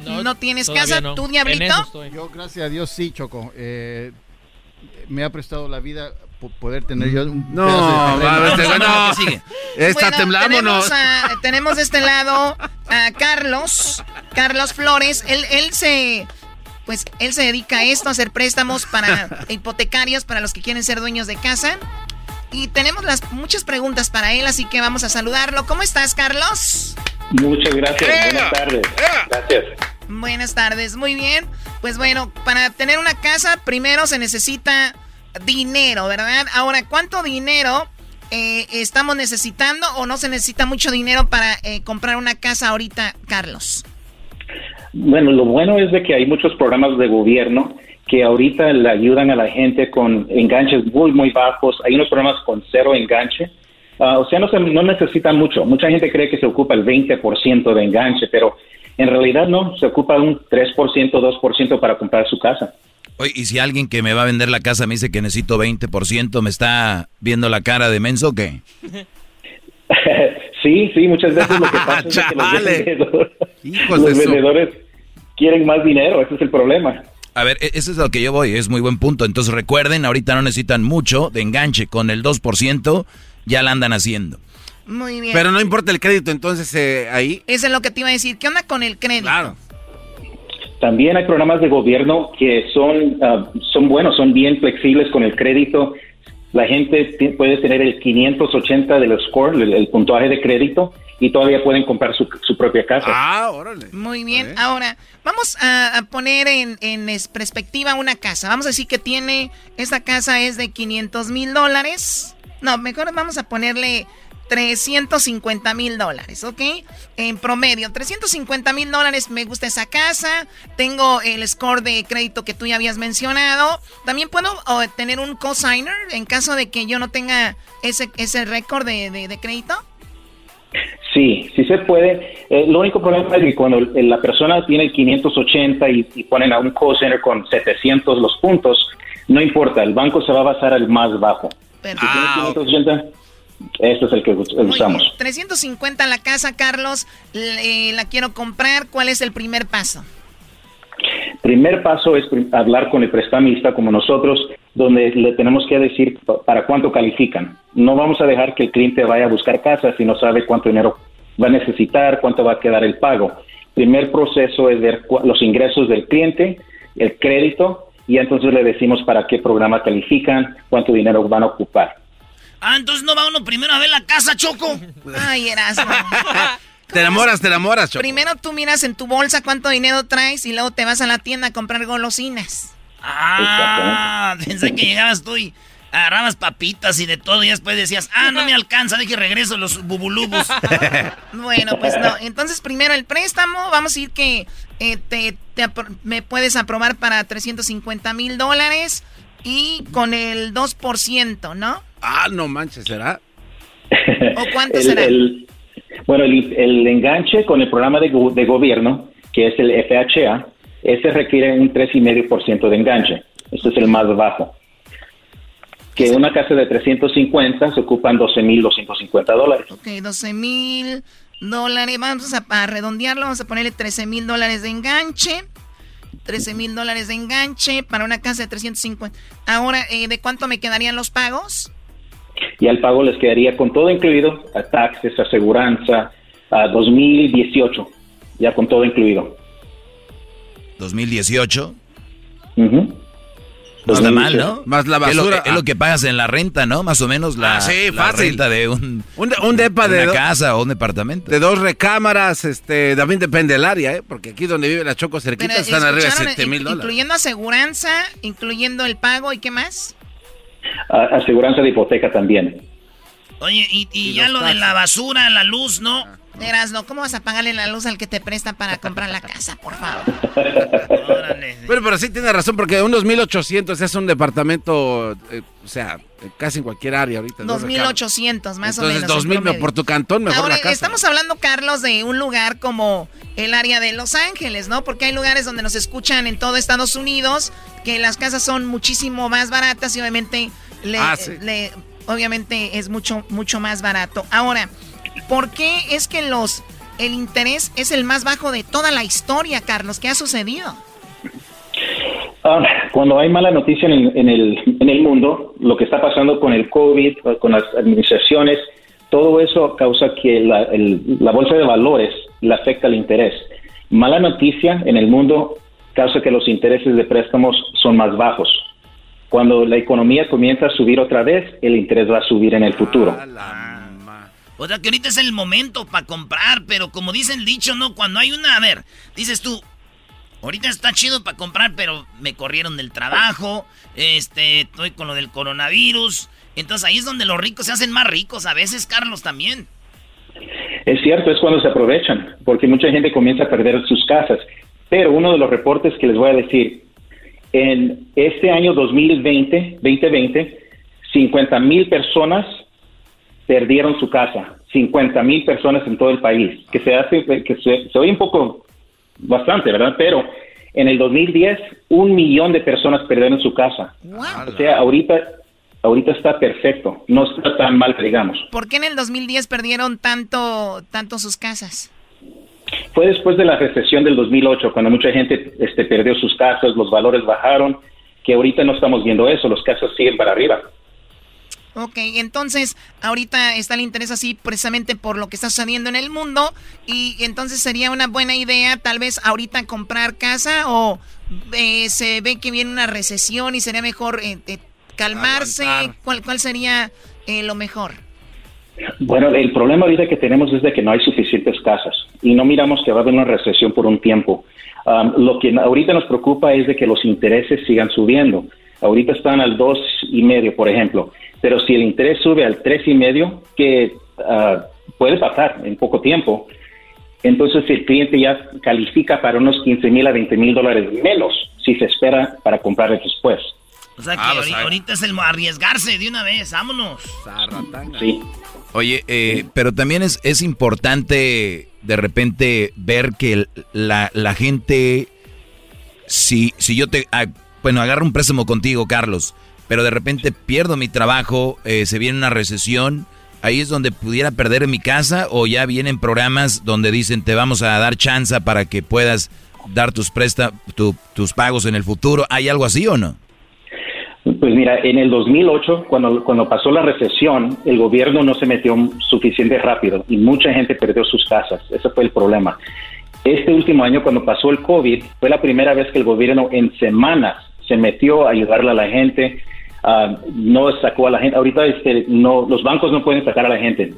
S9: no, tienes casa, tú, Diablito.
S12: Yo, gracias a Dios, sí, Choco. Eh, me ha prestado la vida poder tener yo un
S4: no, de no,
S9: sigue. Está temblando, tenemos, tenemos de este lado a Carlos, Carlos Flores. Él, él se, pues, él se dedica a esto, a hacer préstamos para hipotecarios para los que quieren ser dueños de casa. Y tenemos las muchas preguntas para él, así que vamos a saludarlo. ¿Cómo estás, Carlos?
S41: Muchas gracias. Buenas tardes. Gracias.
S9: Buenas tardes. Muy bien. Pues bueno, para tener una casa primero se necesita dinero, ¿verdad? Ahora, ¿cuánto dinero eh, estamos necesitando o no se necesita mucho dinero para eh, comprar una casa ahorita, Carlos?
S41: Bueno, lo bueno es de que hay muchos programas de gobierno que ahorita le ayudan a la gente con enganches muy, muy bajos. Hay unos programas con cero enganche. Ah, o sea, no, se, no necesitan mucho. Mucha gente cree que se ocupa el 20% de enganche, pero en realidad no, se ocupa un 3%, 2% para comprar su casa.
S6: Oye, y si alguien que me va a vender la casa me dice que necesito 20%, ¿me está viendo la cara de menso o qué?
S41: sí, sí, muchas veces lo que pasa es que los vendedores, quieren más dinero, ese es el problema.
S6: A ver, e-, eso es a lo que yo voy, es muy buen punto. Entonces recuerden, ahorita no necesitan mucho de enganche, con el 2% ya la andan haciendo.
S9: Muy bien.
S4: Pero no importa el crédito, entonces eh, ahí.
S9: Eso es lo que te iba a decir. ¿Qué onda con el crédito? Claro.
S41: También hay programas de gobierno que son, ah, son buenos, son bien flexibles con el crédito. La gente puede tener el 580 del score, el, puntuaje de crédito, y todavía pueden comprar su, propia casa.
S4: Ah, órale.
S9: Muy bien. Ahora, vamos a, poner en, en, perspectiva una casa. Vamos a decir que tiene, esta casa es de 500 mil dólares. No, mejor vamos a ponerle 350 mil dólares, ¿ok? En promedio, 350 mil dólares me gusta esa casa, tengo el score de crédito que tú ya habías mencionado, también puedo tener un cosigner en caso de que yo no tenga ese, ese récord de, crédito.
S41: Sí, sí se puede. Eh, lo único problema es que cuando la persona tiene 580 y, ponen a un cosigner con 700 los puntos, no importa, el banco se va a basar al más bajo. Si ah, 580, este es el que usamos.
S9: 350 la casa, Carlos. la quiero comprar. ¿Cuál es el primer paso?
S41: Primer paso es hablar con el prestamista como nosotros, donde le tenemos que decir para cuánto califican. No vamos a dejar que el cliente vaya a buscar casa si no sabe cuánto dinero va a necesitar, cuánto va a quedar el pago. Primer proceso es ver los ingresos del cliente, el crédito, y entonces le decimos para qué programa califican, cuánto dinero van a ocupar.
S5: Ah, entonces no va uno primero a ver la casa, Choco.
S9: Ay, Erasmo.
S4: Te enamoras, te enamoras, Choco.
S9: Primero tú miras en tu bolsa cuánto dinero traes y luego te vas a la tienda a comprar golosinas.
S5: Ah, pensé que llegabas tú y agarrabas papitas y de todo y después decías, ah, no me alcanza, dije regreso los bubulubos.
S9: bueno, pues no. Entonces primero el préstamo, vamos a ir que eh, te, me puedes aprobar para 350 mil dólares y con el 2%, ¿no?
S4: Ah, no manches, ¿será?
S9: ¿O cuánto será?
S41: bueno, el, enganche con el programa de, gobierno, que es el FHA, ese requiere un 3,5% de enganche. Este es el más bajo. Que una casa de 350 se ocupan 12.250 dólares.
S9: Ok, 12.000 dólares. Vamos a, redondearlo, vamos a ponerle 13 mil dólares de enganche. 13 mil dólares de enganche para una casa de 350. Ahora, eh, ¿de cuánto me quedarían los pagos?
S41: Y al pago les quedaría con todo incluido, a taxes, aseguranza, a 2018, ya con todo incluido.
S6: 2018.
S41: Ujú.
S6: No está mal, ¿no?
S4: Más la
S6: Es lo,
S4: basura.
S6: que, es lo que pagas en la renta, ¿no? Más o menos la,
S4: Ah, sí,
S6: la
S4: fácil.
S6: renta de un,
S4: Un, de- un depa de,
S6: una
S4: do-
S6: casa o un departamento.
S4: de dos recámaras, este, también depende del área, ¿eh? Porque aquí donde vive la Choco cerquita
S9: Pero,
S4: están arriba de
S9: ¿escucharon?
S4: 7 mil dólares.
S9: Incluyendo aseguranza, incluyendo el pago y qué más.
S41: A- aseguranza de hipoteca también.
S5: Oye, y, y ya lo de la basura, la luz, ¿no?
S9: Eras, no, ¿cómo vas a pagarle la luz al que te presta para comprar la casa, por favor?
S4: Pero, pero sí tiene razón, porque unos 1800 es un departamento, eh, o sea, eh, casi en cualquier área ahorita. dos recámaras.
S9: 2800 más o
S4: Entonces,
S9: menos. en
S4: 2000
S9: promedio.
S4: por tu cantón, mejor
S9: Ahora,
S4: la casa.
S9: estamos hablando, Carlos, de un lugar como el área de Los Ángeles, ¿no? Porque hay lugares donde nos escuchan en todo Estados Unidos que las casas son muchísimo más baratas y obviamente le,
S4: Ah, sí.
S9: le- obviamente es mucho mucho más barato. Ahora, ¿por qué es que los el interés es el más bajo de toda la historia, Carlos? ¿Qué ha sucedido?
S41: Ah, cuando hay mala noticia en el, en, el, en el mundo, lo que está pasando con el COVID, con las administraciones, todo eso causa que la, el- la bolsa de valores le afecta al interés. Mala noticia en el mundo causa que los intereses de préstamos son más bajos. Cuando la economía comienza a subir otra vez, el interés va a subir en el futuro.
S5: O sea que ahorita es el momento para comprar, pero como dice el dicho, ¿no? Cuando hay una, a ver, dices tú, ahorita está chido para comprar, pero me corrieron del trabajo, este, estoy con lo del coronavirus. Entonces ahí es donde los ricos se hacen más ricos, a veces, Carlos, también.
S41: Es cierto, es cuando se aprovechan, porque mucha gente comienza a perder sus casas. Pero uno de los reportes que les voy a decir, en este año 2020, 2020, 50 mil personas perdieron su casa. 50 mil personas en todo el país, que se hace, que se, se oye un poco bastante, ¿verdad? Pero en el 2010, un millón de personas perdieron su casa. O sea, ahorita, ahorita está perfecto, no está tan mal, digamos.
S9: ¿Por qué en el 2010 perdieron tanto tanto sus casas?
S41: Fue después de la recesión del 2008, cuando mucha gente este, perdió sus casas, los valores bajaron, que ahorita no estamos viendo eso, los casos siguen para arriba.
S9: Ok, entonces ahorita está el interés así precisamente por lo que está sucediendo en el mundo y entonces sería una buena idea tal vez ahorita comprar casa o eh, se ve que viene una recesión y sería mejor eh, eh, calmarse. ¿Cuál, ¿Cuál sería eh, lo mejor?
S41: Bueno, el problema ahorita que tenemos es de que no hay suficientes casas y no miramos que va a haber una recesión por un tiempo. Um, lo que ahorita nos preocupa es de que los intereses sigan subiendo. Ahorita están al dos y medio, por ejemplo, pero si el interés sube al tres y medio, que ah, puede pasar en poco tiempo, entonces el cliente ya califica para unos 15 mil a 20 mil dólares menos si se espera para comprar después.
S5: O sea que
S6: Ah, pues, ahí.
S5: ahorita es el arriesgarse de una vez, vámonos.
S41: Sí.
S6: Oye, eh, pero también es, es importante de repente ver que la, la gente, si, si yo te, ah, bueno, agarro un préstamo contigo, Carlos, pero de repente pierdo mi trabajo, eh, se viene una recesión, ahí es donde pudiera perder mi casa o ya vienen programas donde dicen te vamos a dar chance para que puedas dar tus presta, tu- tus pagos en el futuro. ¿Hay algo así o no?
S41: Pues mira, en el 2008, cuando, cuando pasó la recesión, el gobierno no se metió suficiente rápido y mucha gente perdió sus casas. Ese fue el problema. Este último año, cuando pasó el COVID, fue la primera vez que el gobierno en semanas se metió a ayudarle a la gente. ah, no sacó a la gente. Ahorita este, no, los bancos no pueden sacar a la gente.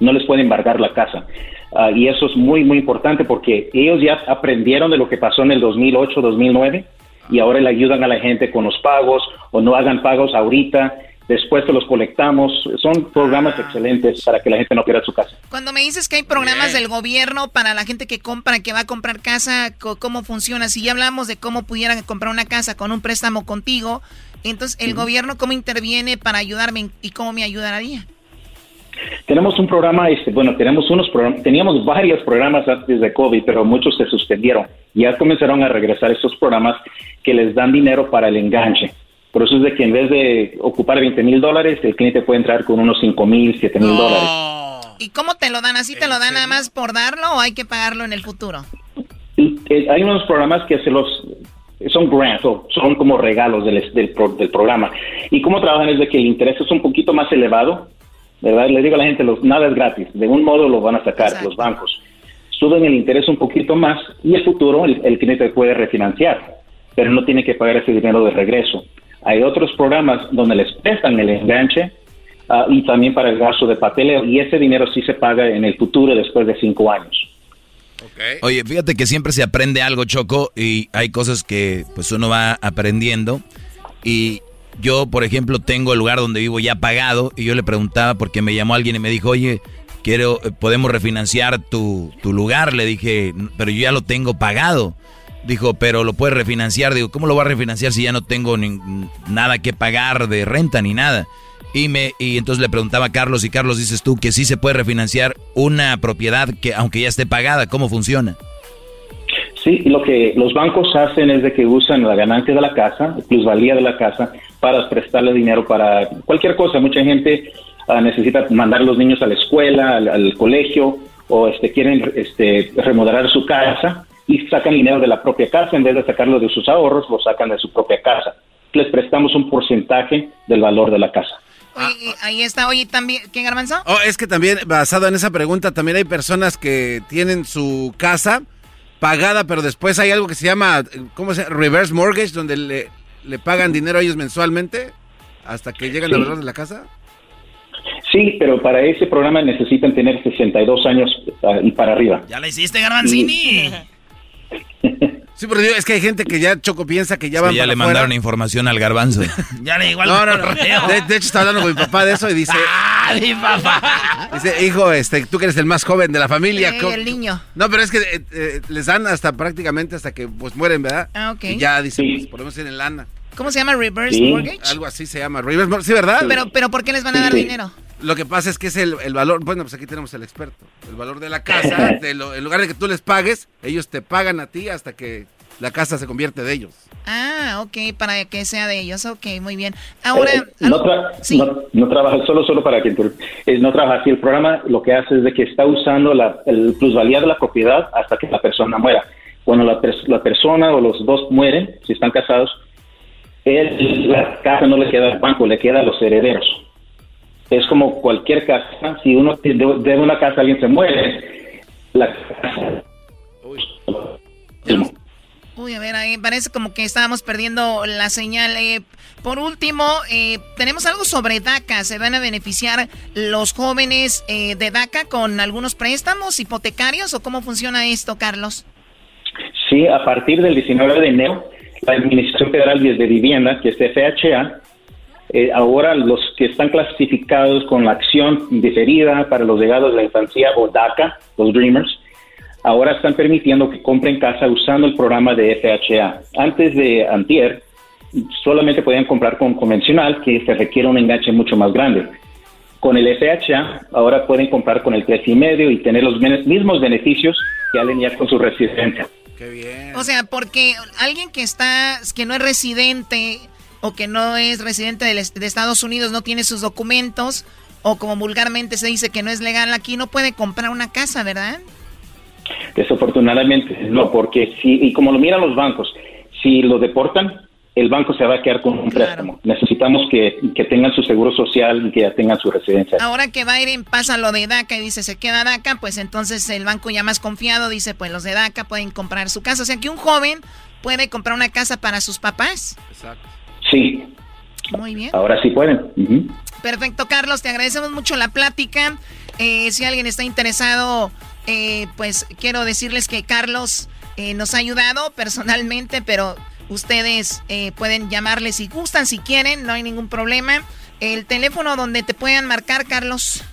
S41: No les pueden embargar la casa. Ah, y eso es muy, muy importante porque ellos ya aprendieron de lo que pasó en el 2008, 2009 y ahora le ayudan a la gente con los pagos o no hagan pagos ahorita, después se los colectamos. Son programas excelentes para que la gente no pierda su casa.
S9: Cuando me dices que hay programas del gobierno para la gente que compra, que va a comprar casa, ¿cómo funciona? Si ya hablamos de cómo pudieran comprar una casa con un préstamo contigo, entonces el gobierno cómo interviene para ayudarme y cómo me ayudaría.
S41: Tenemos un programa, este, bueno, tenemos unos programas, teníamos varios programas antes de COVID, pero muchos se suspendieron. Ya comenzaron a regresar estos programas que les dan dinero para el enganche. Por eso es de que en vez de ocupar 20 mil dólares, el cliente puede entrar con unos 5 mil, 7 mil dólares.
S9: ¿Y cómo te lo dan? ¿Así te lo dan nada más por darlo o hay que pagarlo en el futuro?
S41: Y, eh, hay unos programas que se los, son grants, o son como regalos del, del, pro- del programa. Y cómo trabajan es de que el interés es un poquito más elevado, ¿verdad? Le digo a la gente, los, nada es gratis, de un modo lo van a sacar los bancos. Suben el interés un poquito más y el futuro el, el cliente puede refinanciar, pero no tiene que pagar ese dinero de regreso. Hay otros programas donde les prestan el enganche ah, y también para el gasto de papeleo y ese dinero sí se paga en el futuro después de cinco años.
S6: Oye, fíjate que siempre se aprende algo, Choco, y hay cosas que pues uno va aprendiendo. Y yo, por ejemplo, tengo el lugar donde vivo ya pagado y yo le preguntaba porque me llamó alguien y me dijo, oye, quiero, eh, podemos refinanciar tu, tu lugar. Le dije, pero yo ya lo tengo pagado. Dijo, pero lo puedes refinanciar. Digo, ¿cómo lo voy a refinanciar si ya no tengo ni- nada que pagar de renta ni nada? Y, me, y entonces le preguntaba a Carlos, y Carlos dices tú que sí se puede refinanciar una propiedad que aunque ya esté pagada, ¿cómo funciona?
S41: Sí, lo que los bancos hacen es de que usan la ganancia de la casa, plusvalía de la casa, para prestarle dinero para cualquier cosa. Mucha gente ah, necesita mandar a los niños a la escuela, al, al colegio, o este, quieren este, remodelar su casa y sacan dinero de la propia casa en vez de sacarlo de sus ahorros, lo sacan de su propia casa. Les prestamos un porcentaje del valor de la casa.
S9: Oye, y ahí está. Oye, también, ¿qué garbanzo?
S4: Oh, es que también, basado en esa pregunta, también hay personas que tienen su casa pagada, pero después hay algo que se llama, ¿cómo se llama? Reverse mortgage, donde le, le pagan dinero a ellos mensualmente hasta que llegan
S41: Sí.
S4: al valor de la casa.
S41: Sí, pero para ese programa necesitan tener 62 años ah, y para arriba.
S5: ¿Ya la hiciste, Garbanzini?
S4: Sí, pero digo, es que hay gente que ya Choco piensa que ya
S6: Sí,
S4: van
S6: ya
S4: para
S6: le
S4: afuera.
S6: mandaron información al garbanzo.
S5: Ya le igual.
S4: No, no, no. De, de hecho, estaba hablando con mi papá de eso y dice...
S5: ¡Ah, mi papá!
S4: Dice, hijo, este, tú que eres el más joven de la familia. ¿cómo-
S9: el niño.
S4: No, pero es que eh, eh, les dan hasta prácticamente hasta que pues mueren, ¿verdad?
S9: Ah, ok.
S4: Y ya dicen, pues podemos ir en lana.
S9: ¿Cómo se llama? ¿Reverse
S4: Sí.
S9: mortgage?
S4: Algo así se llama. Reverse mortgage, sí, ¿verdad?
S9: Pero, pero ¿por qué les van a dar dinero?
S4: Lo que pasa es que es el, el valor, bueno, pues aquí tenemos el experto. El valor de la casa, de lo- en lugar de que tú les pagues, ellos te pagan a ti hasta que la casa se convierte de ellos.
S9: Ah, ok, para que sea de ellos. Ok, muy bien. Ahora,
S41: Eh, no, tra- no, no trabaja solo solo para que inter- eh, no trabaja así el programa lo que hace es de que está usando la el plusvalía de la propiedad hasta que la persona muera cuando la, pers- la persona o los dos mueren si están casados él- la casa no le queda al banco le queda a los herederos es como cualquier casa si uno de- una casa alguien se muere la casa
S9: uy, a ver, ahí parece como que estábamos perdiendo la señal. Eh, por último, eh, tenemos algo sobre DACA. ¿Se van a beneficiar los jóvenes eh, de DACA con algunos préstamos hipotecarios o cómo funciona esto, Carlos?
S41: Sí, a partir del 19 de enero, la Administración Federal de Vivienda, que es FHA, eh, ahora los que están clasificados con la acción diferida para los legados de la infancia o DACA, los Dreamers, ahora están permitiendo que compren casa usando el programa de FHA. Antes de Antier, solamente podían comprar con convencional, que se requiere un enganche mucho más grande. Con el FHA, ahora pueden comprar con el 3,5 y tener los mismos beneficios que ya con su residencia.
S9: O sea, porque alguien que está, que no es residente o que no es residente de Estados Unidos, no tiene sus documentos, o como vulgarmente se dice que no es legal aquí, no puede comprar una casa, ¿verdad?
S41: Desafortunadamente, no, porque si, y como lo miran los bancos, si lo deportan, el banco se va a quedar con un préstamo. Necesitamos que, que tengan su seguro social y que ya tengan su residencia.
S9: Ahora que Biden pasa lo de DACA y dice se queda DACA, pues entonces el banco ya más confiado dice, pues los de DACA pueden comprar su casa. O sea que un joven puede comprar una casa para sus papás.
S41: Sí,
S9: Muy bien.
S41: ahora sí pueden.
S9: Perfecto, Carlos, te agradecemos mucho la plática. Eh, si alguien está interesado, eh, pues quiero decirles que Carlos eh, nos ha ayudado personalmente, pero ustedes pueden llamarle si gustan, si quieren, no hay ningún problema. El teléfono donde te puedan marcar, Carlos.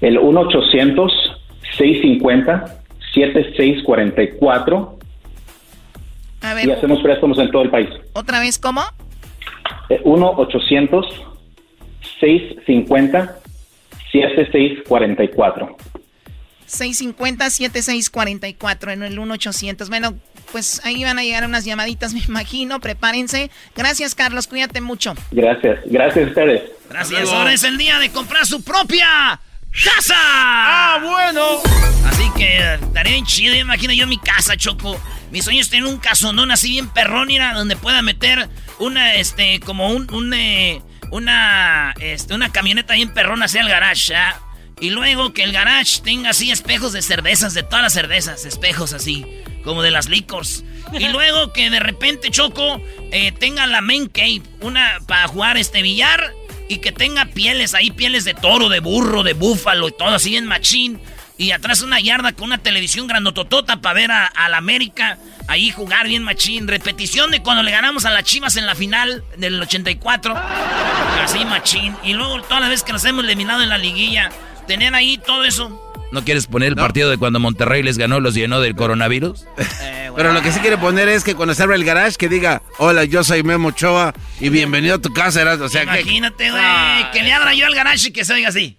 S41: El 1-800-650-7644
S9: A
S41: y
S9: ver,
S41: hacemos préstamos en todo el país.
S9: otra vez, ¿cómo?
S41: Eh, 1-800-650-7644.
S9: 650-7644 en el 1800. Bueno, pues ahí van a llegar unas llamaditas, me imagino. Prepárense. Gracias, Carlos. Cuídate mucho.
S41: Gracias, gracias a ustedes.
S5: Gracias. Ahora es el día de comprar su propia casa. ¡Ah, bueno! Así que bien chido. Imagina yo mi casa, Choco. Mi sueño es tener un casonón así bien perrón, mira, donde pueda meter una, este, como un, un eh, una, este, una camioneta bien perrona hacia el garage, ¿ah? Y luego que el garage tenga así espejos de cervezas, de todas las cervezas, espejos así, como de las licors. Y luego que de repente Choco eh, tenga la main cave, una para jugar este billar y que tenga pieles ahí, pieles de toro, de burro, de búfalo y todo así en machín. Y atrás una yarda con una televisión grandototota para ver a, la América ahí jugar bien machín. Repetición de cuando le ganamos a las Chivas en la final del 84. Así machín. Y luego todas las veces que nos hemos eliminado en la liguilla, tener ahí todo eso.
S6: ¿No quieres poner el partido de cuando Monterrey les ganó, los llenó del coronavirus?
S4: Eh, Pero lo que sí quiere poner es que cuando se abre el garage, que diga, hola, yo soy Memo Choa y bienvenido a tu casa. O sea,
S5: Imagínate, güey, que... le abra yo al garage y que se oiga así.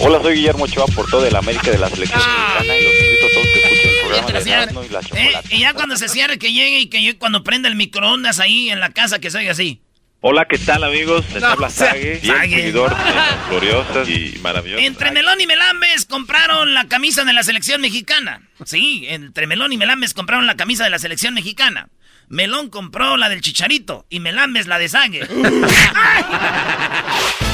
S39: Hola, soy Guillermo Choa, por todo el América de la selección ah. mexicana y los invito a todos que escuchen el programa de y la
S5: eh, Y ya cuando se cierre, que llegue y que yo, cuando prenda el microondas ahí en la casa, que se oiga así.
S39: Hola, ¿qué tal amigos? Les habla Sage, seguidor de Gloriosas y Maravillosas.
S5: Entre Melón y Melambes compraron la camisa de la selección mexicana. Sí, entre Melón y Melambes compraron la camisa de la selección mexicana. Melón compró la del Chicharito y Melambes la de Sage.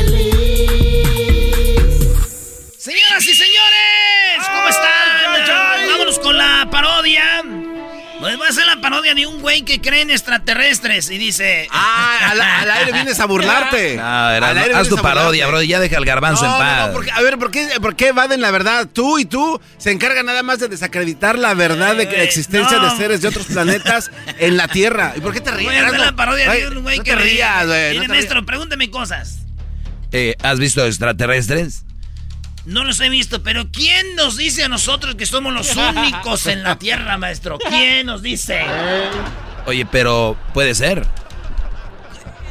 S5: Va a ser la parodia de un güey que cree en extraterrestres y dice...
S4: Ah, al, aire vienes a burlarte.
S6: No, era, haz tu parodia, bro, ya deja el garbanzo en paz.
S4: No, porque, a ver, ¿por qué, ¿por qué evaden la verdad? Tú y tú se encargan nada más de desacreditar la verdad de la existencia de seres de otros planetas en la Tierra. ¿Y por qué te ríes?
S5: Voy a la parodia de un güey
S4: no
S5: que
S4: te rías, güey.
S5: Mire, maestro, pregúnteme cosas.
S6: Eh, ¿Has visto extraterrestres?
S5: No los he visto, pero ¿quién nos dice a nosotros que somos los únicos en la Tierra, maestro? ¿Quién nos dice?
S6: Oye, pero puede ser.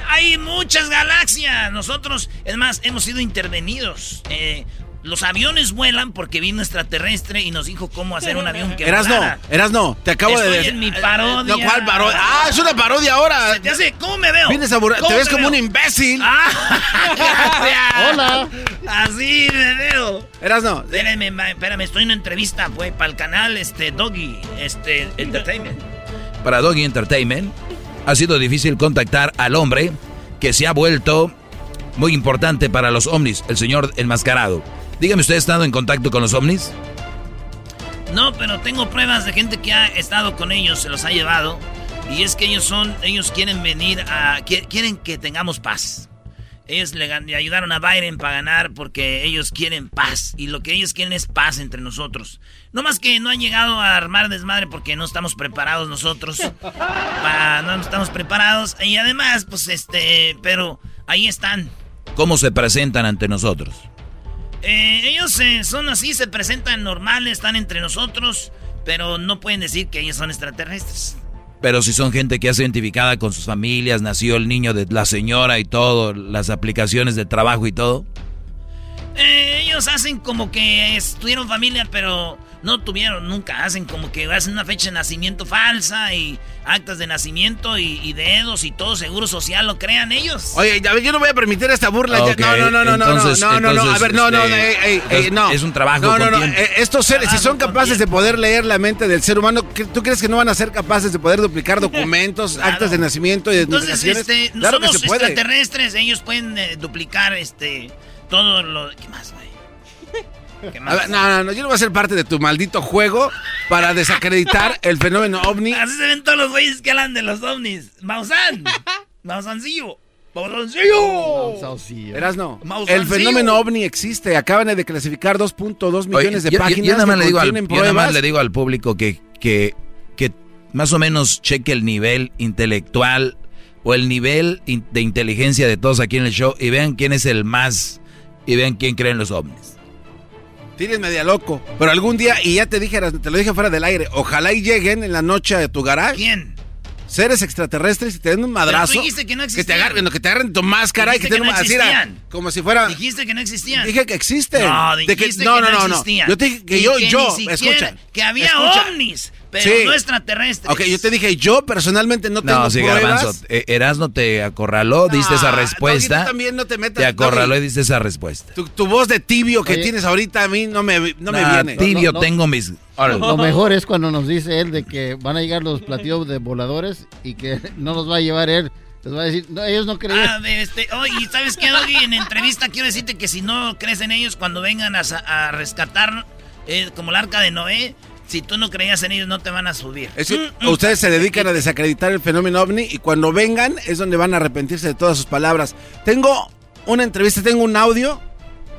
S5: Hay muchas galaxias. Nosotros, es más, hemos sido intervenidos. Eh, los aviones vuelan porque vino extraterrestre y nos dijo cómo hacer un avión que
S4: Eras no, eras no, te acabo
S5: Estoy
S4: de decir.
S5: en mi parodia.
S4: No, ¿cuál parodia? Ah, es una parodia ahora.
S5: Sé, ¿cómo me veo?
S4: Vienes a te ves como un imbécil.
S5: Ah, Hola. Así me veo.
S4: Eras no.
S5: Espérame, espérame, estoy en una entrevista, güey, para el canal este Doggy este Entertainment.
S6: Para Doggy Entertainment ha sido difícil contactar al hombre que se ha vuelto muy importante para los ovnis, el señor enmascarado. Dígame, ¿usted ha estado en contacto con los ovnis?
S5: No, pero tengo pruebas de gente que ha estado con ellos, se los ha llevado. Y es que ellos son, ellos quieren venir a, quieren que tengamos paz. Ellos le, ayudaron a Biden para ganar porque ellos quieren paz. Y lo que ellos quieren es paz entre nosotros. No más que no han llegado a armar desmadre porque no estamos preparados nosotros. no estamos preparados. Y además, pues este, pero ahí están.
S6: ¿Cómo se presentan ante nosotros?
S5: Eh, ellos eh, son así, se presentan normales, están entre nosotros, pero no pueden decir que ellos son extraterrestres.
S6: Pero si son gente que ha sido identificada con sus familias, nació el niño de la señora y todo, las aplicaciones de trabajo y todo.
S5: Eh, ellos hacen como que tuvieron familia, pero no tuvieron nunca. Hacen como que hacen una fecha de nacimiento falsa y actas de nacimiento y, dedos y todo seguro social lo crean ellos.
S4: Oye, yo no voy a permitir esta burla. No, no, no, no, entonces, no, no, no, a ver, no, no, este, no.
S6: Es un trabajo.
S4: No, no, no. Eh, estos seres, si son capaces de poder leer la mente del ser humano, ¿tú crees que no van a ser capaces de poder duplicar documentos, actas de nacimiento y
S5: Entonces, este, claro somos que se puede. extraterrestres, ellos pueden eh, duplicar este todo lo. ¿Qué más, güey?
S4: No, no, no, yo no voy a ser parte de tu maldito juego para desacreditar el fenómeno ovni.
S5: Así se ven todos los güeyes que hablan de los ovnis. Mausan. Mausancillo. Mausancillo.
S4: Verás, no. El fenómeno ovni existe. Acaban de clasificar 2.2 millones de páginas.
S6: Yo, nada más, le digo, al, nada más le digo al público que, que, que más o menos cheque el nivel intelectual o el nivel de inteligencia de todos aquí en el show y vean quién es el más y vean quién cree en los ovnis.
S4: Tienes media loco. Pero algún día, y ya te dije, te lo dije fuera del aire, ojalá y lleguen en la noche a tu garaje.
S5: ¿Quién?
S4: Seres extraterrestres y te den un madrazo.
S5: Pero dijiste que no
S4: te
S5: existían.
S4: agarren, que te agarren tu máscara y que
S5: Dijiste
S4: te den
S5: que no
S4: así, como si fuera.
S5: Dijiste que no existían.
S4: Dije que existen.
S5: No,
S4: De que-
S5: dijiste
S4: no,
S5: que
S4: no,
S5: no, existían.
S4: Yo te dije que
S5: Y
S4: yo,
S5: que
S4: yo,
S5: siquiera-
S4: escucha.
S5: Que había
S4: escucha.
S5: ovnis, pero
S4: Sí.
S5: no extraterrestres.
S4: Ok, yo te dije, yo personalmente no tengo
S6: No, sí,
S4: pruebas.
S6: Garbanzo. eh, Erasno te acorraló, diste esa respuesta.
S4: tú también no te metas,
S6: Te acorraló y diste esa respuesta.
S4: Tu, tu voz de tibio que
S12: Oye.
S4: tienes ahorita a mí no me, no me
S6: Nah,
S4: viene.
S6: Tibio,
S12: No, no, no.
S6: tengo mis.
S12: Lo mejor es cuando nos dice él de que van a llegar los platillos de voladores y que no los va a llevar él. Les va a decir, no, ellos no creen.
S5: Ah, de este, oh, y ¿sabes qué, Doggy? En entrevista quiero decirte que si no crees en ellos, cuando vengan a, a rescatar, eh, como el arca de Noé, si tú no creías en ellos, no te van a subir.
S4: Es que ustedes se dedican a desacreditar el fenómeno ovni y cuando vengan es donde van a arrepentirse de todas sus palabras. Tengo una entrevista, tengo un audio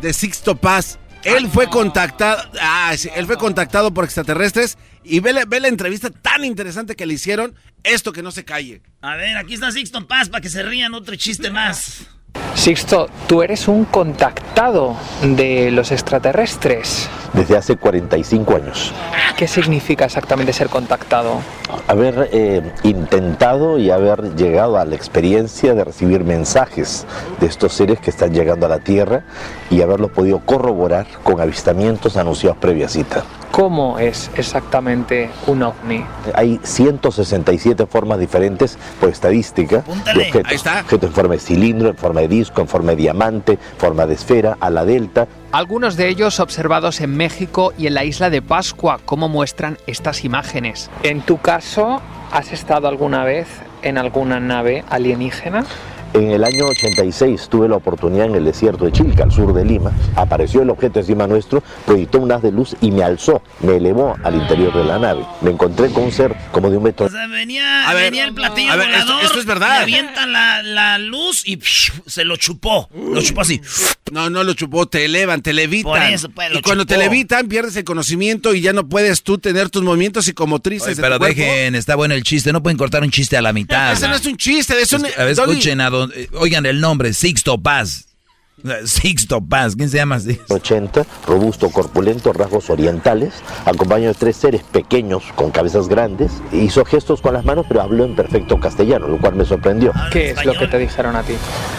S4: de Sixto Paz. Él fue contactado, ah, sí, él fue contactado por extraterrestres y ve, la- ve la entrevista tan interesante que le hicieron, esto que no se calle.
S5: A ver, aquí está Sixton Paz para que se rían otro chiste más.
S42: Sixto, tú eres un contactado de los extraterrestres.
S43: desde hace 45 años.
S42: ¿Qué significa exactamente ser contactado?
S43: Haber eh, intentado y haber llegado a la experiencia de recibir mensajes de estos seres que están llegando a la Tierra y haberlos podido corroborar con avistamientos anunciados previa cita.
S42: ¿Cómo es exactamente un ovni?
S43: Hay 167 formas diferentes por estadística
S42: Apúntale.
S43: de objetos.
S42: Ahí está.
S43: Objetos en forma de cilindro, en forma de disco, en forma de diamante, forma de esfera, a la delta.
S42: Algunos de ellos observados en México y en la isla de Pascua, como muestran estas imágenes. En tu caso, ¿has estado alguna vez en alguna nave alienígena?
S43: En el año 86 tuve la oportunidad en el desierto de Chilca, al sur de Lima. Apareció el objeto encima nuestro, proyectó un haz de luz y me alzó, me elevó al interior de la nave. Me encontré con un ser como de un metro.
S5: O sea, venía,
S4: A ver,
S5: venía el platillo
S4: a ver, esto-
S5: volador.
S4: esto es verdad.
S5: Le avientan la, la luz y psh, se lo chupó. Lo chupó así.
S4: No, no lo chupó, te elevan, te levitan.
S5: Por eso, pues, lo
S4: y cuando te
S5: chupó.
S4: levitan, pierdes el conocimiento y ya no puedes tú tener tus movimientos psicomotrices.
S6: Oye,
S4: de
S6: pero dejen, está bueno el chiste. No pueden cortar un chiste a la mitad.
S4: Ese no es un chiste, es un.
S6: A ver, escuchen a don, eh, oigan el nombre, Sixto Paz. Sixto Paz, ¿quién se llama así?
S43: 80, robusto, corpulento, rasgos orientales, acompañado de tres seres pequeños con cabezas grandes. Hizo gestos con las manos, pero habló en perfecto castellano, lo cual me sorprendió.
S42: ¿Qué es lo que te dijeron a ti?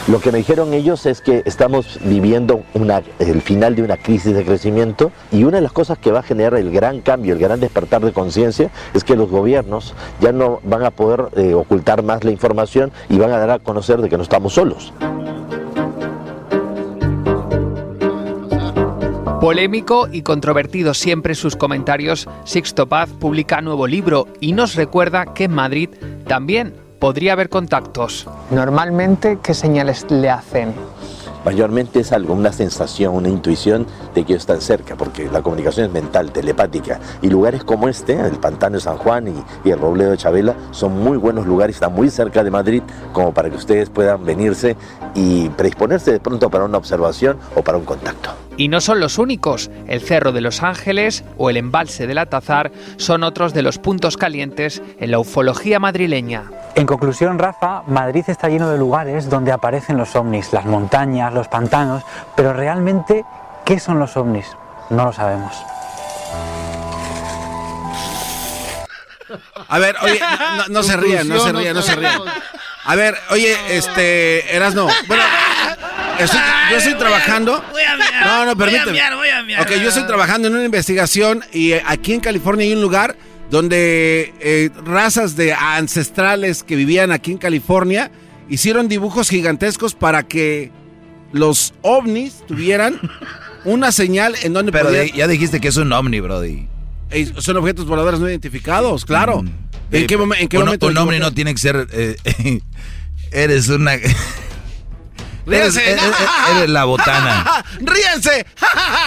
S43: Lo que me dijeron ellos es que estamos viviendo una, el final de una crisis de crecimiento y una de las cosas que va a generar el gran cambio, el gran despertar de conciencia es que los gobiernos ya no van a poder eh, ocultar más la información y van a dar a conocer de que no estamos solos.
S42: Polémico y controvertido siempre sus comentarios, Sixto Paz publica nuevo libro y nos recuerda que en Madrid también podría haber contactos. Normalmente, ¿qué señales le hacen?
S43: Mayormente es algo, una sensación, una intuición de que ellos están cerca, porque la comunicación es mental, telepática. Y lugares como este, el Pantano de San Juan y, y el Robledo de Chabela, son muy buenos lugares, están muy cerca de Madrid, como para que ustedes puedan venirse y predisponerse de pronto para una observación o para un contacto.
S42: Y no son los únicos. El Cerro de los Ángeles o el Embalse del Atazar son otros de los puntos calientes en la ufología madrileña.
S44: En conclusión, Rafa, Madrid está lleno de lugares donde aparecen los ovnis, las montañas, los pantanos, pero realmente, ¿qué son los ovnis? No lo sabemos.
S4: A ver, oye, no, se rían, no se rían, no se rían. A ver, oye, este, Erasno, bueno, estoy- yo estoy trabajando.
S5: Voy a miar.
S4: No, no,
S5: Voy a
S4: permíteme.
S5: miar, voy a miar.
S4: Ok, yo estoy trabajando en una investigación y eh, aquí en California hay un lugar donde eh, razas de ancestrales que vivían aquí en California hicieron dibujos gigantescos para que los ovnis tuvieran una señal en donde
S6: Pero
S4: podían-
S6: ya dijiste que es un ovni, Brody.
S4: Eh, Son objetos voladores no identificados, claro. ¿En
S6: Eh,
S4: qué, momen- en qué
S6: un,
S4: momento?
S6: un ovni no tiene que ser. eh, eres una. Eres,
S4: Ríanse.
S6: eres- eres la botana.
S4: ¡Ríense!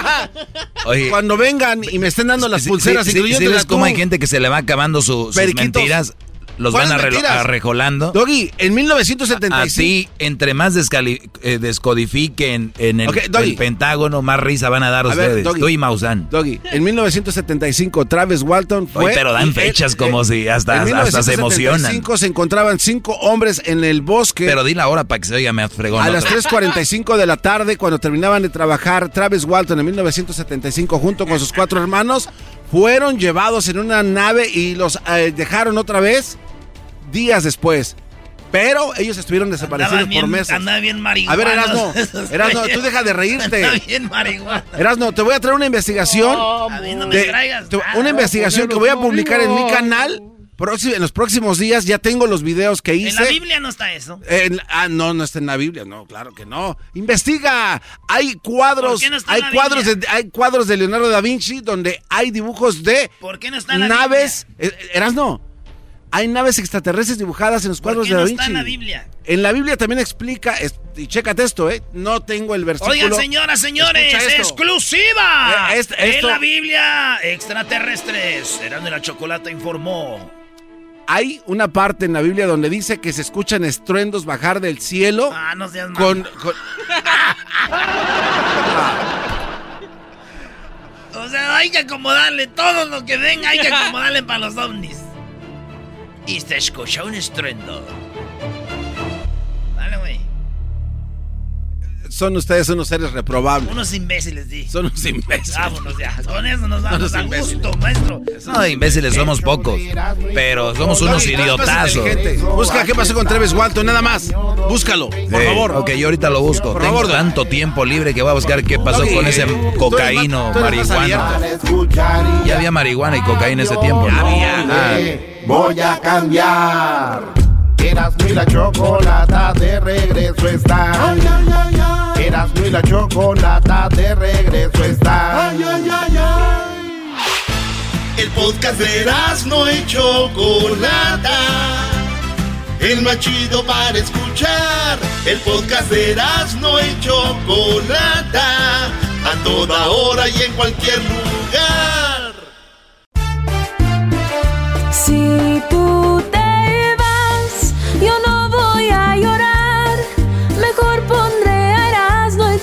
S6: Oye.
S4: Cuando vengan y me estén dando las pulseras,
S6: sí, sí,
S4: incluyendo
S6: sí,
S4: la
S6: ¿Ves cómo hay gente que se le va acabando su- sus mentiras? Los
S4: ¿Cuáles
S6: van arrejolando.
S4: Doggy, en 1975.
S6: Así, entre más eh, descodifiquen en el,
S4: Ok, Doggy.
S6: el Pentágono, más risa van a dar
S4: A ver,
S6: ustedes.
S4: Doggy.
S6: Tú y Maussan.
S4: Doggy, en 1975 Travis Walton fue...
S6: Oye, pero dan fechas
S4: eh,
S6: como si hasta,
S4: en
S6: hasta se emocionan.
S4: 1975 se encontraban cinco hombres en el bosque.
S6: Pero di la hora para que se oiga más fregón.
S4: A las
S6: vez.
S4: 3.45 de la tarde, cuando terminaban de trabajar, Travis Walton en 1975 junto con sus cuatro hermanos fueron llevados en una nave y los eh, dejaron otra vez días después. Pero ellos estuvieron desaparecidos
S5: Andaban bien-
S4: por meses.
S5: andaban bien
S4: A
S5: marihuanos.
S4: ver, Erasno, Erasno, tú deja de reírte.
S5: Andaban bien marihuana.
S4: Erasno, te voy a traer una investigación.
S5: A mí no me
S4: de-
S5: traigas
S4: te- una investigación que voy a publicar en mi canal. En los próximos días ya tengo los videos que hice.
S5: En la Biblia no está eso.
S4: En- ah, no, no está en la Biblia, no, claro que no. Investiga. Hay cuadros,
S5: ¿Por qué no
S4: hay
S5: la
S4: cuadros
S5: Biblia?
S4: de, hay cuadros de Leonardo da Vinci donde hay dibujos de
S5: ¿Por qué no está en la
S4: naves. Eh, Eras no. Hay naves extraterrestres dibujadas en los cuadros de da
S5: no
S4: Vinci.
S5: está en la Biblia?
S4: En la Biblia también explica, es- y chécate esto, eh, no tengo el versículo.
S5: Oigan, señoras, señores, exclusiva.
S4: Eh, esto-
S5: En la Biblia, extraterrestres. Serán de la chocolate informó.
S4: Hay una parte en la Biblia donde dice que se escuchan estruendos bajar del cielo
S5: Ah, no seas mal.
S4: con, con-
S5: O sea, hay que acomodarle todo lo que venga, hay que acomodarle para los ovnis. Y se escucha un estruendo.
S4: Son ustedes unos seres reprobables.
S5: Unos imbéciles, di.
S4: Son unos imbéciles.
S5: Vámonos ya. Con eso nos vamos a gusto, maestro.
S6: No, imbéciles somos pocos. Pero somos unos idiotazos.
S4: Busca qué pasó con Travis Walton, nada más. Búscalo, por
S6: Sí,
S4: favor.
S6: Ok, yo ahorita lo busco.
S4: Por
S6: Tengo
S4: favor,
S6: tanto tiempo libre que voy a buscar qué pasó con ese
S4: tú eres más-
S6: cocaíno,
S4: tú eres más
S6: marihuana. Ya había marihuana y cocaína ese tiempo. ¿no? Ah,
S45: Voy a cambiar. Erasmo y la chocolata de regreso está. Erasmo y la chocolata de regreso está.
S2: El podcast de Erasmo y Chocolata. El más chido para escuchar. El podcast de Erasmo y Chocolata. A toda hora y en cualquier lugar.
S13: Si tú te vas, yo no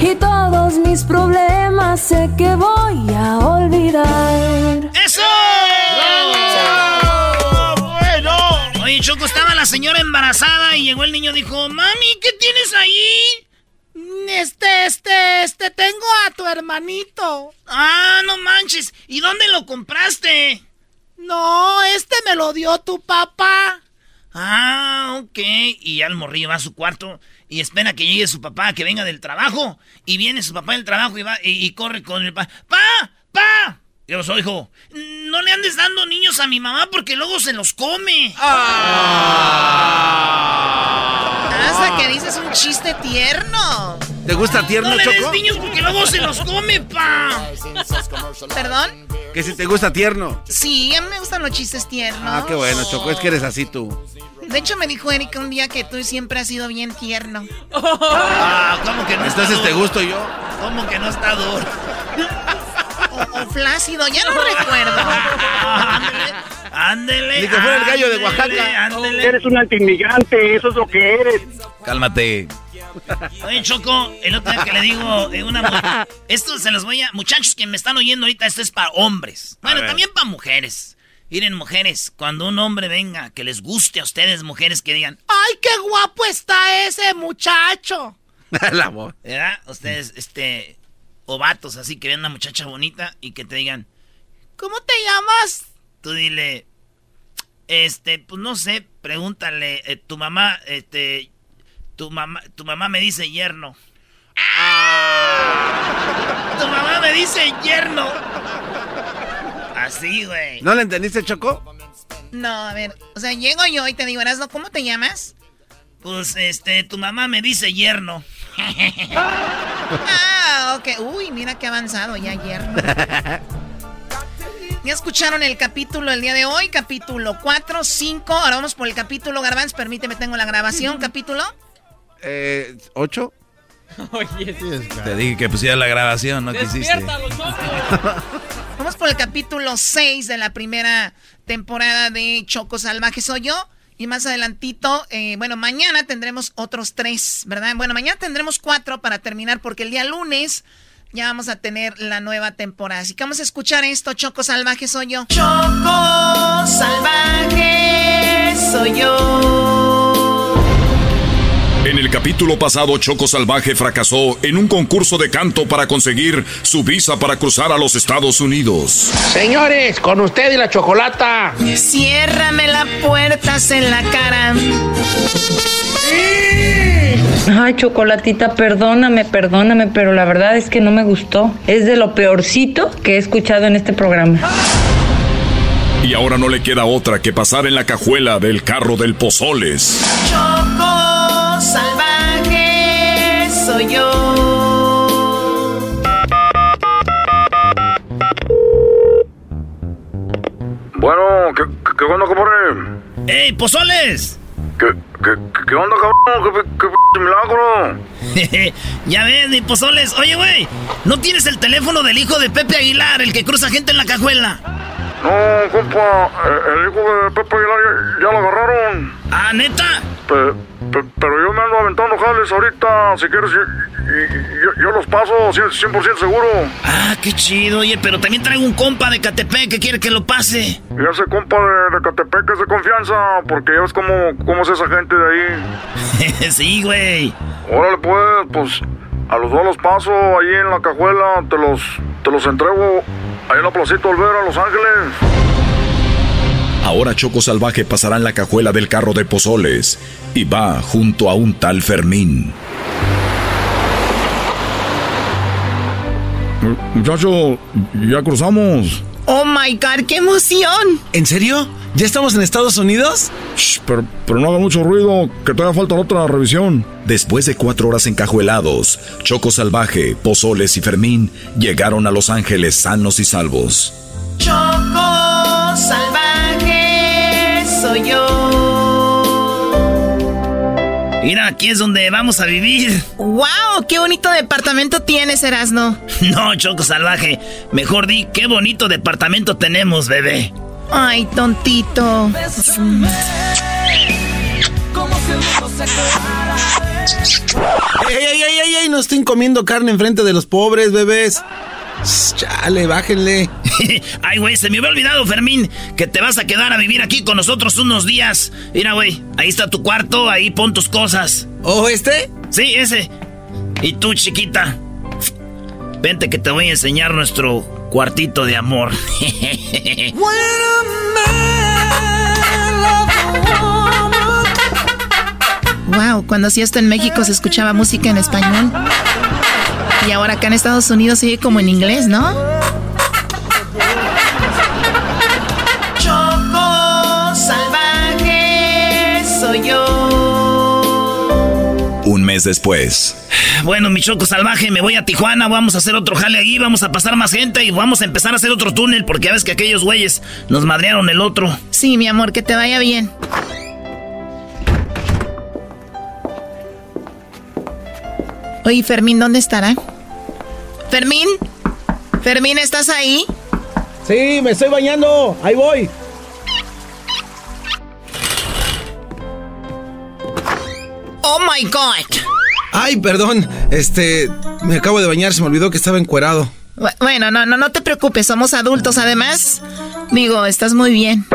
S13: Y todos mis problemas sé que voy a olvidar.
S5: ¡Eso! bueno. Oye, Choco, estaba la señora embarazada y llegó el niño y dijo, mami, ¿qué tienes ahí? Este, este, este, tengo a tu hermanito. Ah, no manches. ¿Y dónde lo compraste? No, este me lo dio tu papá. Ah, ok. Y ya el morrillo va a su cuarto y espera que llegue su papá, que venga del trabajo. Y viene su papá del trabajo y va y, corre con el papá. ¡Pa! ¡Pa! ¿Qué pasó, hijo? No le andes dando niños a mi mamá porque luego se los come.
S9: Hasta que dices un chiste tierno.
S4: ¿Te gusta tierno,
S5: no le
S4: Choco?
S5: niños porque luego se los come, pa.
S9: ¿Perdón?
S4: Que si te gusta tierno.
S9: Sí, a mí me gustan los chistes tiernos.
S4: Ah, qué bueno, Choco, es que eres así tú.
S9: De hecho, me dijo Erika un día que tú siempre has sido bien tierno.
S5: Ah, ¿cómo que no está
S4: Entonces te gusto yo.
S5: ¿Cómo que no está duro?
S9: O, o flácido, ya no recuerdo.
S5: Ándele.
S4: Ni que fuera el gallo de Oaxaca.
S5: ándele.
S46: Eres un antiinmigrante, eso es lo que eres.
S6: Cálmate.
S5: Oye, Choco, el otro día que le digo, eh, una mu- esto se los voy a... Muchachos que me están oyendo ahorita, esto es para hombres. Bueno, también para mujeres. Miren, mujeres, cuando un hombre venga, que les guste a ustedes, mujeres, que digan, ¡ay, qué guapo está ese muchacho!
S4: La voz.
S5: ¿Verdad? Ustedes, este, o vatos así que ven una muchacha bonita y que te digan, ¿cómo te llamas? Tú dile, este, pues no sé, pregúntale, eh, tu mamá, este, tu mamá, tu mamá me dice yerno. Tu mamá me dice yerno. Así, güey.
S4: ¿No le entendiste, Choco?
S9: No, a ver, o sea, llego yo y te digo, Erasmo, ¿cómo te llamas?
S5: Pues, este, tu mamá me dice yerno.
S9: ah, ok. Uy, mira qué avanzado ya yerno. Ya escucharon el capítulo el día de hoy, capítulo 4, 5. Ahora vamos por el capítulo Garbanz. Permíteme, tengo la grabación. ¿Capítulo?
S4: Eh, ¿Ocho?
S6: Oye, Te dije que pusiera la grabación, no quisiste.
S9: Vamos por el capítulo 6 de la primera temporada de Choco Salvaje Soy Yo. Y más adelantito, eh, bueno, mañana tendremos otros tres, ¿verdad? Bueno, mañana tendremos cuatro para terminar porque el día lunes ya vamos a tener la nueva temporada. Así que vamos a escuchar esto, Choco Salvaje soy yo. Choco Salvaje soy yo.
S15: En el capítulo pasado, Choco Salvaje fracasó en un concurso de canto para conseguir su visa para cruzar a los Estados Unidos.
S47: Señores, con usted y la chocolata.
S9: Ciérrame la puerta en la cara.
S48: Ay, chocolatita, perdóname, perdóname, pero la verdad es que no me gustó. Es de lo peorcito que he escuchado en este programa.
S15: Y ahora no le queda otra que pasar en la cajuela del carro del Pozoles.
S9: Choco
S33: Bueno, ¿qué, qué onda, compadre?
S5: ¡Ey, Pozoles!
S33: ¿Qué, qué, qué onda, cabrón? ¿Qué, qué, milagro?
S5: ya ves, mi pozoles. Oye, güey, ¿no tienes el teléfono del hijo de Pepe Aguilar, el que cruza gente en la cajuela?
S33: No, compa, el hijo de Pepe Aguilar ya, lo agarraron.
S5: ¿Ah, neta?
S33: Pero yo me ando aventando jales ahorita. Si quieres, yo, yo, los paso 100%, seguro.
S5: Ah, qué chido. Oye, pero también traigo un compa de Catepec que quiere que lo pase.
S33: Y ese compa de, de Catepec es de confianza, porque ya ves cómo, cómo es esa gente de
S5: ahí. sí, güey.
S33: Órale, pues, pues, a los dos los paso ahí en la cajuela. Te los, te los entrego ahí en la placita Olvera, Los Ángeles.
S15: Ahora Choco Salvaje pasará en la cajuela del carro de Pozoles y va junto a un tal Fermín.
S33: Muchacho, ya cruzamos.
S9: Oh my god, qué emoción.
S4: ¿En serio? ¿Ya estamos en Estados Unidos?
S33: pero, pero, no haga mucho ruido, que todavía falta otra revisión.
S15: Después de cuatro horas encajuelados, Choco Salvaje, Pozoles y Fermín llegaron a Los Ángeles sanos y salvos.
S9: Choco Salvaje soy yo.
S5: Mira, aquí es donde vamos a vivir.
S9: ¡Wow! ¡Qué bonito departamento tienes, Erasno!
S5: No, Choco Salvaje. Mejor di, qué bonito departamento tenemos, bebé.
S9: Ay, tontito.
S4: ¡Ey, ey, ey, ey! No estén comiendo carne enfrente de los pobres, bebés. Chale, bájenle.
S5: Ay, güey, se me había olvidado, Fermín, que te vas a quedar a vivir aquí con nosotros unos días. Mira, güey, ahí está tu cuarto, ahí pon tus cosas.
S4: ¿Oh, este?
S5: Sí, ese. Y tú, chiquita, vente que te voy a enseñar nuestro cuartito de amor.
S9: wow, cuando hacía esto en México se escuchaba música en español. Y ahora acá en Estados Unidos sigue como en inglés, ¿no? Choco salvaje soy yo.
S15: Un mes después.
S5: Bueno, mi choco salvaje, me voy a Tijuana, vamos a hacer otro jale ahí, vamos a pasar más gente y vamos a empezar a hacer otro túnel porque ya ves que aquellos güeyes nos madrearon el otro.
S9: Sí, mi amor, que te vaya bien. Oye, Fermín, ¿dónde estará? Fermín, Fermín, ¿estás ahí?
S4: Sí, me estoy bañando. Ahí voy.
S9: Oh my God.
S4: Ay, perdón. Este, me acabo de bañar, se me olvidó que estaba encuerado.
S9: Bueno, no, no, no te preocupes, somos adultos además. Digo, estás muy bien.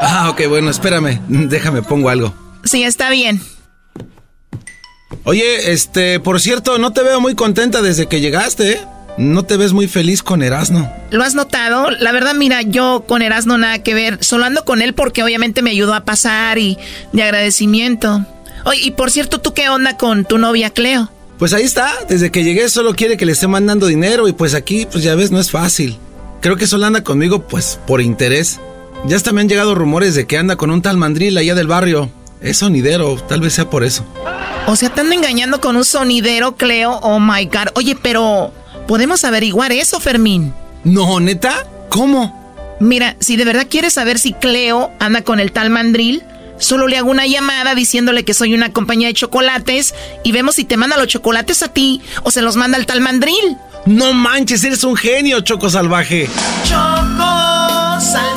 S4: Ah, ok, bueno, espérame. Déjame, pongo algo.
S9: Sí, está bien.
S4: Oye, este, por cierto, no te veo muy contenta desde que llegaste, ¿eh? No te ves muy feliz con Erasno.
S9: ¿Lo has notado? La verdad, mira, yo con Erasno nada que ver. Solo ando con él porque obviamente me ayudó a pasar y de agradecimiento. Oye, y por cierto, ¿tú qué onda con tu novia Cleo?
S4: Pues ahí está. Desde que llegué solo quiere que le esté mandando dinero y pues aquí, pues ya ves, no es fácil. Creo que solo anda conmigo, pues, por interés. Ya hasta me han llegado rumores de que anda con un tal mandril allá del barrio.
S49: Es sonidero, tal vez sea por eso.
S9: O sea, te ando engañando con un sonidero, Cleo. Oh my God. Oye, pero ¿podemos averiguar eso, Fermín?
S49: No, neta. ¿Cómo?
S9: Mira, si de verdad quieres saber si Cleo anda con el tal mandril, solo le hago una llamada diciéndole que soy una compañía de chocolates y vemos si te manda los chocolates a ti o se los manda el tal mandril.
S49: No manches, eres un genio, Choco Salvaje.
S9: Choco Salvaje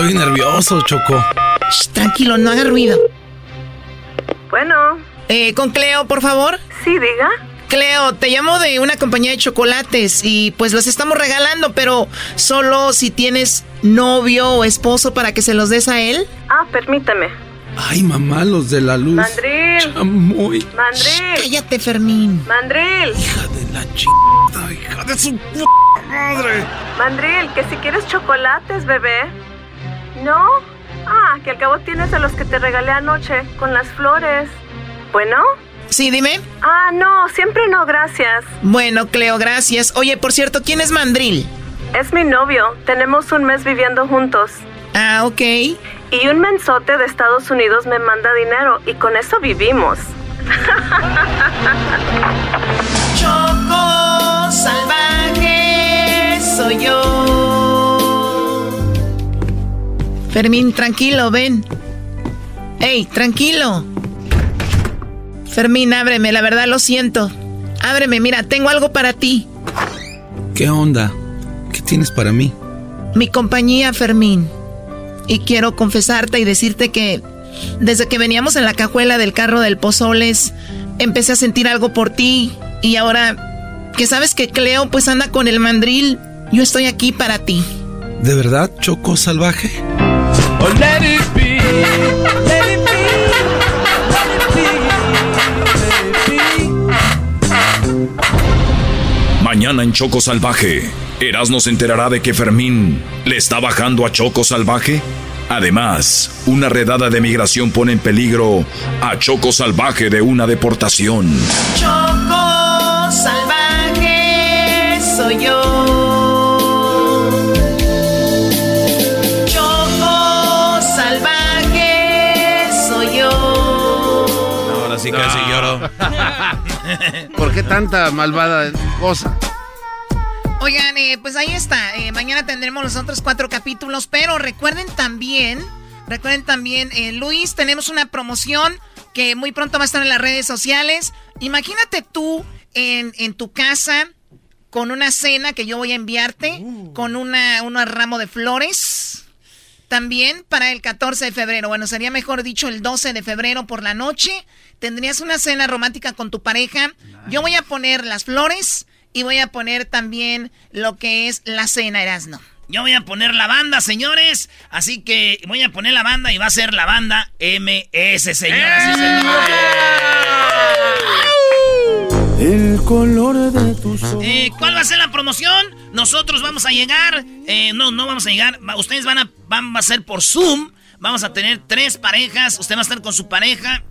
S49: Estoy nervioso, Choco.
S9: tranquilo, no haga ruido.
S50: Bueno.
S9: Eh, con Cleo, por favor.
S50: Sí, diga.
S9: Cleo, te llamo de una compañía de chocolates y pues los estamos regalando, pero solo si tienes novio o esposo para que se los des a él.
S50: Ah, permíteme.
S49: Ay, mamá, los de la luz.
S50: Mandril.
S49: Chamoy.
S50: Mandril.
S9: cállate, Fermín.
S50: Mandril.
S49: Hija de la chingada, hija de su madre.
S50: Mandril, que si quieres chocolates, bebé. ¿No? Ah, que al cabo tienes a los que te regalé anoche, con las flores. Bueno.
S9: Sí, dime.
S50: Ah, no, siempre no, gracias.
S9: Bueno, Cleo, gracias. Oye, por cierto, ¿quién es Mandril?
S50: Es mi novio. Tenemos un mes viviendo juntos.
S9: Ah, ok.
S50: Y un mensote de Estados Unidos me manda dinero y con eso vivimos.
S9: Choco salvaje soy yo. Fermín, tranquilo, ven. Ey, tranquilo. Fermín, ábreme, la verdad lo siento. Ábreme, mira, tengo algo para ti.
S49: ¿Qué onda? ¿Qué tienes para mí?
S9: Mi compañía, Fermín. Y quiero confesarte y decirte que desde que veníamos en la cajuela del carro del Pozoles, empecé a sentir algo por ti. Y ahora que sabes que Cleo pues anda con el mandril, yo estoy aquí para ti.
S49: ¿De verdad, Choco Salvaje?
S51: Oh, let it be, let it be,
S15: Mañana en Choco Salvaje, Erasmo se enterará de que Fermín le está bajando a Choco Salvaje. Además, una redada de migración pone en peligro a Choco Salvaje de una deportación.
S9: Choco salvaje soy yo.
S6: Casi lloro.
S4: ¿Por qué tanta malvada cosa?
S9: Oigan, eh, pues ahí está. Eh, mañana tendremos los otros cuatro capítulos, pero recuerden también, recuerden también, eh, Luis, tenemos una promoción que muy pronto va a estar en las redes sociales. Imagínate tú en, en tu casa con una cena que yo voy a enviarte, con una, una ramo de flores. También para el 14 de febrero, bueno, sería mejor dicho el 12 de febrero por la noche, tendrías una cena romántica con tu pareja. Yo voy a poner las flores y voy a poner también lo que es la cena, Erasno.
S5: Yo voy a poner la banda, señores. Así que voy a poner la banda y va a ser la banda MS, señoras y señores.
S51: El color de.
S5: Eh, ¿Cuál va a ser la promoción? Nosotros vamos a llegar. eh, no, no vamos a llegar. Ustedes van a, van a ser por Zoom. Vamos a tener tres parejas. Usted va a estar con su pareja.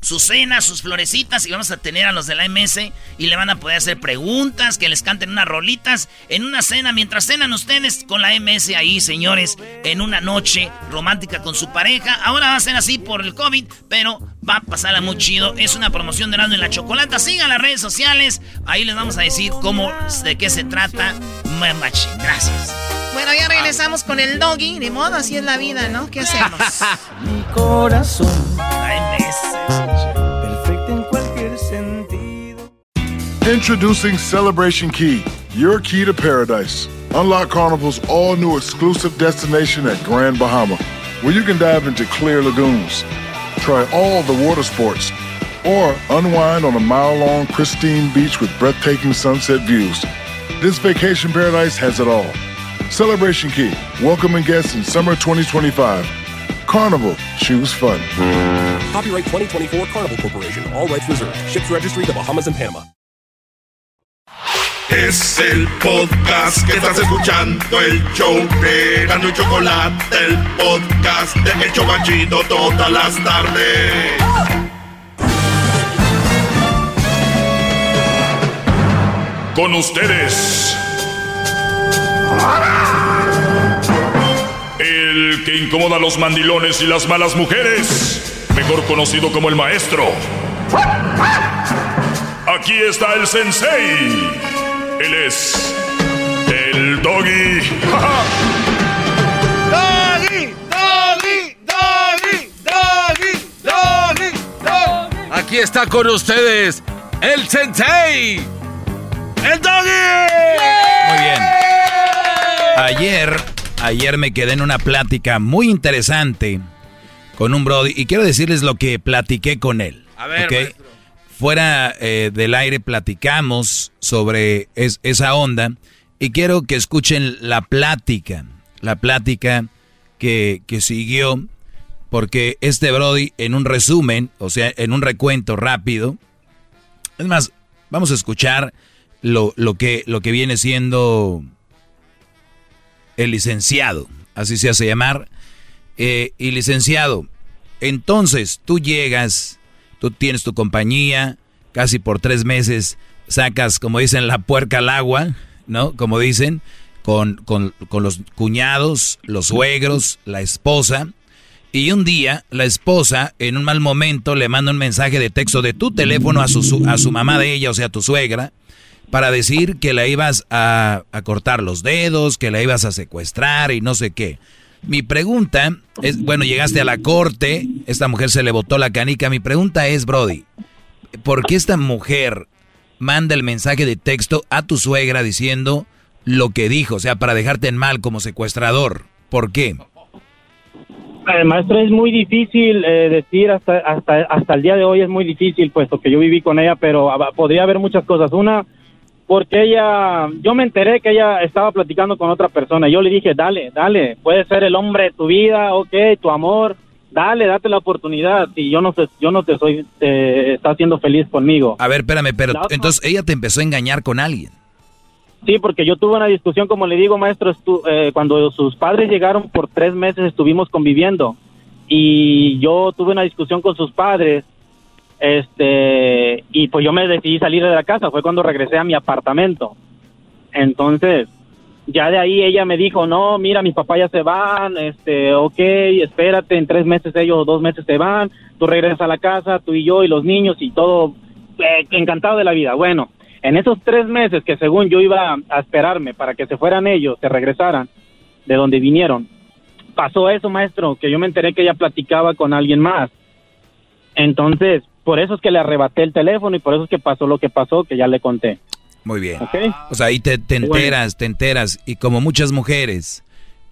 S5: Sus cenas, sus florecitas y vamos a tener a los de la MS y le van a poder hacer preguntas, que les canten unas rolitas en una cena, mientras cenan ustedes con la MS ahí, señores, en una noche romántica con su pareja. Ahora va a ser así por el COVID, pero va a pasarla muy chido. Es una promoción de Erasmo en la Chocolata. Sigan las redes sociales, ahí les vamos a decir cómo, de qué se trata. Gracias.
S9: Bueno, ya regresamos con el doggy. De modo, así es la vida, ¿no? ¿Qué hacemos?
S51: Mi corazón.
S5: La
S51: Perfecto en cualquier sentido.
S21: Introducing Celebration Key, your key to paradise. Unlock Carnival's all new exclusive destination at Grand Bahama, where you can dive into clear lagoons, try all the water sports, or unwind on a mile long, pristine beach with breathtaking sunset views. This vacation paradise has it all. Celebration Key, welcoming guests in summer 2025. Carnival, choose fun.
S40: Copyright 2024 Carnival Corporation. All rights reserved. Ships registry the Bahamas and Panama.
S2: Es el podcast que estás escuchando, el show de Gano y Chocolate, el podcast de El Chocachito todas las tardes.
S15: Con ustedes. Que incomoda a los mandilones y las malas mujeres, mejor conocido como el maestro. Aquí está el sensei. Él es el doggy.
S4: ¡Doggy! ¡Doggy! ¡Doggy! ¡Doggy! ¡Doggy! ¡Doggy! Aquí está con ustedes el Sensei. ¡El Doggy!
S6: Muy bien. Ayer, ayer me quedé en una plática muy interesante con un Brody y quiero decirles lo que platiqué con él.
S4: A ver.
S6: Fuera eh, del aire platicamos sobre es- esa onda y quiero que escuchen la plática, la plática que, que siguió, porque este Brody en un resumen, o sea, en un recuento rápido, es más, vamos a escuchar lo, lo, que, lo que viene siendo el licenciado, así se hace llamar. Eh, y licenciado, entonces tú llegas, tú tienes tu compañía, casi por tres meses sacas, como dicen, la puerca al agua, ¿no? Como dicen, con, con, con los cuñados, los suegros, la esposa. Y un día la esposa, en un mal momento, le manda un mensaje de texto de tu teléfono a su, a su mamá de ella, o sea, tu suegra, para decir que la ibas a, a cortar los dedos, que la ibas a secuestrar y no sé qué. Mi pregunta es, bueno, llegaste a la corte, esta mujer se le botó la canica. Mi pregunta es, Brody, ¿por qué esta mujer manda el mensaje de texto a tu suegra diciendo lo que dijo? O sea, para dejarte en mal como secuestrador. ¿Por qué?
S46: Eh, maestro, es muy difícil eh, decir hasta, hasta, hasta el día de hoy es muy difícil, puesto que yo viví con ella, pero podría haber muchas cosas. Una, porque ella, yo me enteré que ella estaba platicando con otra persona. Yo le dije, dale, dale, puede ser el hombre de tu vida, ok, tu amor, dale, date la oportunidad. Y yo no sé, yo no te soy, te está haciendo feliz conmigo.
S6: A ver, espérame, pero
S46: otra-
S6: entonces ella te empezó a engañar con alguien.
S46: Sí, porque yo tuve una discusión, como le digo, maestro, estu- eh, cuando sus padres llegaron por tres meses estuvimos conviviendo y yo tuve una discusión con sus padres, este, y pues yo me decidí salir de la casa, fue cuando regresé a mi apartamento. Entonces, ya de ahí ella me dijo, no, mira, mis papás ya se van, este, ok, espérate, en tres meses ellos, dos meses se van, tú regresas a la casa, tú y yo y los niños y todo, eh, encantado de la vida. Bueno, en esos tres meses que según yo iba a esperarme para que se fueran ellos, se regresaran de donde vinieron, pasó eso, maestro, que yo me enteré que ella platicaba con alguien más. Entonces, por eso es que le arrebaté el teléfono y por eso es que pasó lo que pasó, que ya le conté.
S6: Muy bien.
S46: ¿Ok?
S6: O sea, ahí te, te enteras, te enteras. Y como muchas mujeres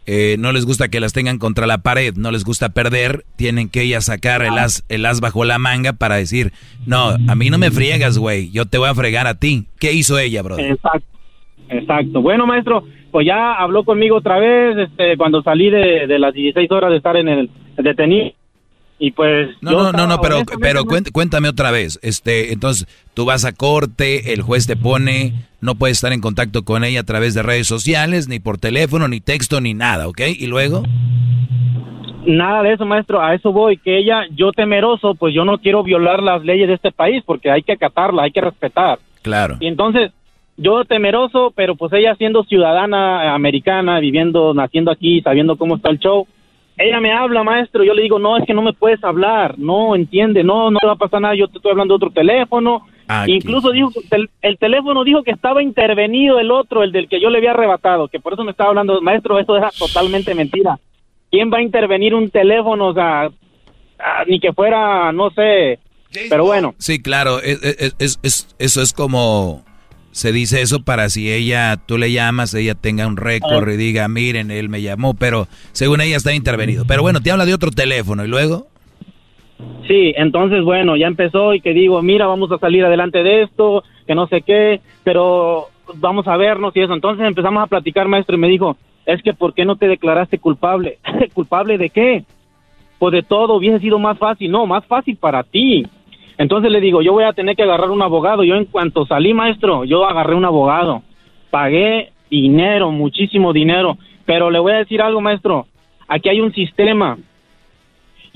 S6: eh, no les gusta que las tengan contra la pared, no les gusta perder, tienen que ellas sacar el as, el as bajo la manga para decir, no, a mí no me friegas, güey, yo te voy a fregar a ti. ¿Qué hizo ella, brother?
S46: Exacto. Exacto. Bueno, maestro, pues ya habló conmigo otra vez este, cuando salí de, de las 16 horas de estar en el detenido. Y pues.
S6: No, no, no, no, pero, pero cuént- cuéntame otra vez. Este, entonces, tú vas a corte, el juez te pone, no puedes estar en contacto con ella a través de redes sociales, ni por teléfono, ni texto, ni nada, ¿ok? Y luego,
S46: Nada de eso, maestro. A eso voy. Que ella, yo temeroso, pues yo no quiero violar las leyes de este país porque hay que acatarla, hay que respetar.
S6: claro.
S46: Y entonces, yo temeroso, pero pues ella siendo ciudadana americana, viviendo, naciendo aquí, sabiendo cómo está el show, ella me habla, maestro, yo le digo, no, es que no me puedes hablar, no, entiende, no, no te va a pasar nada, yo te estoy hablando de otro teléfono.
S6: Aquí.
S46: Incluso dijo, que el, el teléfono dijo que estaba intervenido el otro, el del que yo le había arrebatado, que por eso me estaba hablando, maestro, eso es totalmente mentira. ¿Quién va a intervenir un teléfono? O sea, ni que fuera, no sé, pero bueno.
S6: Sí, claro, es, es- es- es- eso es como se dice eso para si ella, tú le llamas, ella tenga un récord y diga, miren, él me llamó, pero según ella está intervenido. Pero bueno, te habla de otro teléfono y luego,
S46: Sí, entonces bueno, ya empezó y que digo, mira, vamos a salir adelante de esto, que no sé qué, pero vamos a vernos y eso. Entonces empezamos a platicar, maestro, y me dijo, es que ¿por qué no te declaraste culpable? ¿Culpable de qué? Pues de todo, hubiese sido más fácil. No, más fácil para ti. Entonces le digo, yo voy a tener que agarrar un abogado. Yo en cuanto salí, maestro, yo agarré un abogado. Pagué dinero, muchísimo dinero. Pero le voy a decir algo, maestro. Aquí hay un sistema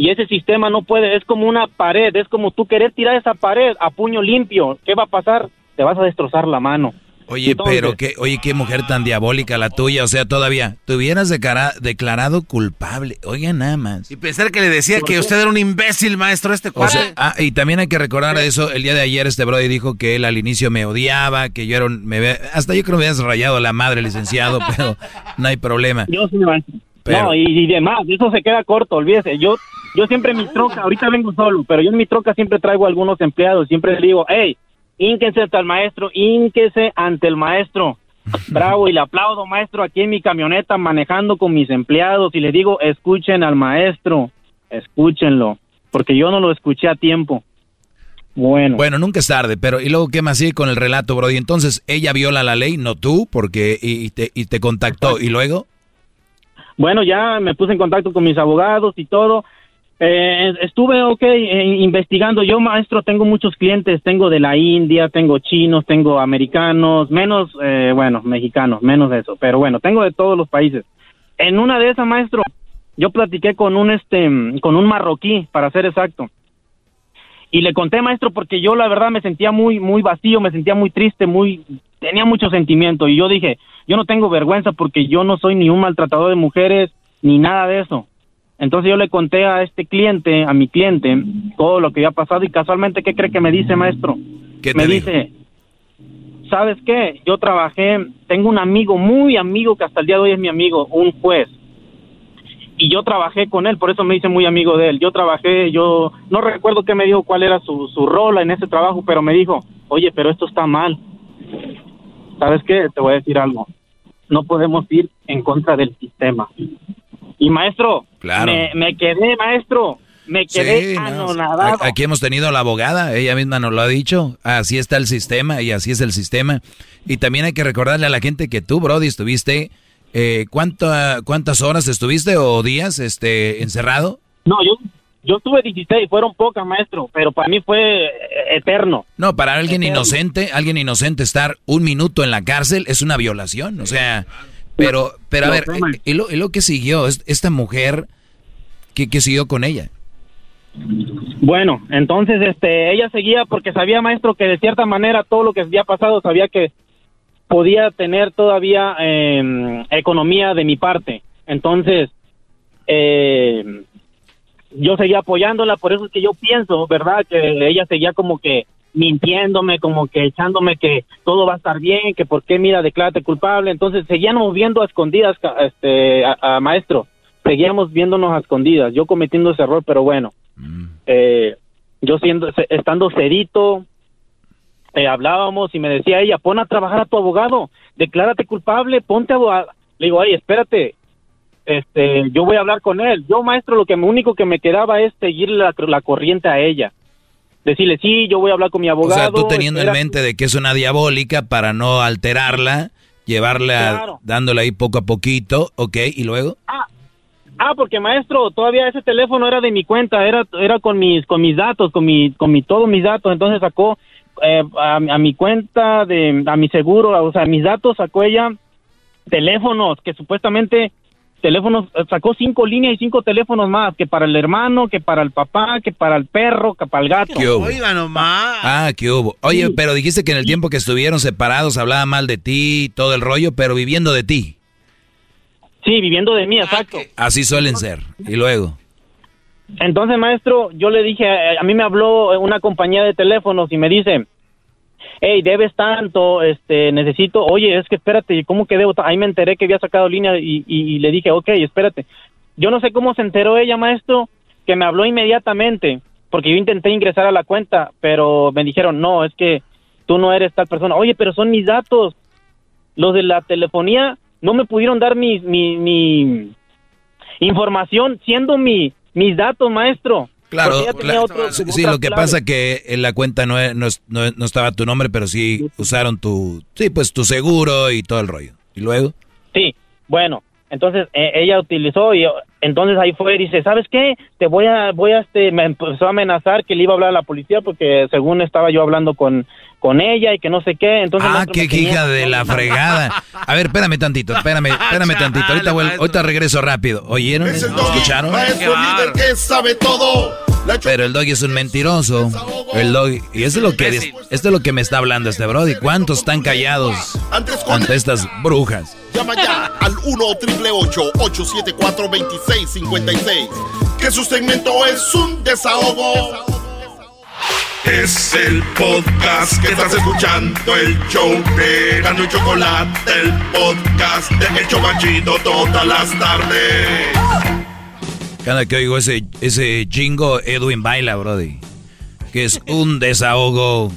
S46: y ese sistema no puede, es como una pared, es como tú querer tirar esa pared a puño limpio, ¿qué va a pasar? Te vas a destrozar la mano.
S6: Oye, pero qué, oye, qué mujer tan diabólica la tuya, o sea, todavía, te hubieras declarado culpable, oiga nada más.
S4: Y pensar que le decía que usted era un imbécil, maestro, este cuate.
S6: ah, y también hay que recordar eso, el día de ayer este brody dijo que él al inicio me odiaba, que yo era un, me, hasta yo creo que me habías rayado la madre, licenciado, pero no hay problema.
S46: Yo sí, No, y, y demás, eso se queda corto, olvídese, yo... Yo siempre en mi troca, ahorita vengo solo, pero yo en mi troca siempre traigo algunos empleados, siempre le digo, hey, ínquense ante el maestro, ínquese ante el maestro. Bravo, y le aplaudo, maestro, aquí en mi camioneta manejando con mis empleados y le digo, escuchen al maestro, escúchenlo, porque yo no lo escuché a tiempo. Bueno.
S6: Bueno, nunca es tarde, pero ¿y luego qué más sigue con el relato, Brody? Entonces, ella viola la ley, no tú, porque y, te, y te contactó, ¿y luego?
S46: Bueno, ya me puse en contacto con mis abogados y todo, eh, estuve, ok, eh, investigando. Yo, maestro, tengo muchos clientes. Tengo de la India, tengo chinos, tengo americanos, menos, eh, bueno, mexicanos, menos de eso. Pero bueno, tengo de todos los países. En una de esas, maestro, yo platiqué con un, este, con un marroquí, para ser exacto. Y le conté, maestro, porque yo la verdad me sentía muy, muy vacío, me sentía muy triste, muy, tenía mucho sentimiento. Y yo dije, yo no tengo vergüenza porque yo no soy ni un maltratador de mujeres, ni nada de eso entonces yo le conté a este cliente, a mi cliente, todo lo que había pasado y casualmente, ¿qué cree que me dice, maestro?
S6: ¿Qué
S46: me dice, ¿sabes qué? Yo trabajé, tengo un amigo, muy amigo, que hasta el día de hoy es mi amigo, un juez. Y yo trabajé con él, por eso me dice muy amigo de él. Yo trabajé, yo no recuerdo qué me dijo, cuál era su, su rol en ese trabajo, pero me dijo, oye, pero esto está mal. ¿Sabes qué? Te voy a decir algo. No podemos ir en contra del sistema. Y maestro, me, quedé, maestro, me quedé anonadado.
S6: Aquí hemos tenido a la abogada, ella misma nos lo ha dicho, así está el sistema y así es el sistema. Y también hay que recordarle a la gente que tú, Brody, estuviste, eh, ¿cuántas horas estuviste o días este, encerrado?
S46: No, yo, yo estuve 16, fueron pocas, maestro, pero para mí fue eh, eterno.
S6: No, para alguien inocente, alguien inocente estar un minuto en la cárcel es una violación, o sea... Pero, pero a ver, ¿y lo, lo que siguió? Esta mujer, ¿qué, siguió con ella?
S46: Bueno, entonces este, ella seguía porque sabía, maestro, que de cierta manera todo lo que había pasado, sabía que podía tener todavía em, economía de mi parte. Entonces, eh, yo seguía apoyándola, por eso es que yo pienso, ¿verdad? Que ella seguía como que mintiéndome, como que echándome que todo va a estar bien, que por qué, mira, declárate culpable. Entonces seguíamos viendo a escondidas, este, a, maestro, seguíamos viéndonos a escondidas, yo cometiendo ese error, pero bueno, mm. eh, yo siendo, estando cerito, eh, hablábamos y me decía ella, pon a trabajar a tu abogado, declárate culpable, ponte abogado. Le digo, ay, espérate, este, yo voy a hablar con él. Yo, maestro, lo que único que me quedaba es seguir la, la corriente a ella decirle, sí, yo voy a hablar con mi abogado.
S6: O sea, tú teniendo en mente de que es una diabólica para no alterarla, llevarla, dándole ahí poco a poquito, ok, y luego.
S46: Ah, ah, porque maestro, todavía ese teléfono era de mi cuenta, era, era con mis, con mis datos, con mi, con mi, todos mis datos, entonces sacó eh, a, a, mi cuenta de, a mi seguro, o sea, mis datos sacó ella teléfonos que supuestamente teléfonos, eh, sacó cinco líneas y cinco teléfonos más, que para el hermano, que para el papá, que para el perro, que para el gato.
S4: Oiga nomás.
S6: Ah, ¿qué hubo? Oye, pero dijiste que en el tiempo que estuvieron separados hablaba mal de ti, todo el rollo, pero viviendo de ti.
S46: Sí, viviendo de mí, exacto.
S6: Así suelen ser. Y luego.
S46: Entonces, maestro, yo le dije, a mí me habló una compañía de teléfonos y me dice, hey, debes tanto, este, necesito, oye, es que espérate, ¿cómo que debo? Ahí me enteré que había sacado línea y, le dije, ok, espérate. Yo no sé cómo se enteró ella, maestro, que me habló inmediatamente, porque yo intenté ingresar a la cuenta, pero me dijeron, no, es que tú no eres tal persona. Oye, pero son mis datos. Los de la telefonía no me pudieron dar mi, mi, mi información siendo mi, mis datos, maestro.
S6: Claro, sí, lo que pasa que en la cuenta no, no, no, estaba tu nombre, pero sí usaron tu, sí, pues tu seguro y todo el rollo. ¿Y luego?
S46: Sí, bueno, entonces eh, ella utilizó y entonces ahí fue y dice, ¿sabes qué? Te voy a, voy a, este, me empezó a amenazar que le iba a hablar a la policía porque según estaba yo hablando con, con ella y que no sé qué. Entonces
S6: ah, qué hija de la fregada. A ver, espérame tantito, espérame, espérame tantito. Ahorita, ahorita regreso rápido. ¿Oyeron? ¿Escucharon?
S2: Maestro líder que sabe todo.
S6: Pero el doggy es un mentiroso. El doggy. Y eso es lo que esto es lo que me está hablando este Brody. ¿Cuántos están callados ante estas brujas?
S2: Llama ya al 1 874 2656 Que su segmento es un desahogo. Es el podcast que estás escuchando, el show de Gano y Chocolate, el podcast de Hecho Banchito todas las tardes.
S6: Cada que oigo ese, ese jingo, Edwin baila, Brody. Que es un desahogo.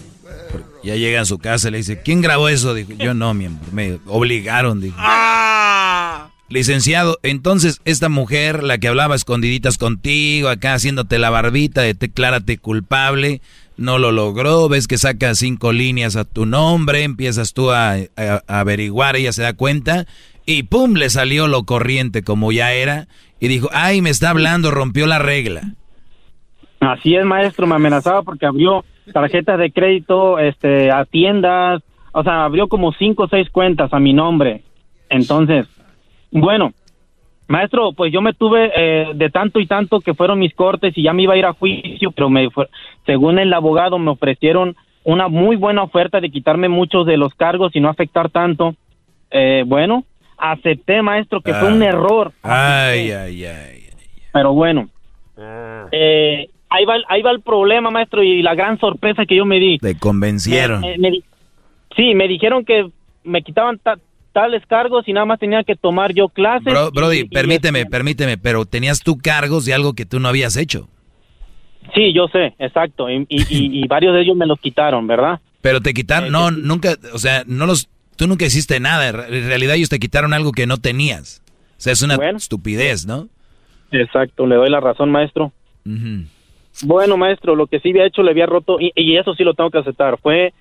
S6: Ya llega a su casa y le dice, ¿quién grabó eso? Dijo, yo no, miembro. Me obligaron, dijo.
S4: Ah.
S6: Licenciado, entonces esta mujer, la que hablaba escondiditas contigo, acá haciéndote la barbita de declárate culpable, no lo logró, ves que saca cinco líneas a tu nombre, empiezas tú a, a averiguar, ella se da cuenta y pum, le salió lo corriente como ya era y dijo, ay, me está hablando, rompió la regla.
S46: Así es, maestro, me amenazaba porque abrió tarjetas de crédito este, a tiendas, o sea, abrió como cinco o seis cuentas a mi nombre. Entonces, bueno, maestro, pues yo me tuve eh, de tanto y tanto que fueron mis cortes y ya me iba a ir a juicio, pero me según el abogado me ofrecieron una muy buena oferta de quitarme muchos de los cargos y no afectar tanto. Eh, bueno, acepté, maestro, que fue un
S6: Ah.
S46: error.
S6: Ay, ay, ay.
S46: Pero bueno, eh, ahí, va, el- ahí va el problema, maestro, y la gran sorpresa que yo me di.
S6: Te convencieron.
S46: Me- me di- sí, me dijeron que me quitaban ta- tales cargos y nada más tenía que tomar yo clases.
S6: Bro- Brody,
S46: y-
S6: permíteme, permíteme, pero tenías tú cargos de algo que tú no habías hecho.
S46: Sí, yo sé, exacto, y, y- varios de ellos me los quitaron, ¿verdad?
S6: Pero te quitaron, no, nunca, o sea, no los, tú nunca hiciste nada. En re- en realidad ellos te quitaron algo que no tenías. O sea, es una estupidez, ¿no?
S46: Exacto, le doy la razón, maestro. Bueno, maestro, lo que sí había hecho le había roto, y, y eso sí lo tengo que aceptar, fue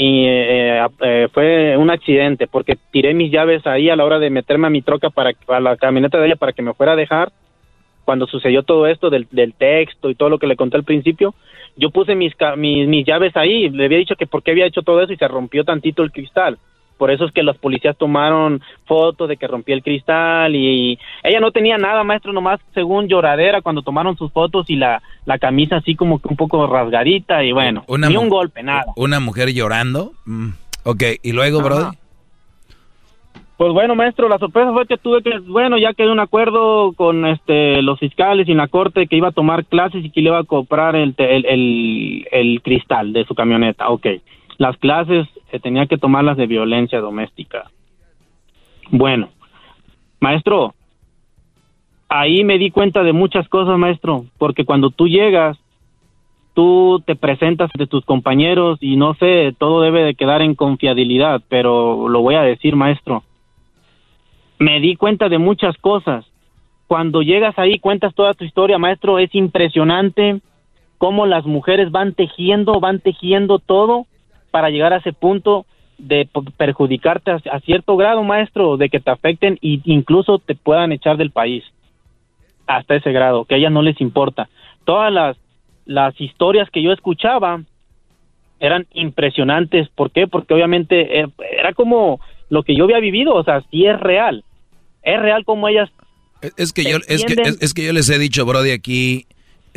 S46: y, eh, eh, fue un accidente, porque tiré mis llaves ahí a la hora de meterme a mi troca para a la camioneta de ella para que me fuera a dejar. Cuando sucedió todo esto del, texto y todo lo que le conté al principio, yo puse mis, mis, mis llaves ahí, le había dicho que por qué había hecho todo eso y se rompió tantito el cristal. Por eso es que los policías tomaron fotos de que rompí el cristal y ella no tenía nada, maestro, nomás según lloradera cuando tomaron sus fotos y la, la camisa así como que un poco rasgadita y bueno,
S6: Una
S46: ni un golpe, nada.
S6: Una mujer llorando. Mm, Ok, y luego, Brody.
S46: Pues bueno, maestro, la sorpresa fue que tuve que, bueno, ya quedé un acuerdo con este los fiscales y en la corte que iba a tomar clases y que le iba a comprar el, el, el, el cristal de su camioneta. Ok, las clases eh, tenía que tomarlas de violencia doméstica. Bueno, maestro, ahí me di cuenta de muchas cosas, maestro, porque cuando tú llegas, tú te presentas de tus compañeros y no sé, todo debe de quedar en confiabilidad, pero lo voy a decir, maestro. Me di cuenta de muchas cosas. Cuando llegas ahí, cuentas toda tu historia, maestro, es impresionante cómo las mujeres van tejiendo, van tejiendo todo para llegar a ese punto de perjudicarte a, a cierto grado, maestro, de que te afecten e incluso te puedan echar del país. Hasta ese grado, que a ellas no les importa. Todas las, las historias que yo escuchaba eran impresionantes. ¿Por qué? Porque obviamente eh, era como lo que yo había vivido, o sea, sí es real. Es real como ellas
S6: Es- que, yo, es, que, es que yo les he dicho, Brody, aquí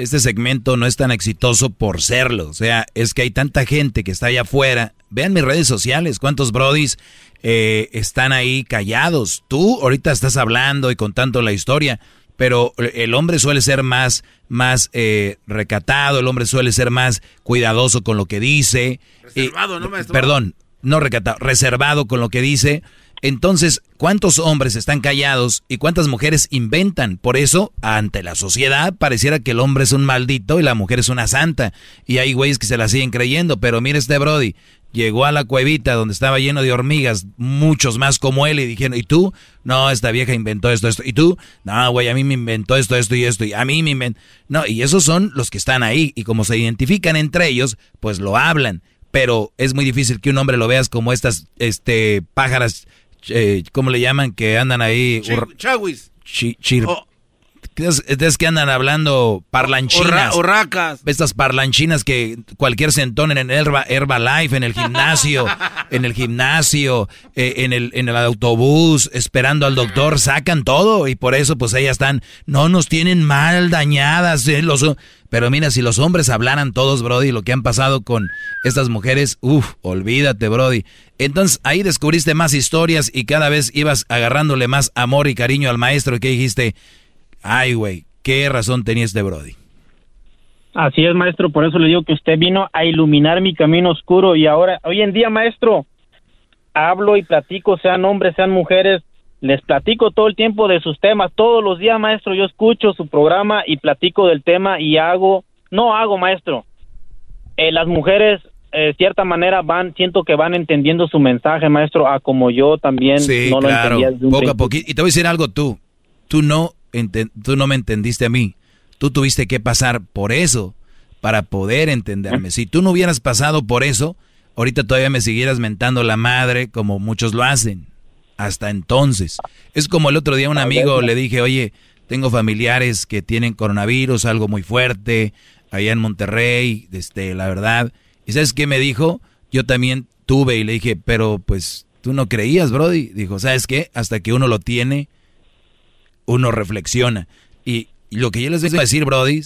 S6: este segmento no es tan exitoso por serlo. O sea, es que hay tanta gente que está allá afuera. Vean mis redes sociales, cuántos Brodis eh, están ahí callados. Tú ahorita estás hablando y contando la historia, pero el hombre suele ser más, más eh, recatado, el hombre suele ser más cuidadoso con lo que dice.
S4: Reservado, ¿no, maestro?
S6: Perdón, no recatado, reservado con lo que dice. Entonces, ¿cuántos hombres están callados y cuántas mujeres inventan? Por eso, ante la sociedad, pareciera que el hombre es un maldito y la mujer es una santa. Y hay güeyes que se la siguen creyendo. Pero mire este Brody, llegó a la cuevita donde estaba lleno de hormigas, muchos más como él, y dijeron, ¿y tú? No, esta vieja inventó esto, esto. ¿Y tú? No, güey, a mí me inventó esto, esto y esto. Y a mí me inventó... No, y esos son los que están ahí. Y como se identifican entre ellos, pues lo hablan. Pero es muy difícil que un hombre lo veas como estas este, pájaras, eh, ¿cómo le llaman? Que andan ahí... hur-
S4: Chawis.
S6: chi- chir-
S4: Oh.
S6: Ustedes que andan hablando parlanchinas.
S4: Urracas.
S6: Estas parlanchinas que cualquier sentón en el Herba, Herbalife, en el gimnasio, en el gimnasio, eh, en, el, en el autobús, esperando al doctor, sacan todo. Y por eso, pues ellas están, no nos tienen mal dañadas. Eh, los, pero mira, si los hombres hablaran todos, Brody, lo que han pasado con estas mujeres, uff, olvídate, Brody. Entonces ahí descubriste más historias y cada vez ibas agarrándole más amor y cariño al maestro y que dijiste, ay, güey, qué razón tenía este Brody.
S46: Así es, maestro, por eso le digo que usted vino a iluminar mi camino oscuro y ahora, hoy en día, maestro, hablo y platico, sean hombres, sean mujeres, les platico todo el tiempo de sus temas. Todos los días, maestro, yo escucho su programa y platico del tema y hago, no hago, maestro. Eh, las mujeres, de cierta manera, van, siento que van entendiendo su mensaje, maestro, a como yo también no lo entendía.
S6: poco a poquito. Y te voy a decir algo tú. Tú no, tú no me entendiste a mí. Tú tuviste que pasar por eso para poder entenderme. Si tú no hubieras pasado por eso, ahorita todavía me siguieras mentando la madre como muchos lo hacen hasta entonces. Es como el otro día un amigo le dije, oye, tengo familiares que tienen coronavirus, algo muy fuerte, allá en Monterrey, este, la verdad. ¿Y sabes qué me dijo? Yo también tuve y le dije, pero pues tú no creías, Brody. Dijo, ¿sabes qué? Hasta que uno lo tiene, uno reflexiona. Y, lo que yo les voy a decir, Brody,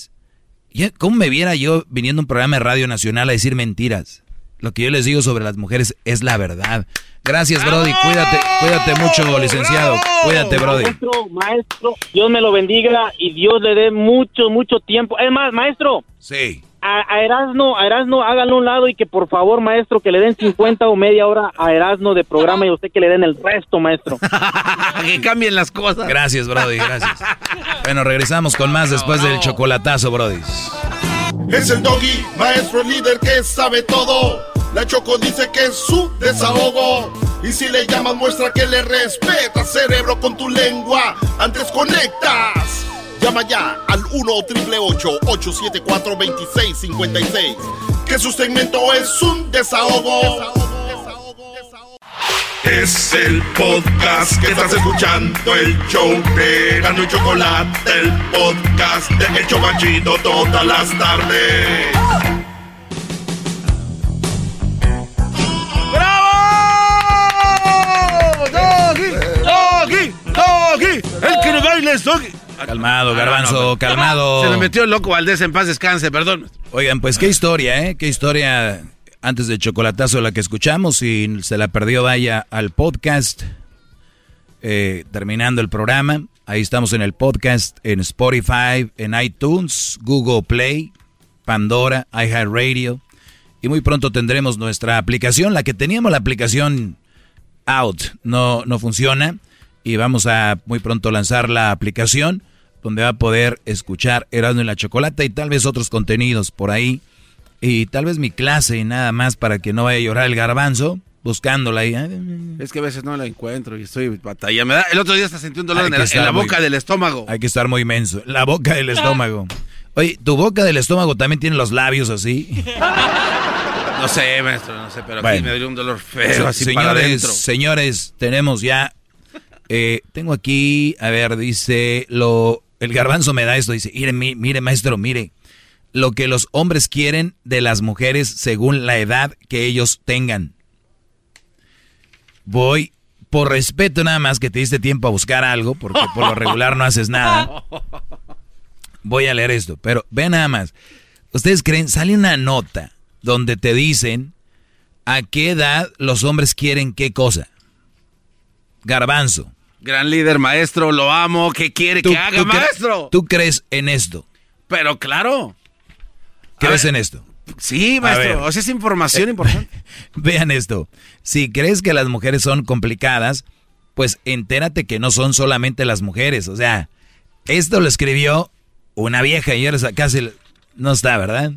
S6: ¿cómo me viera yo viniendo a un programa de Radio Nacional a decir mentiras? Lo que yo les digo sobre las mujeres es la verdad. Gracias, Brody. Cuídate, cuídate mucho, licenciado. Cuídate, Brody.
S46: Maestro, maestro, Dios me lo bendiga y Dios le dé mucho, mucho tiempo. Es más, maestro.
S6: Sí.
S46: A, Erasno, a Erasno, háganlo a un lado y que por favor, maestro, que le den 50 o media hora a Erasno de programa y usted que le den el resto, maestro.
S4: que cambien las cosas.
S6: Gracias, Brody, gracias. bueno, regresamos con más después del chocolatazo, Brody.
S2: Es el doggy, maestro líder que sabe todo. La Choco dice que es su desahogo. Y si le llamas, muestra que le respeta, cerebro, con tu lengua. Antes conectas. Llama ya al 1-888-874-2656. Que su segmento es un desahogo. Es el podcast que estás escuchando, el show de Gano y Chocolate, el podcast de El Chocachito todas las tardes.
S4: ¡Bravo! ¡Doggy! ¡Doggy! ¡Doggy! El que no baila es Doggy.
S6: Calmado, garbanzo, calmado.
S4: Se me metió el loco Valdés en paz descanse, perdón.
S6: Oigan, pues qué historia, ¿eh? Qué historia antes de chocolatazo la que escuchamos. Si se la perdió, vaya al podcast. Eh, terminando el programa. Ahí estamos en el podcast, en Spotify, en iTunes, Google Play, Pandora, iHeartRadio. Y muy pronto tendremos nuestra aplicación, la que teníamos la aplicación out, no, no funciona y vamos a muy pronto lanzar la aplicación donde va a poder escuchar Erasmo en la Chocolata y tal vez otros contenidos por ahí. Y tal vez mi clase y nada más para que no vaya a llorar el garbanzo buscándola ahí.
S4: Es que a veces no la encuentro y estoy batalla. Me da, el otro día hasta sentí un dolor en, la boca del estómago.
S6: Hay que estar muy inmenso. La boca del estómago. Oye, ¿tu boca del estómago también tiene los labios así?
S4: No sé, maestro, no sé, pero aquí me dio un dolor feo así
S6: señores,
S4: para.
S6: Señores, tenemos ya eh, tengo aquí, a ver, dice, lo, el garbanzo me da esto, dice, mire, mire maestro, mire, lo que los hombres quieren de las mujeres según la edad que ellos tengan. Voy, por respeto nada más que te diste tiempo a buscar algo, porque por lo regular no haces nada. Voy a leer esto, pero ve nada más. Ustedes creen, sale una nota donde te dicen a qué edad los hombres quieren qué cosa. Garbanzo.
S4: Gran líder, maestro, lo amo. ¿Qué quiere que haga, maestro?
S6: ¿Tú crees en esto?
S4: Pero claro.
S6: ¿Crees en esto?
S4: Sí, maestro. O sea, es información
S6: Eh,
S4: importante.
S6: Vean esto. Si crees que las mujeres son complicadas, pues entérate que no son solamente las mujeres. O sea, esto lo escribió una vieja y ahora casi no está, ¿verdad?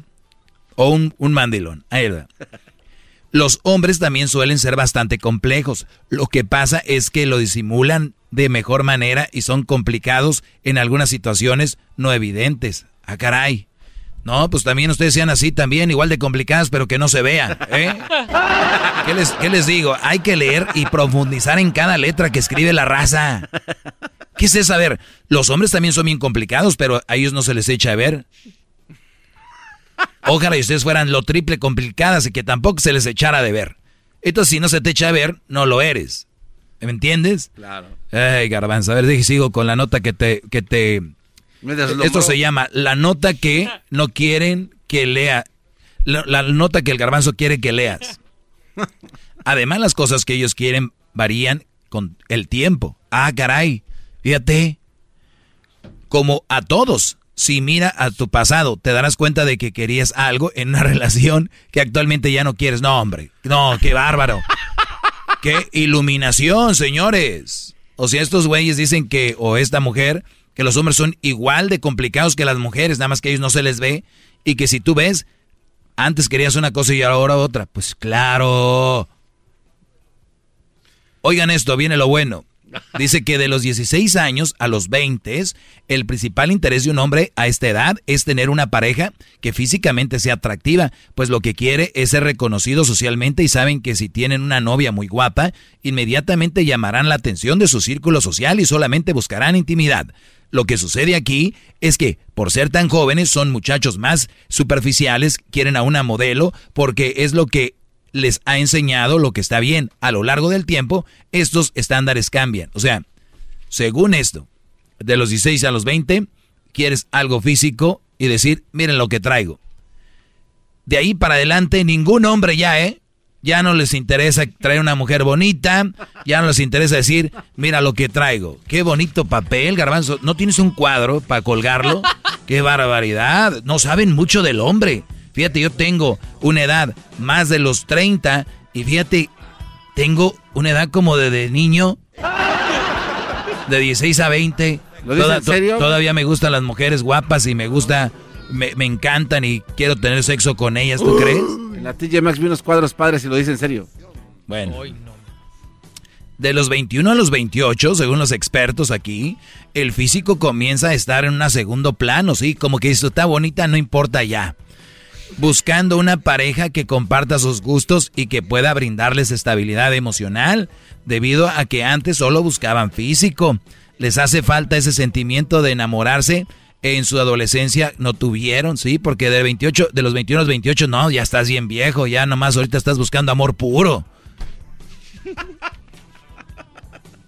S6: O un, un mandilón. Ahí está. Los hombres también suelen ser bastante complejos. Lo que pasa es que lo disimulan de mejor manera y son complicados en algunas situaciones no evidentes. Ah, caray. No, pues también ustedes sean así también, igual de complicadas, pero que no se vean. ¿eh? ¿Qué, les, ¿Qué les digo? Hay que leer y profundizar en cada letra que escribe la raza. ¿Qué es eso? A ver, los hombres también son bien complicados, pero a ellos no se les echa a ver. Ojalá y ustedes fueran lo triple complicadas y que tampoco se les echara de ver. Entonces, si no se te echa a ver, no lo eres. ¿Me entiendes?
S4: Claro.
S6: Ay, garbanzo. A ver, dije, sigo con la nota que te... Que te esto se llama la nota que no quieren que lea. La, la nota que el garbanzo quiere que leas. Además, las cosas que ellos quieren varían con el tiempo. Ah, caray. Fíjate. Como a todos. Si mira a tu pasado, te darás cuenta de que querías algo en una relación que actualmente ya no quieres. No, hombre. No, qué bárbaro. qué iluminación, señores. O sea, estos güeyes dicen que, o esta mujer, que los hombres son igual de complicados que las mujeres, nada más que a ellos no se les ve. Y que si tú ves, antes querías una cosa y ahora otra. Pues claro. Oigan esto, viene lo bueno. Dice que de los 16 años a los 20, el principal interés de un hombre a esta edad es tener una pareja que físicamente sea atractiva, pues lo que quiere es ser reconocido socialmente y saben que si tienen una novia muy guapa, inmediatamente llamarán la atención de su círculo social y solamente buscarán intimidad. Lo que sucede aquí es que, por ser tan jóvenes, son muchachos más superficiales, quieren a una modelo, porque es lo que les ha enseñado lo que está bien. A lo largo del tiempo, estos estándares cambian. O sea, según esto, de los 16 a los 20, quieres algo físico y decir, miren lo que traigo. De ahí para adelante, ningún hombre ya, ¿eh? Ya no les interesa traer una mujer bonita, ya no les interesa decir, mira lo que traigo. Qué bonito papel, garbanzo. ¿No tienes un cuadro para colgarlo? Qué barbaridad. No saben mucho del hombre. Fíjate, yo tengo una edad más de los 30 y fíjate, tengo una edad como de, niño, de 16 a 20.
S4: ¿Lo en serio?
S6: todavía me gustan las mujeres guapas y me gusta, me, encantan y quiero tener sexo con ellas, ¿tú crees?
S4: En la TJ Max vi unos cuadros padres y lo dice en serio.
S6: Bueno. De los 21 a los 28, según los expertos aquí, el físico comienza a estar en un segundo plano, ¿sí? Como que esto está bonita, no importa ya buscando una pareja que comparta sus gustos y que pueda brindarles estabilidad emocional, debido a que antes solo buscaban físico. Les hace falta ese sentimiento de enamorarse. En su adolescencia no tuvieron, sí, porque de 28, de los 21 a los 28, no, ya estás bien viejo, ya nomás ahorita estás buscando amor puro.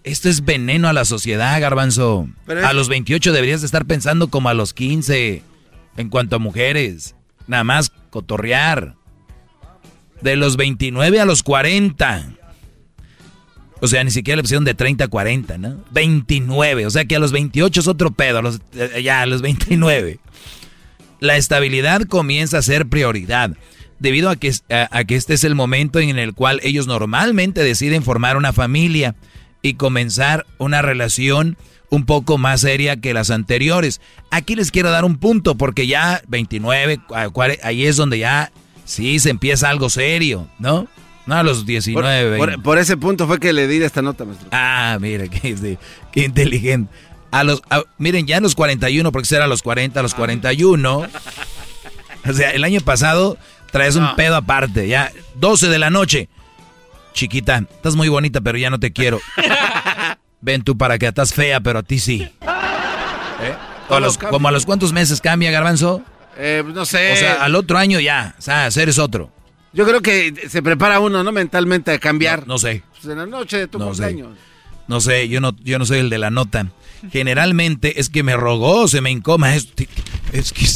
S6: Esto es veneno a la sociedad, garbanzo. A los 28 deberías estar pensando como a los 15 en cuanto a mujeres. Nada más cotorrear. De los 29 a los 40. O sea, ni siquiera le pusieron de 30 a 40, ¿no? 29. O sea que a los 28 es otro pedo. los, eh, ya, a los 29. La estabilidad comienza a ser prioridad. Debido a que, a que este es el momento en el cual ellos normalmente deciden formar una familia y comenzar una relación un poco más seria que las anteriores. Aquí les quiero dar un punto porque ya 29, ahí es donde ya sí se empieza algo serio, ¿no? No a los 19.
S4: Por, ese punto fue que le di esta nota, maestro.
S6: Ah, mire, qué, qué inteligente. A los, miren, ya a los 41, porque será a los 40, a los 41. O sea, el año pasado traes un pedo aparte, ya 12 de la noche. Chiquita, estás muy bonita, pero ya no te quiero. Ven tú para que estás fea, pero a ti sí. ¿Eh? como a los cuántos meses cambia, Garbanzo?
S4: Eh, no sé.
S6: O sea, al otro año ya, o sea, eres otro.
S4: Yo creo que se prepara uno, ¿no? Mentalmente a cambiar.
S6: No, sé.
S4: Pues en la noche de tu no cumpleaños.
S6: No sé, yo no, yo no soy el de la nota. Generalmente es que me rogó, se me incoma. Es, es que...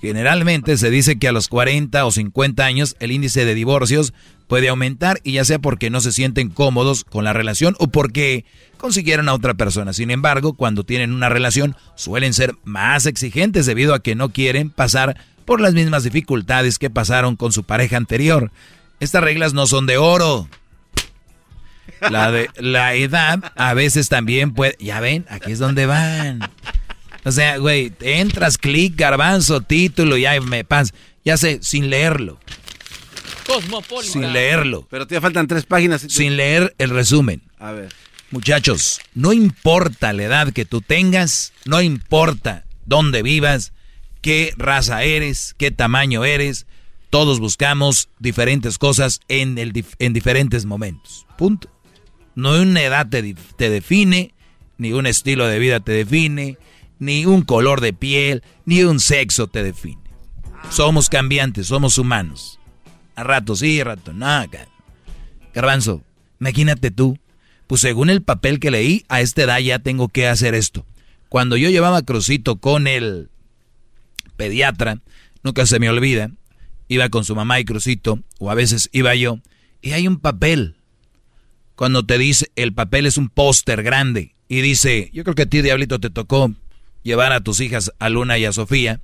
S6: Generalmente se dice que a los 40 o 50 años el índice de divorcios puede aumentar y ya sea porque no se sienten cómodos con la relación o porque consiguieron a otra persona. Sin embargo, cuando tienen una relación suelen ser más exigentes debido a que no quieren pasar por las mismas dificultades que pasaron con su pareja anterior. Estas reglas no son de oro. La edad a veces también puede, ya ven, aquí es donde van. O sea, güey, entras, clic, garbanzo, título, ya me pas, ya sé, sin leerlo. Sin leerlo.
S4: Pero te faltan tres páginas.
S6: Sin leer el resumen.
S4: A ver.
S6: Muchachos, no importa la edad que tú tengas, no importa dónde vivas, qué raza eres, qué tamaño eres, todos buscamos diferentes cosas en, el, en diferentes momentos. Punto. No una edad te, te define, ni un estilo de vida te define, ni un color de piel, ni un sexo te define. Somos cambiantes, somos humanos. A rato sí, a rato no. Garbanzo, imagínate tú, pues según el papel que leí, a esta edad ya tengo que hacer esto. Cuando yo llevaba Crucito con el pediatra, nunca se me olvida, iba con su mamá y Crucito, o a veces iba yo, y hay un papel. Cuando te dice, el papel es un póster grande, y dice, yo creo que a ti, Diablito, te tocó llevar a tus hijas a Luna y a Sofía,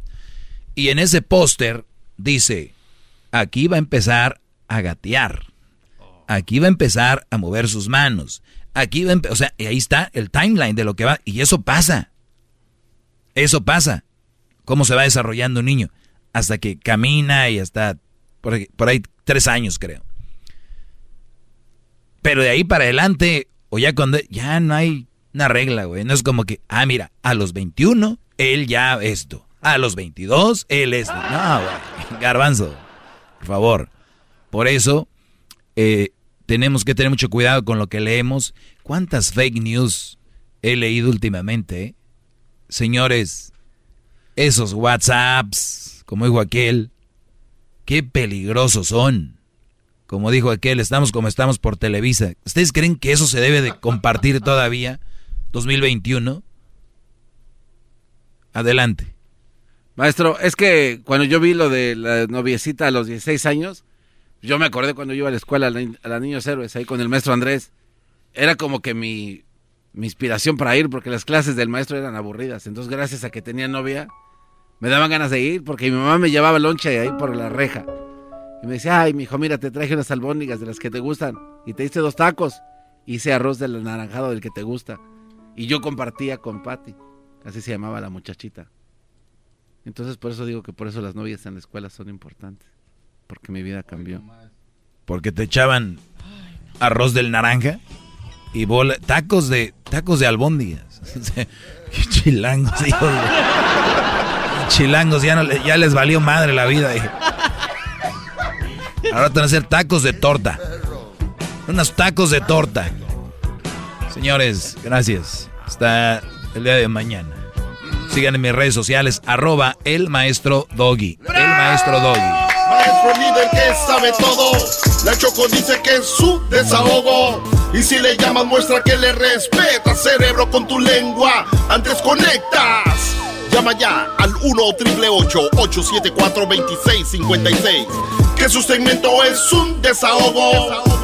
S6: y en ese póster dice, aquí va a empezar a gatear, aquí va a empezar a mover sus manos, aquí va a o sea, ahí está el timeline de lo que va, y eso pasa, eso pasa, cómo se va desarrollando un niño, hasta que camina y hasta por ahí, por ahí tres años creo. Pero de ahí para adelante, o ya cuando, ya no hay una regla, güey, no es como que, ah, mira, a los 21, él ya esto, a los 22, él esto, no, güey, garbanzo, por favor. Por eso, eh, tenemos que tener mucho cuidado con lo que leemos. ¿Cuántas fake news he leído últimamente? Señores, esos WhatsApps, como dijo aquel, qué peligrosos son. Como dijo aquel, estamos como estamos por Televisa. ¿Ustedes creen que eso se debe de compartir todavía? 2021. Adelante.
S4: Maestro, es que cuando yo vi lo de la noviecita a los 16 años, yo me acordé cuando yo iba a la escuela a la, Niños Héroes, ahí con el maestro Andrés. Era como que mi, mi inspiración para ir, porque las clases del maestro eran aburridas. Entonces, gracias a que tenía novia, me daban ganas de ir, porque mi mamá me llevaba lonche ahí por la reja. Y me decía, ay, mi hijo, mira, te traje unas albóndigas de las que te gustan. Y te hice dos tacos. Hice arroz del anaranjado del que te gusta. Y yo compartía con Patty. Así se llamaba la muchachita. Entonces, por eso digo que por eso las novias en la escuela son importantes. Porque mi vida cambió.
S6: Porque te echaban arroz del naranja y bola, tacos de tacos de albóndigas. chilangos, Chilangos ya, no, ya les valió madre la vida. Ahora te van a hacer tacos de torta. Unos tacos de torta. Señores, gracias. Hasta el día de mañana. Sigan en mis redes sociales, arroba el maestro Doggy. El maestro Doggy
S2: maestro líder que sabe todo. La Choco dice que es su desahogo. Y si le llamas, muestra que le respeta, cerebro, con tu lengua. Antes conectas. Llama ya al 1-888-874-2656. Que su segmento es un desahogo.